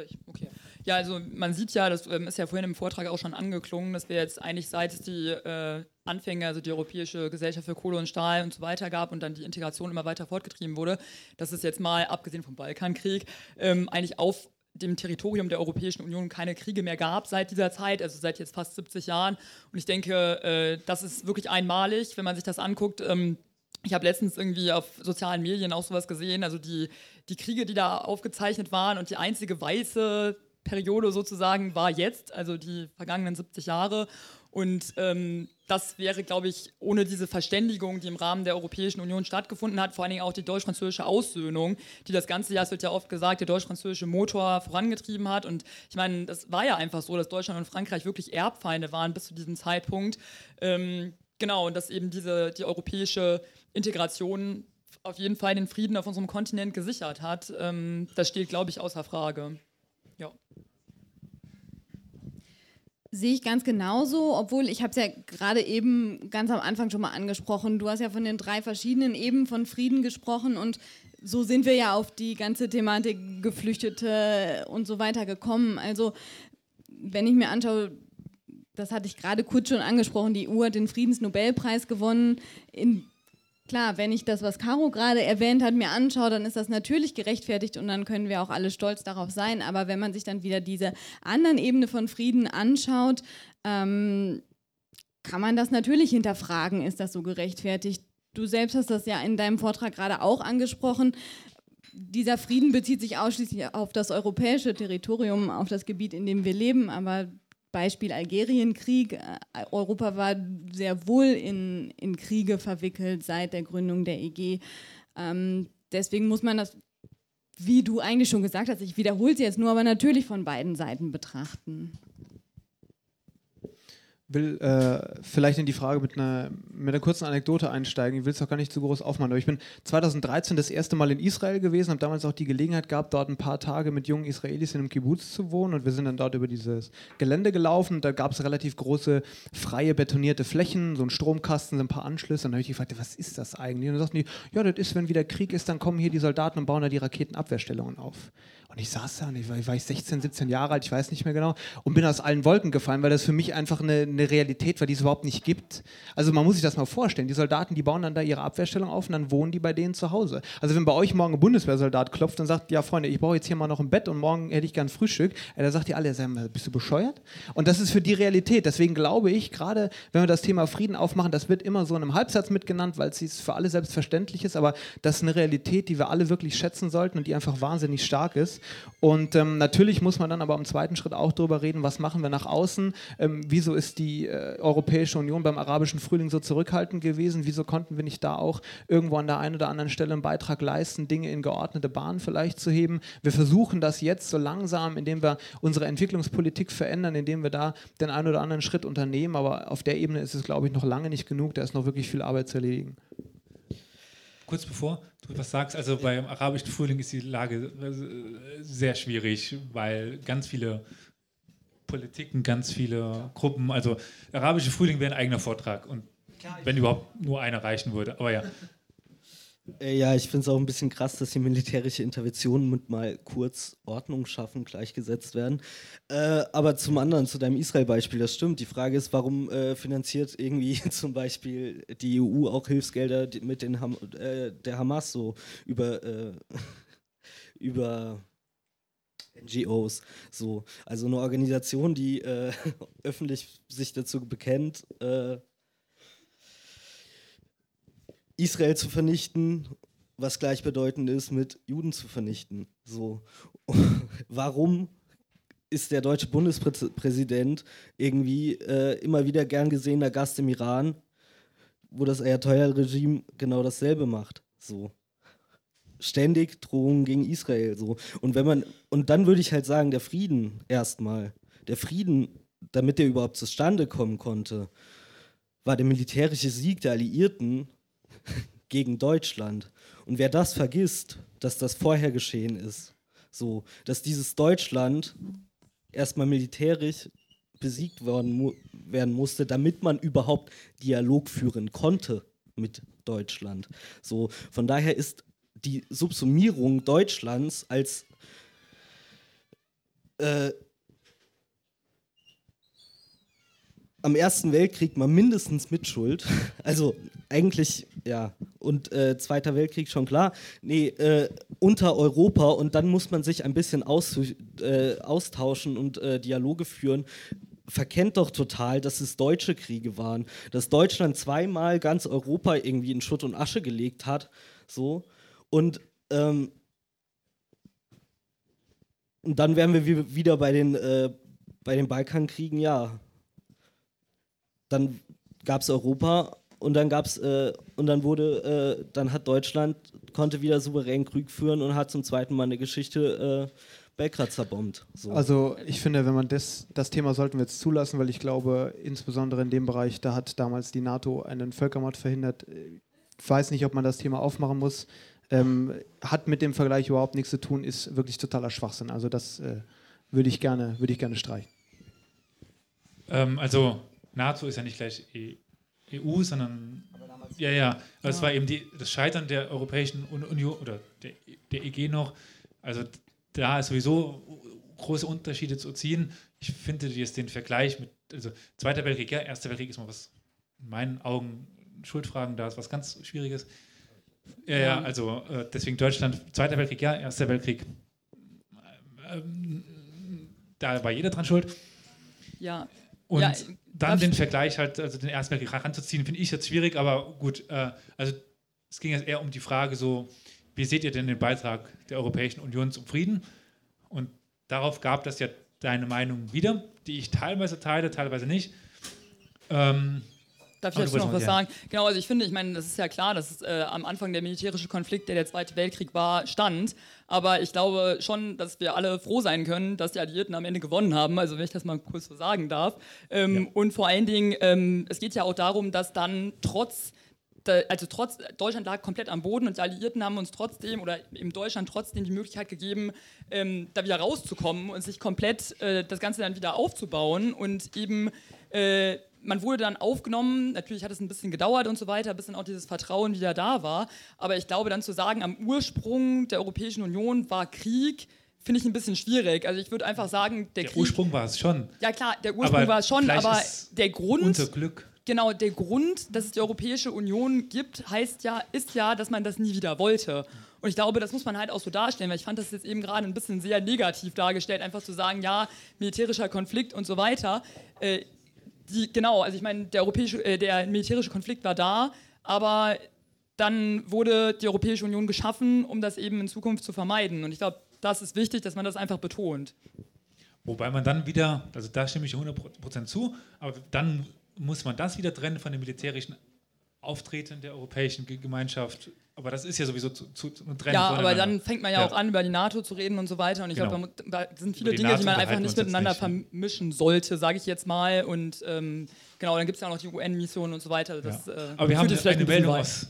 Ich? Okay. Ja, also man sieht ja, das ähm, ist ja vorhin im Vortrag auch schon angeklungen, dass wir jetzt eigentlich seit es die äh, Anfänge, also die Europäische Gesellschaft für Kohle und Stahl und so weiter gab und dann die Integration immer weiter fortgetrieben wurde, dass es jetzt mal, abgesehen vom Balkankrieg, ähm, eigentlich auf dem Territorium der Europäischen Union keine Kriege mehr gab seit dieser Zeit, also seit jetzt fast 70 Jahren. Und ich denke, äh, das ist wirklich einmalig, wenn man sich das anguckt. Ähm, ich habe letztens irgendwie auf sozialen Medien auch sowas gesehen, also die, die Kriege, die da aufgezeichnet waren und die einzige weiße Periode sozusagen war jetzt, also die vergangenen 70 Jahre. Und ähm, das wäre, glaube ich, ohne diese Verständigung, die im Rahmen der Europäischen Union stattgefunden hat, vor allen Dingen auch die deutsch-französische Aussöhnung, die das ganze Jahr, es wird ja oft gesagt, der deutsch-französische Motor vorangetrieben hat. Und ich meine, das war ja einfach so, dass Deutschland und Frankreich wirklich Erbfeinde waren bis zu diesem Zeitpunkt. Ähm, Genau, und dass eben diese, die europäische Integration auf jeden Fall den Frieden auf unserem Kontinent gesichert hat. Ähm, das steht, glaube ich, außer Frage. Ja. Sehe ich ganz genauso, obwohl ich habe es ja gerade eben ganz am Anfang schon mal angesprochen. Du hast ja von den drei verschiedenen Ebenen von Frieden gesprochen und so sind wir ja auf die ganze Thematik Geflüchtete und so weiter gekommen. Also wenn ich mir anschaue, das hatte ich gerade kurz schon angesprochen, die EU hat den Friedensnobelpreis gewonnen. In Klar, wenn ich das, was Caro gerade erwähnt hat, mir anschaue, dann ist das natürlich gerechtfertigt und dann können wir auch alle stolz darauf sein. Aber wenn man sich dann wieder diese anderen Ebene von Frieden anschaut, ähm, kann man das natürlich hinterfragen, ist das so gerechtfertigt? Du selbst hast das ja in deinem Vortrag gerade auch angesprochen. Dieser Frieden bezieht sich ausschließlich auf das europäische Territorium, auf das Gebiet, in dem wir leben, aber Beispiel Algerienkrieg. Äh, Europa war sehr wohl in, in Kriege verwickelt seit der Gründung der EG. Ähm, deswegen muss man das, wie du eigentlich schon gesagt hast, ich wiederhole es jetzt nur, aber natürlich von beiden Seiten betrachten will äh, vielleicht in die Frage mit einer, mit einer kurzen Anekdote einsteigen. Ich will es auch gar nicht zu groß aufmachen, aber ich bin 2013 das erste Mal in Israel gewesen, habe damals auch die Gelegenheit gehabt, dort ein paar Tage mit jungen Israelis in einem Kibbutz zu wohnen und wir sind dann dort über dieses Gelände gelaufen. Da gab es relativ große, freie, betonierte Flächen, so ein Stromkasten, so ein paar Anschlüsse. Und dann habe ich gefragt, was ist das eigentlich? Und dann sagten die, ja, das ist, wenn wieder Krieg ist, dann kommen hier die Soldaten und bauen da die Raketenabwehrstellungen auf. Und ich saß da und ich war, ich war 16, 17 Jahre alt, ich weiß nicht mehr genau, und bin aus allen Wolken gefallen, weil das für mich einfach eine, eine Realität war, die es überhaupt nicht gibt. Also man muss sich das mal vorstellen. Die Soldaten, die bauen dann da ihre Abwehrstellung auf und dann wohnen die bei denen zu Hause. Also wenn bei euch morgen ein Bundeswehrsoldat klopft und sagt, ja Freunde, ich brauche jetzt hier mal noch ein Bett und morgen hätte ich gern Frühstück, ja, da sagt ihr alle, bist du bescheuert? Und das ist für die Realität. Deswegen glaube ich, gerade wenn wir das Thema Frieden aufmachen, das wird immer so in einem Halbsatz mitgenannt, weil es für alle selbstverständlich ist, aber das ist eine Realität, die wir alle wirklich schätzen sollten und die einfach wahnsinnig stark ist. Und ähm, natürlich muss man dann aber im zweiten Schritt auch darüber reden, was machen wir nach außen, ähm, wieso ist die äh, Europäische Union beim arabischen Frühling so zurückhaltend gewesen, wieso konnten wir nicht da auch irgendwo an der einen oder anderen Stelle einen Beitrag leisten, Dinge in geordnete Bahnen vielleicht zu heben. Wir versuchen das jetzt so langsam, indem wir unsere Entwicklungspolitik verändern, indem wir da den einen oder anderen Schritt unternehmen, aber auf der Ebene ist es, glaube ich, noch lange nicht genug, da ist noch wirklich viel Arbeit zu erledigen kurz bevor du was sagst, also beim arabischen Frühling ist die Lage äh, sehr schwierig, weil ganz viele Politiken, ganz viele Gruppen, also arabische Frühling wäre ein eigener Vortrag und wenn überhaupt nur einer reichen würde. Aber ja. Äh, ja, ich finde es auch ein bisschen krass, dass die militärische Interventionen mit mal kurz Ordnung schaffen gleichgesetzt werden. Äh, aber zum anderen, zu deinem Israel-Beispiel, das stimmt. Die Frage ist, warum äh, finanziert irgendwie zum Beispiel die EU auch Hilfsgelder mit den Ham äh, der Hamas so über, äh, über NGOs. So. Also eine Organisation, die äh, öffentlich sich dazu bekennt, Israel zu vernichten, was gleichbedeutend ist mit Juden zu vernichten. So. Warum ist der deutsche Bundespräsident irgendwie äh, immer wieder gern gesehener Gast im Iran, wo das Ayatollah-Regime genau dasselbe macht? So. Ständig Drohungen gegen Israel. So. Und wenn man, und dann würde ich halt sagen, der Frieden erstmal, der Frieden, damit der überhaupt zustande kommen konnte, war der militärische Sieg der Alliierten gegen Deutschland. Und wer das vergisst, dass das vorher geschehen ist, so, dass dieses Deutschland erstmal militärisch besiegt worden mu werden musste, damit man überhaupt Dialog führen konnte mit Deutschland. So, von daher ist die Subsumierung Deutschlands als äh, am Ersten Weltkrieg mal mindestens Mitschuld. Also eigentlich, ja. Und äh, Zweiter Weltkrieg schon klar. Nee, äh, unter Europa und dann muss man sich ein bisschen äh, austauschen und äh, Dialoge führen. Verkennt doch total, dass es deutsche Kriege waren. Dass Deutschland zweimal ganz Europa irgendwie in Schutt und Asche gelegt hat. So. Und ähm, und dann wären wir wieder bei den, äh, bei den Balkankriegen, ja, dann gab es Europa und dann gab's äh, und dann wurde äh, dann hat Deutschland konnte wieder souverän Krieg führen und hat zum zweiten Mal eine Geschichte äh, Belgrad zerbombt. So. Also ich finde, wenn man das, das Thema sollten wir jetzt zulassen, weil ich glaube, insbesondere in dem Bereich, da hat damals die NATO einen Völkermord verhindert. Ich weiß nicht, ob man das Thema aufmachen muss. Ähm, hat mit dem Vergleich überhaupt nichts zu tun, ist wirklich totaler Schwachsinn. Also das äh, würde ich gerne, würde ich gerne streichen. Ähm, also NATO ist ja nicht gleich e EU, sondern ja, ja. Das ja. war eben die, das Scheitern der Europäischen Union oder der, der EG noch. Also da ist sowieso große Unterschiede zu ziehen. Ich finde jetzt den Vergleich mit, also Zweiter Weltkrieg, ja, Erster Weltkrieg ist mal was, in meinen Augen, Schuldfragen, da ist was ganz Schwieriges. Ja, ja, also äh, deswegen Deutschland, Zweiter Weltkrieg, ja, Erster Weltkrieg, ähm, da war jeder dran schuld. Ja. Und ja, dann den Vergleich halt, also den Ersten Weltkrieg heranzuziehen, finde ich jetzt schwierig, aber gut, äh, also es ging jetzt eher um die Frage so, wie seht ihr denn den Beitrag der Europäischen Union zum Frieden? Und darauf gab das ja deine Meinung wieder, die ich teilweise teile, teilweise nicht. Ähm, Darf ich jetzt noch was sagen? Genau, also ich finde, ich meine, das ist ja klar, dass äh, am Anfang der militärische Konflikt, der der Zweite Weltkrieg war, stand. Aber ich glaube schon, dass wir alle froh sein können, dass die Alliierten am Ende gewonnen haben. Also wenn ich das mal kurz so sagen darf. Ähm, ja. Und vor allen Dingen, ähm, es geht ja auch darum, dass dann trotz also trotz, Deutschland lag komplett am Boden und die Alliierten haben uns trotzdem oder in Deutschland trotzdem die Möglichkeit gegeben, ähm, da wieder rauszukommen und sich komplett äh, das Ganze dann wieder aufzubauen und eben äh, man wurde dann aufgenommen, natürlich hat es ein bisschen gedauert und so weiter, bis dann auch dieses Vertrauen wieder da war, aber ich glaube dann zu sagen, am Ursprung der Europäischen Union war Krieg, finde ich ein bisschen schwierig. Also ich würde einfach sagen, der, der Krieg, Ursprung war es schon. Ja klar, der Ursprung war es schon, aber der Grund unser Glück genau, der Grund, dass es die Europäische Union gibt, heißt ja, ist ja, dass man das nie wieder wollte. Und ich glaube, das muss man halt auch so darstellen, weil ich fand das jetzt eben gerade ein bisschen sehr negativ dargestellt, einfach zu sagen, ja, militärischer Konflikt und so weiter. Äh, die, genau, also ich meine, der, äh, der militärische Konflikt war da, aber dann wurde die Europäische Union geschaffen, um das eben in Zukunft zu vermeiden. Und ich glaube, das ist wichtig, dass man das einfach betont. Wobei man dann wieder, also da stimme ich 100% zu, aber dann muss man das wieder trennen von dem militärischen Auftreten der europäischen Gemeinschaft. Aber das ist ja sowieso zu, zu, zu trennen. Ja, aber dann fängt man ja, ja, auch an, über die NATO zu reden und so weiter. Und ich genau. glaube, da sind viele Dinge, NATO die man einfach nicht miteinander nicht. vermischen sollte, sage ich jetzt mal. Und ähm, genau, dann gibt es ja auch noch die UN-Mission und so weiter. Das, ja. äh, aber wir haben vielleicht eine Meldung aus.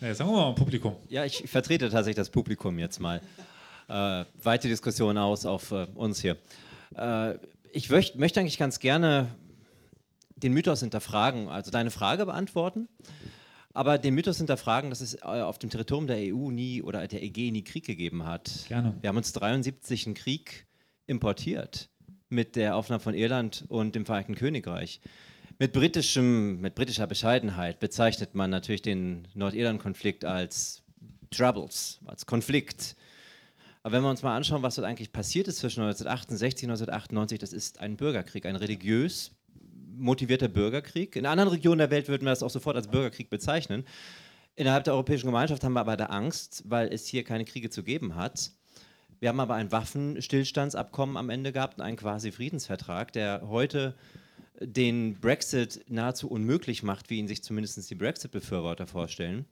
Ja, sagen wir mal Publikum. Ja, ich vertrete tatsächlich das Publikum jetzt mal. Äh, weite Diskussion aus auf äh, uns hier. Äh, ich möcht, möchte eigentlich ganz gerne den Mythos hinterfragen, also deine Frage beantworten, aber den Mythos hinterfragen, dass es äh, auf dem Territorium der EU nie oder der EG nie Krieg gegeben hat. Gerne. Wir haben uns 73 einen Krieg importiert mit der Aufnahme von Irland und dem Vereinigten Königreich. Mit, britischem, mit britischer Bescheidenheit bezeichnet man natürlich den Nordirland-Konflikt als Troubles, als Konflikt. Aber wenn wir uns mal anschauen, was dort eigentlich passiert ist zwischen 1968 und 1998, das ist ein Bürgerkrieg, ein religiös motivierter Bürgerkrieg. In anderen Regionen der Welt würden wir das auch sofort als Bürgerkrieg bezeichnen. Innerhalb der Europäischen Gemeinschaft haben wir aber da Angst, weil es hier keine Kriege zu geben hat. Wir haben aber ein Waffenstillstandsabkommen am Ende gehabt, einen quasi Friedensvertrag, der heute den Brexit nahezu unmöglich macht, wie ihn sich zumindest die Brexit-Befürworter vorstellen.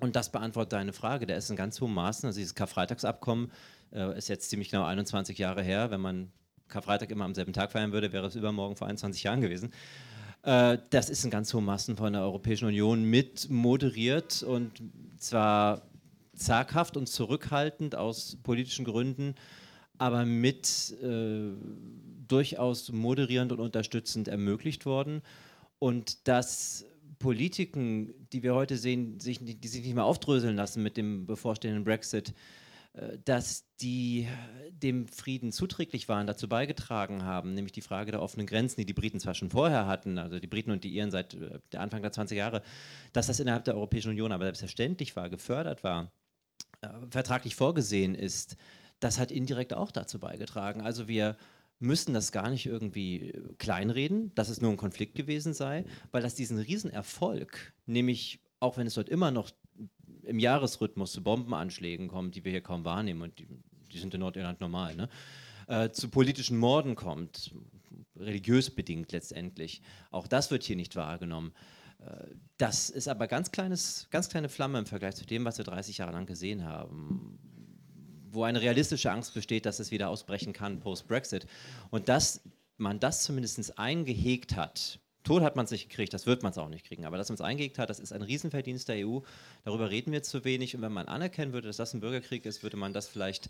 Und das beantwortet deine Frage. Der ist in ganz hohem Maßen, also dieses Karfreitagsabkommen äh, ist jetzt ziemlich genau 21 Jahre her, wenn man Karfreitag immer am selben Tag feiern würde, wäre es übermorgen vor 21 Jahren gewesen. Äh, das ist in ganz hohen Massen von der Europäischen Union mit moderiert und zwar zaghaft und zurückhaltend aus politischen Gründen, aber mit äh, durchaus moderierend und unterstützend ermöglicht worden. Und dass Politiken, die wir heute sehen, sich, die sich nicht mehr aufdröseln lassen mit dem bevorstehenden Brexit, dass die dem Frieden zuträglich waren, dazu beigetragen haben, nämlich die Frage der offenen Grenzen, die die Briten zwar schon vorher hatten, also die Briten und die Iren seit äh, der Anfang der 20er Jahre, dass das innerhalb der Europäischen Union aber selbstverständlich war, gefördert war, äh, vertraglich vorgesehen ist, das hat indirekt auch dazu beigetragen. Also wir müssen das gar nicht irgendwie kleinreden, dass es nur ein Konflikt gewesen sei, weil das diesen Riesenerfolg, nämlich auch wenn es dort immer noch im Jahresrhythmus zu Bombenanschlägen kommt, die wir hier kaum wahrnehmen und die, die sind in Nordirland normal, ne? äh, zu politischen Morden kommt, religiös bedingt letztendlich. Auch das wird hier nicht wahrgenommen. das ist aber ganz kleines, ganz kleine Flamme im Vergleich zu dem, was wir 30 Jahre lang gesehen haben wo eine realistische Angst besteht, dass es wieder ausbrechen kann post-Brexit. Und dass man das zumindest eingehegt hat, Tod hat man es nicht gekriegt, das wird man es auch nicht kriegen. Aber dass man es eingehegt hat, das ist ein Riesenverdienst der EU. Darüber reden wir zu wenig. Und wenn man anerkennen würde, dass das ein Bürgerkrieg ist, würde man das vielleicht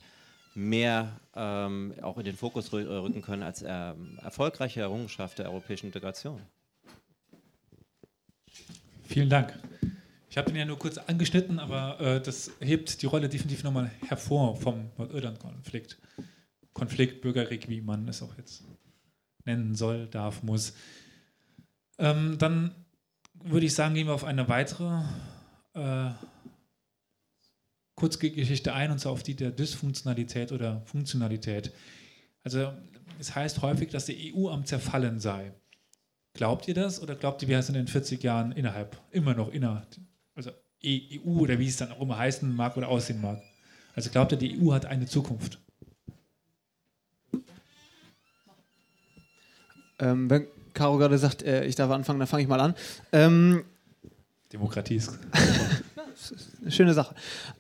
mehr ähm, auch in den Fokus rücken können als äh, erfolgreiche Errungenschaft der europäischen Integration. Vielen Dank. Ich habe ihn ja nur kurz angeschnitten, aber äh, das hebt die Rolle definitiv nochmal hervor vom Nordirland-Konflikt. Konflikt, Bürgerkrieg, wie man es auch jetzt nennen soll, darf, muss. Ähm, dann würde ich sagen, gehen wir auf eine weitere äh, Kurzgeschichte ein, und zwar auf die der Dysfunktionalität oder Funktionalität. Also es heißt häufig, dass die EU am Zerfallen sei. Glaubt ihr das oder glaubt ihr, wir sind in den 40 Jahren innerhalb, immer noch innerhalb, also EU oder wie es dann auch immer heißen mag oder aussehen mag? Also glaubt ihr, die EU hat eine Zukunft? Ähm, wenn Caro gerade sagt, äh, ich darf anfangen, dann fange ich mal an. Ähm, Demokratie ist. schöne Sache.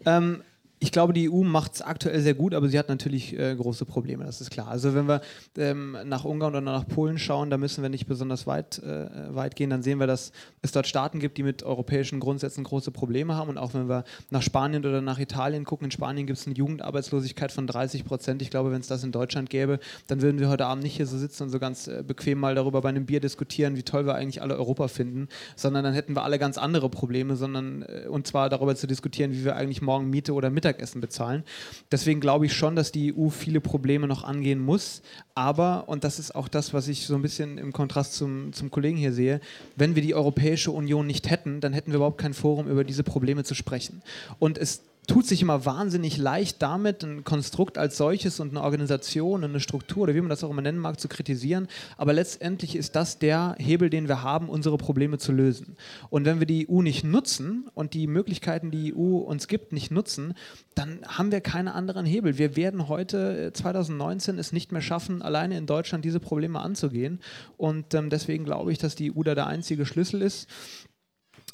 Ähm, ich glaube, die EU macht es aktuell sehr gut, aber sie hat natürlich äh, große Probleme, das ist klar. Also wenn wir ähm, nach Ungarn oder nach Polen schauen, da müssen wir nicht besonders weit, äh, weit gehen, dann sehen wir, dass es dort Staaten gibt, die mit europäischen Grundsätzen große Probleme haben. Und auch wenn wir nach Spanien oder nach Italien gucken, in Spanien gibt es eine Jugendarbeitslosigkeit von 30 Prozent. Ich glaube, wenn es das in Deutschland gäbe, dann würden wir heute Abend nicht hier so sitzen und so ganz äh, bequem mal darüber bei einem Bier diskutieren, wie toll wir eigentlich alle Europa finden, sondern dann hätten wir alle ganz andere Probleme, sondern äh, und zwar darüber zu diskutieren, wie wir eigentlich morgen Miete oder Mittag Mittagessen bezahlen. Deswegen glaube ich schon, dass die EU viele Probleme noch angehen muss. Aber, und das ist auch das, was ich so ein bisschen im Kontrast zum, zum Kollegen hier sehe, wenn wir die Europäische Union nicht hätten, dann hätten wir überhaupt kein Forum, über diese Probleme zu sprechen. Und es tut sich immer wahnsinnig leicht damit, ein Konstrukt als solches und eine Organisation, eine Struktur oder wie man das auch immer nennen mag, zu kritisieren. Aber letztendlich ist das der Hebel, den wir haben, unsere Probleme zu lösen. Und wenn wir die EU nicht nutzen und die Möglichkeiten, die die EU uns gibt, nicht nutzen, dann haben wir keine anderen Hebel. Wir werden heute, 2019, äh, es nicht mehr schaffen, alleine in Deutschland diese Probleme anzugehen. Und ähm, deswegen glaube ich, dass die EU da der einzige Schlüssel ist.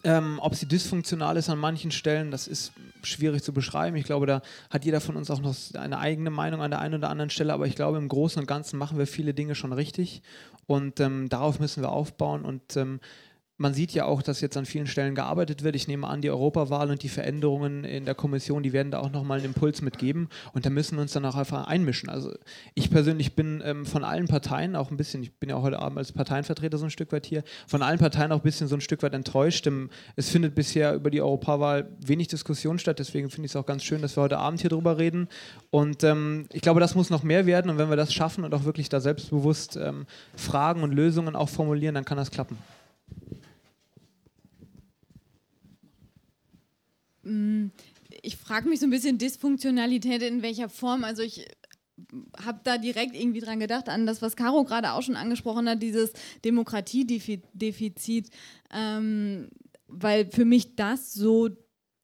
Ähm, ob sie dysfunktional ist an manchen Stellen, das ist schwierig zu beschreiben. Ich glaube, da hat jeder von uns auch noch eine eigene Meinung an der einen oder anderen Stelle, aber ich glaube, im Großen und Ganzen machen wir viele Dinge schon richtig. Und ähm, darauf müssen wir aufbauen. Und ähm, man sieht ja auch, dass jetzt an vielen Stellen gearbeitet wird. Ich nehme an, die Europawahl und die Veränderungen in der Kommission, die werden da auch nochmal einen Impuls mitgeben. Und da müssen wir uns dann auch einfach einmischen. Also ich persönlich bin ähm, von allen Parteien auch ein bisschen, ich bin ja auch heute Abend als Parteienvertreter so ein Stück weit hier, von allen Parteien auch ein bisschen so ein Stück weit enttäuscht. Es findet bisher über die Europawahl wenig Diskussion statt. Deswegen finde ich es auch ganz schön, dass wir heute Abend hier drüber reden. Und ähm, ich glaube, das muss noch mehr werden. Und wenn wir das schaffen und auch wirklich da selbstbewusst ähm, Fragen und Lösungen auch formulieren, dann kann das klappen. Ich frage mich so ein bisschen Dysfunktionalität in welcher Form. Also ich habe da direkt irgendwie dran gedacht, an das, was Caro gerade auch schon angesprochen hat, dieses Demokratiedefizit, ähm, weil für mich das so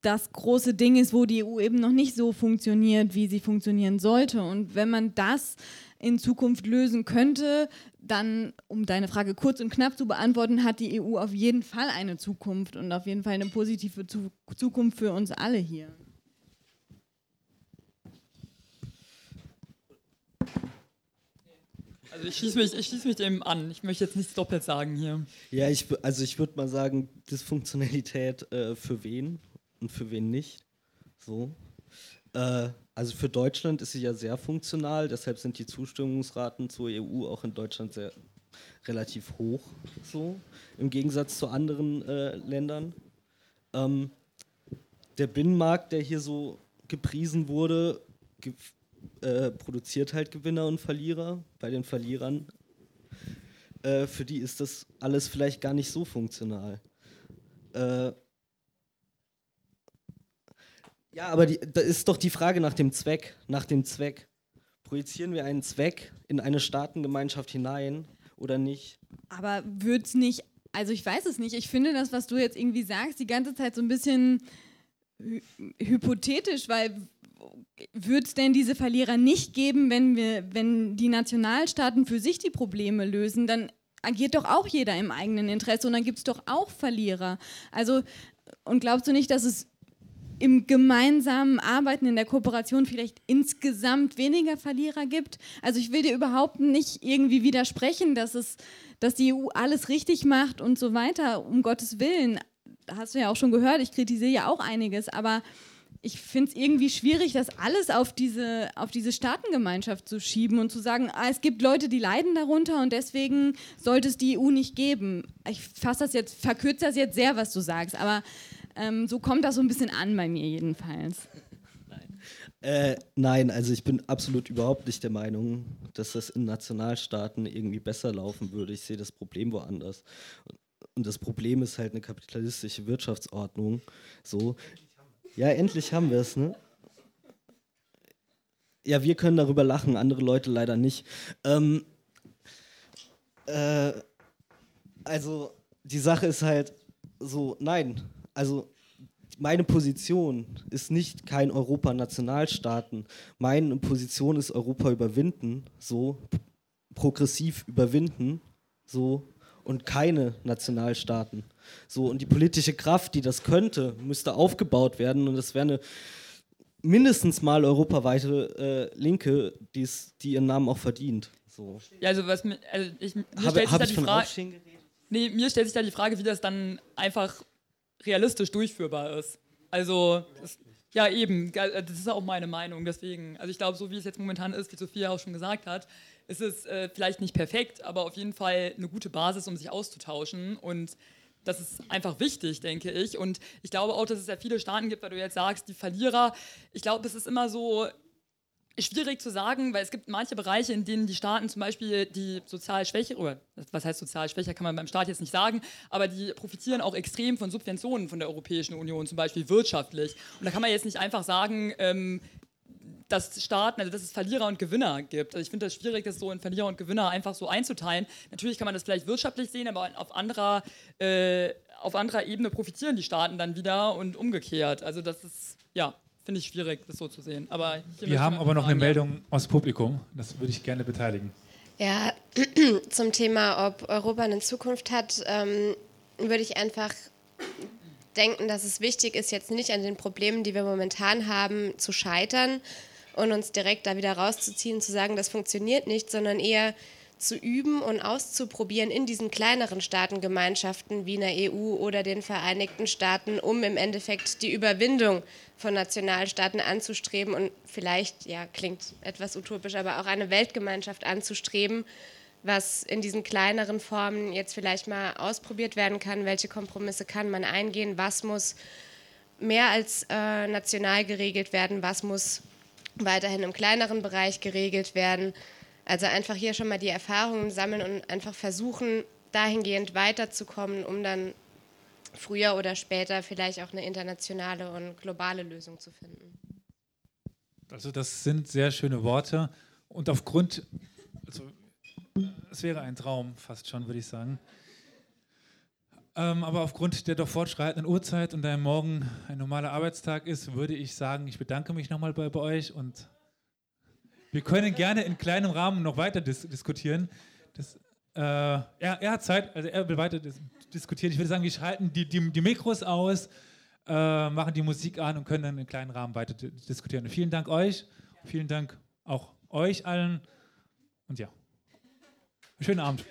das große Ding ist, wo die EU eben noch nicht so funktioniert, wie sie funktionieren sollte. Und wenn man das in Zukunft lösen könnte, dann, um deine Frage kurz und knapp zu beantworten, hat die EU auf jeden Fall eine Zukunft und auf jeden Fall eine positive Zukunft für uns alle hier. Also ich schließe mich, ich schließ mich dem an. Ich möchte jetzt nichts doppelt sagen hier. Ja, ich, also ich würde mal sagen, Dysfunktionalität äh, für wen und für wen nicht. So. Äh, also für Deutschland ist sie ja sehr funktional, deshalb sind die Zustimmungsraten zur EU auch in Deutschland sehr relativ hoch, so im Gegensatz zu anderen äh, Ländern. Ähm, der Binnenmarkt, der hier so gepriesen wurde, ge äh, produziert halt Gewinner und Verlierer. Bei den Verlierern, äh, für die ist das alles vielleicht gar nicht so funktional. Ja, aber die, da ist doch die Frage nach dem Zweck. Nach dem Zweck. Projizieren wir einen Zweck in eine Staatengemeinschaft hinein oder nicht? Aber wird es nicht, also ich weiß es nicht, ich finde das, was du jetzt irgendwie sagst, die ganze Zeit so ein bisschen hy hypothetisch, weil wird es denn diese Verlierer nicht geben, wenn wir, wenn die Nationalstaaten für sich die Probleme lösen, dann agiert doch auch jeder im eigenen Interesse und dann gibt es doch auch Verlierer. Also, und glaubst du nicht, dass es im gemeinsamen Arbeiten, in der Kooperation vielleicht insgesamt weniger Verlierer gibt? Also ich will dir überhaupt nicht irgendwie widersprechen, dass, es, dass die EU alles richtig macht und so weiter, um Gottes Willen. Hast du ja auch schon gehört, ich kritisiere ja auch einiges, aber ich finde es irgendwie schwierig, das alles auf diese, auf diese Staatengemeinschaft zu schieben und zu sagen, ah, es gibt Leute, die leiden darunter und deswegen sollte es die EU nicht geben. Ich fasse das jetzt, verkürze das jetzt sehr, was du sagst, aber ähm, so kommt das so ein bisschen an bei mir jedenfalls. Nein. Äh, nein, also ich bin absolut überhaupt nicht der Meinung, dass das in Nationalstaaten irgendwie besser laufen würde. Ich sehe das Problem woanders. Und das Problem ist halt eine kapitalistische Wirtschaftsordnung. So, ja, endlich haben wir es, ne? Ja, wir können darüber lachen, andere Leute leider nicht. Ähm, äh, also, die Sache ist halt so, nein, also meine Position ist nicht kein Europa-Nationalstaaten. Meine Position ist Europa überwinden, so progressiv überwinden, so und keine Nationalstaaten. So, und die politische Kraft, die das könnte, müsste aufgebaut werden und das wäre eine mindestens mal europaweite äh, Linke, die's, die ihren Namen auch verdient. So. Ja, also was also ich, mir Habe stellt sich da die Frage, nee, mir stellt sich da die Frage, wie das dann einfach realistisch durchführbar ist. Also das, ja eben, äh, das ist auch meine Meinung. Deswegen, also ich glaube, so wie es jetzt momentan ist, wie Sophia auch schon gesagt hat, ist es äh, vielleicht nicht perfekt, aber auf jeden Fall eine gute Basis, um sich auszutauschen. Und das ist einfach wichtig, denke ich. Und ich glaube auch, dass es ja viele Staaten gibt, weil du jetzt sagst, die Verlierer. Ich glaube, es ist immer so schwierig zu sagen, weil es gibt manche Bereiche, in denen die Staaten zum Beispiel die sozial schwächer, oder was heißt sozial schwächer, kann man beim Staat jetzt nicht sagen, aber die profitieren auch extrem von Subventionen von der Europäischen Union, zum Beispiel wirtschaftlich. Und da kann man jetzt nicht einfach sagen, ähm, dass Staaten, also dass es Verlierer und Gewinner gibt. Also ich finde das schwierig, das so in Verlierer und Gewinner einfach so einzuteilen. Natürlich kann man das vielleicht wirtschaftlich sehen, aber auf anderer, äh, auf anderer Ebene profitieren die Staaten dann wieder und umgekehrt. Also das ist, ja, finde ich schwierig, das so zu sehen. Aber Wir haben aber noch eine Meldung aus Publikum. Das würde ich gerne beteiligen. Ja, zum Thema, ob Europa eine Zukunft hat, ähm, würde ich einfach denken, dass es wichtig ist, jetzt nicht an den Problemen, die wir momentan haben, zu scheitern und uns direkt da wieder rauszuziehen, zu sagen, das funktioniert nicht, sondern eher zu üben und auszuprobieren in diesen kleineren Staatengemeinschaften wie in der EU oder den Vereinigten Staaten, um im Endeffekt die Überwindung von Nationalstaaten anzustreben und vielleicht, ja, klingt etwas utopisch, aber auch eine Weltgemeinschaft anzustreben, was in diesen kleineren Formen jetzt vielleicht mal ausprobiert werden kann, welche Kompromisse kann man eingehen, was muss mehr als äh, national geregelt werden, was muss weiterhin im kleineren Bereich geregelt werden. Also einfach hier schon mal die Erfahrungen sammeln und einfach versuchen, dahingehend weiterzukommen, um dann früher oder später vielleicht auch eine internationale und globale Lösung zu finden. Also das sind sehr schöne Worte und aufgrund, also es wäre ein Traum fast schon, würde ich sagen. Ähm, aber aufgrund der doch fortschreitenden Uhrzeit und da Morgen ein normaler Arbeitstag ist, würde ich sagen, ich bedanke mich nochmal bei, bei euch und wir können gerne in kleinem Rahmen noch weiter dis diskutieren. Das, äh, er, er, hat Zeit, also er will weiter dis diskutieren. Ich würde sagen, wir schalten die, die, die Mikros aus, äh, machen die Musik an und können dann in kleinen Rahmen weiter diskutieren. Und vielen Dank euch, vielen Dank auch euch allen und ja, schönen Abend.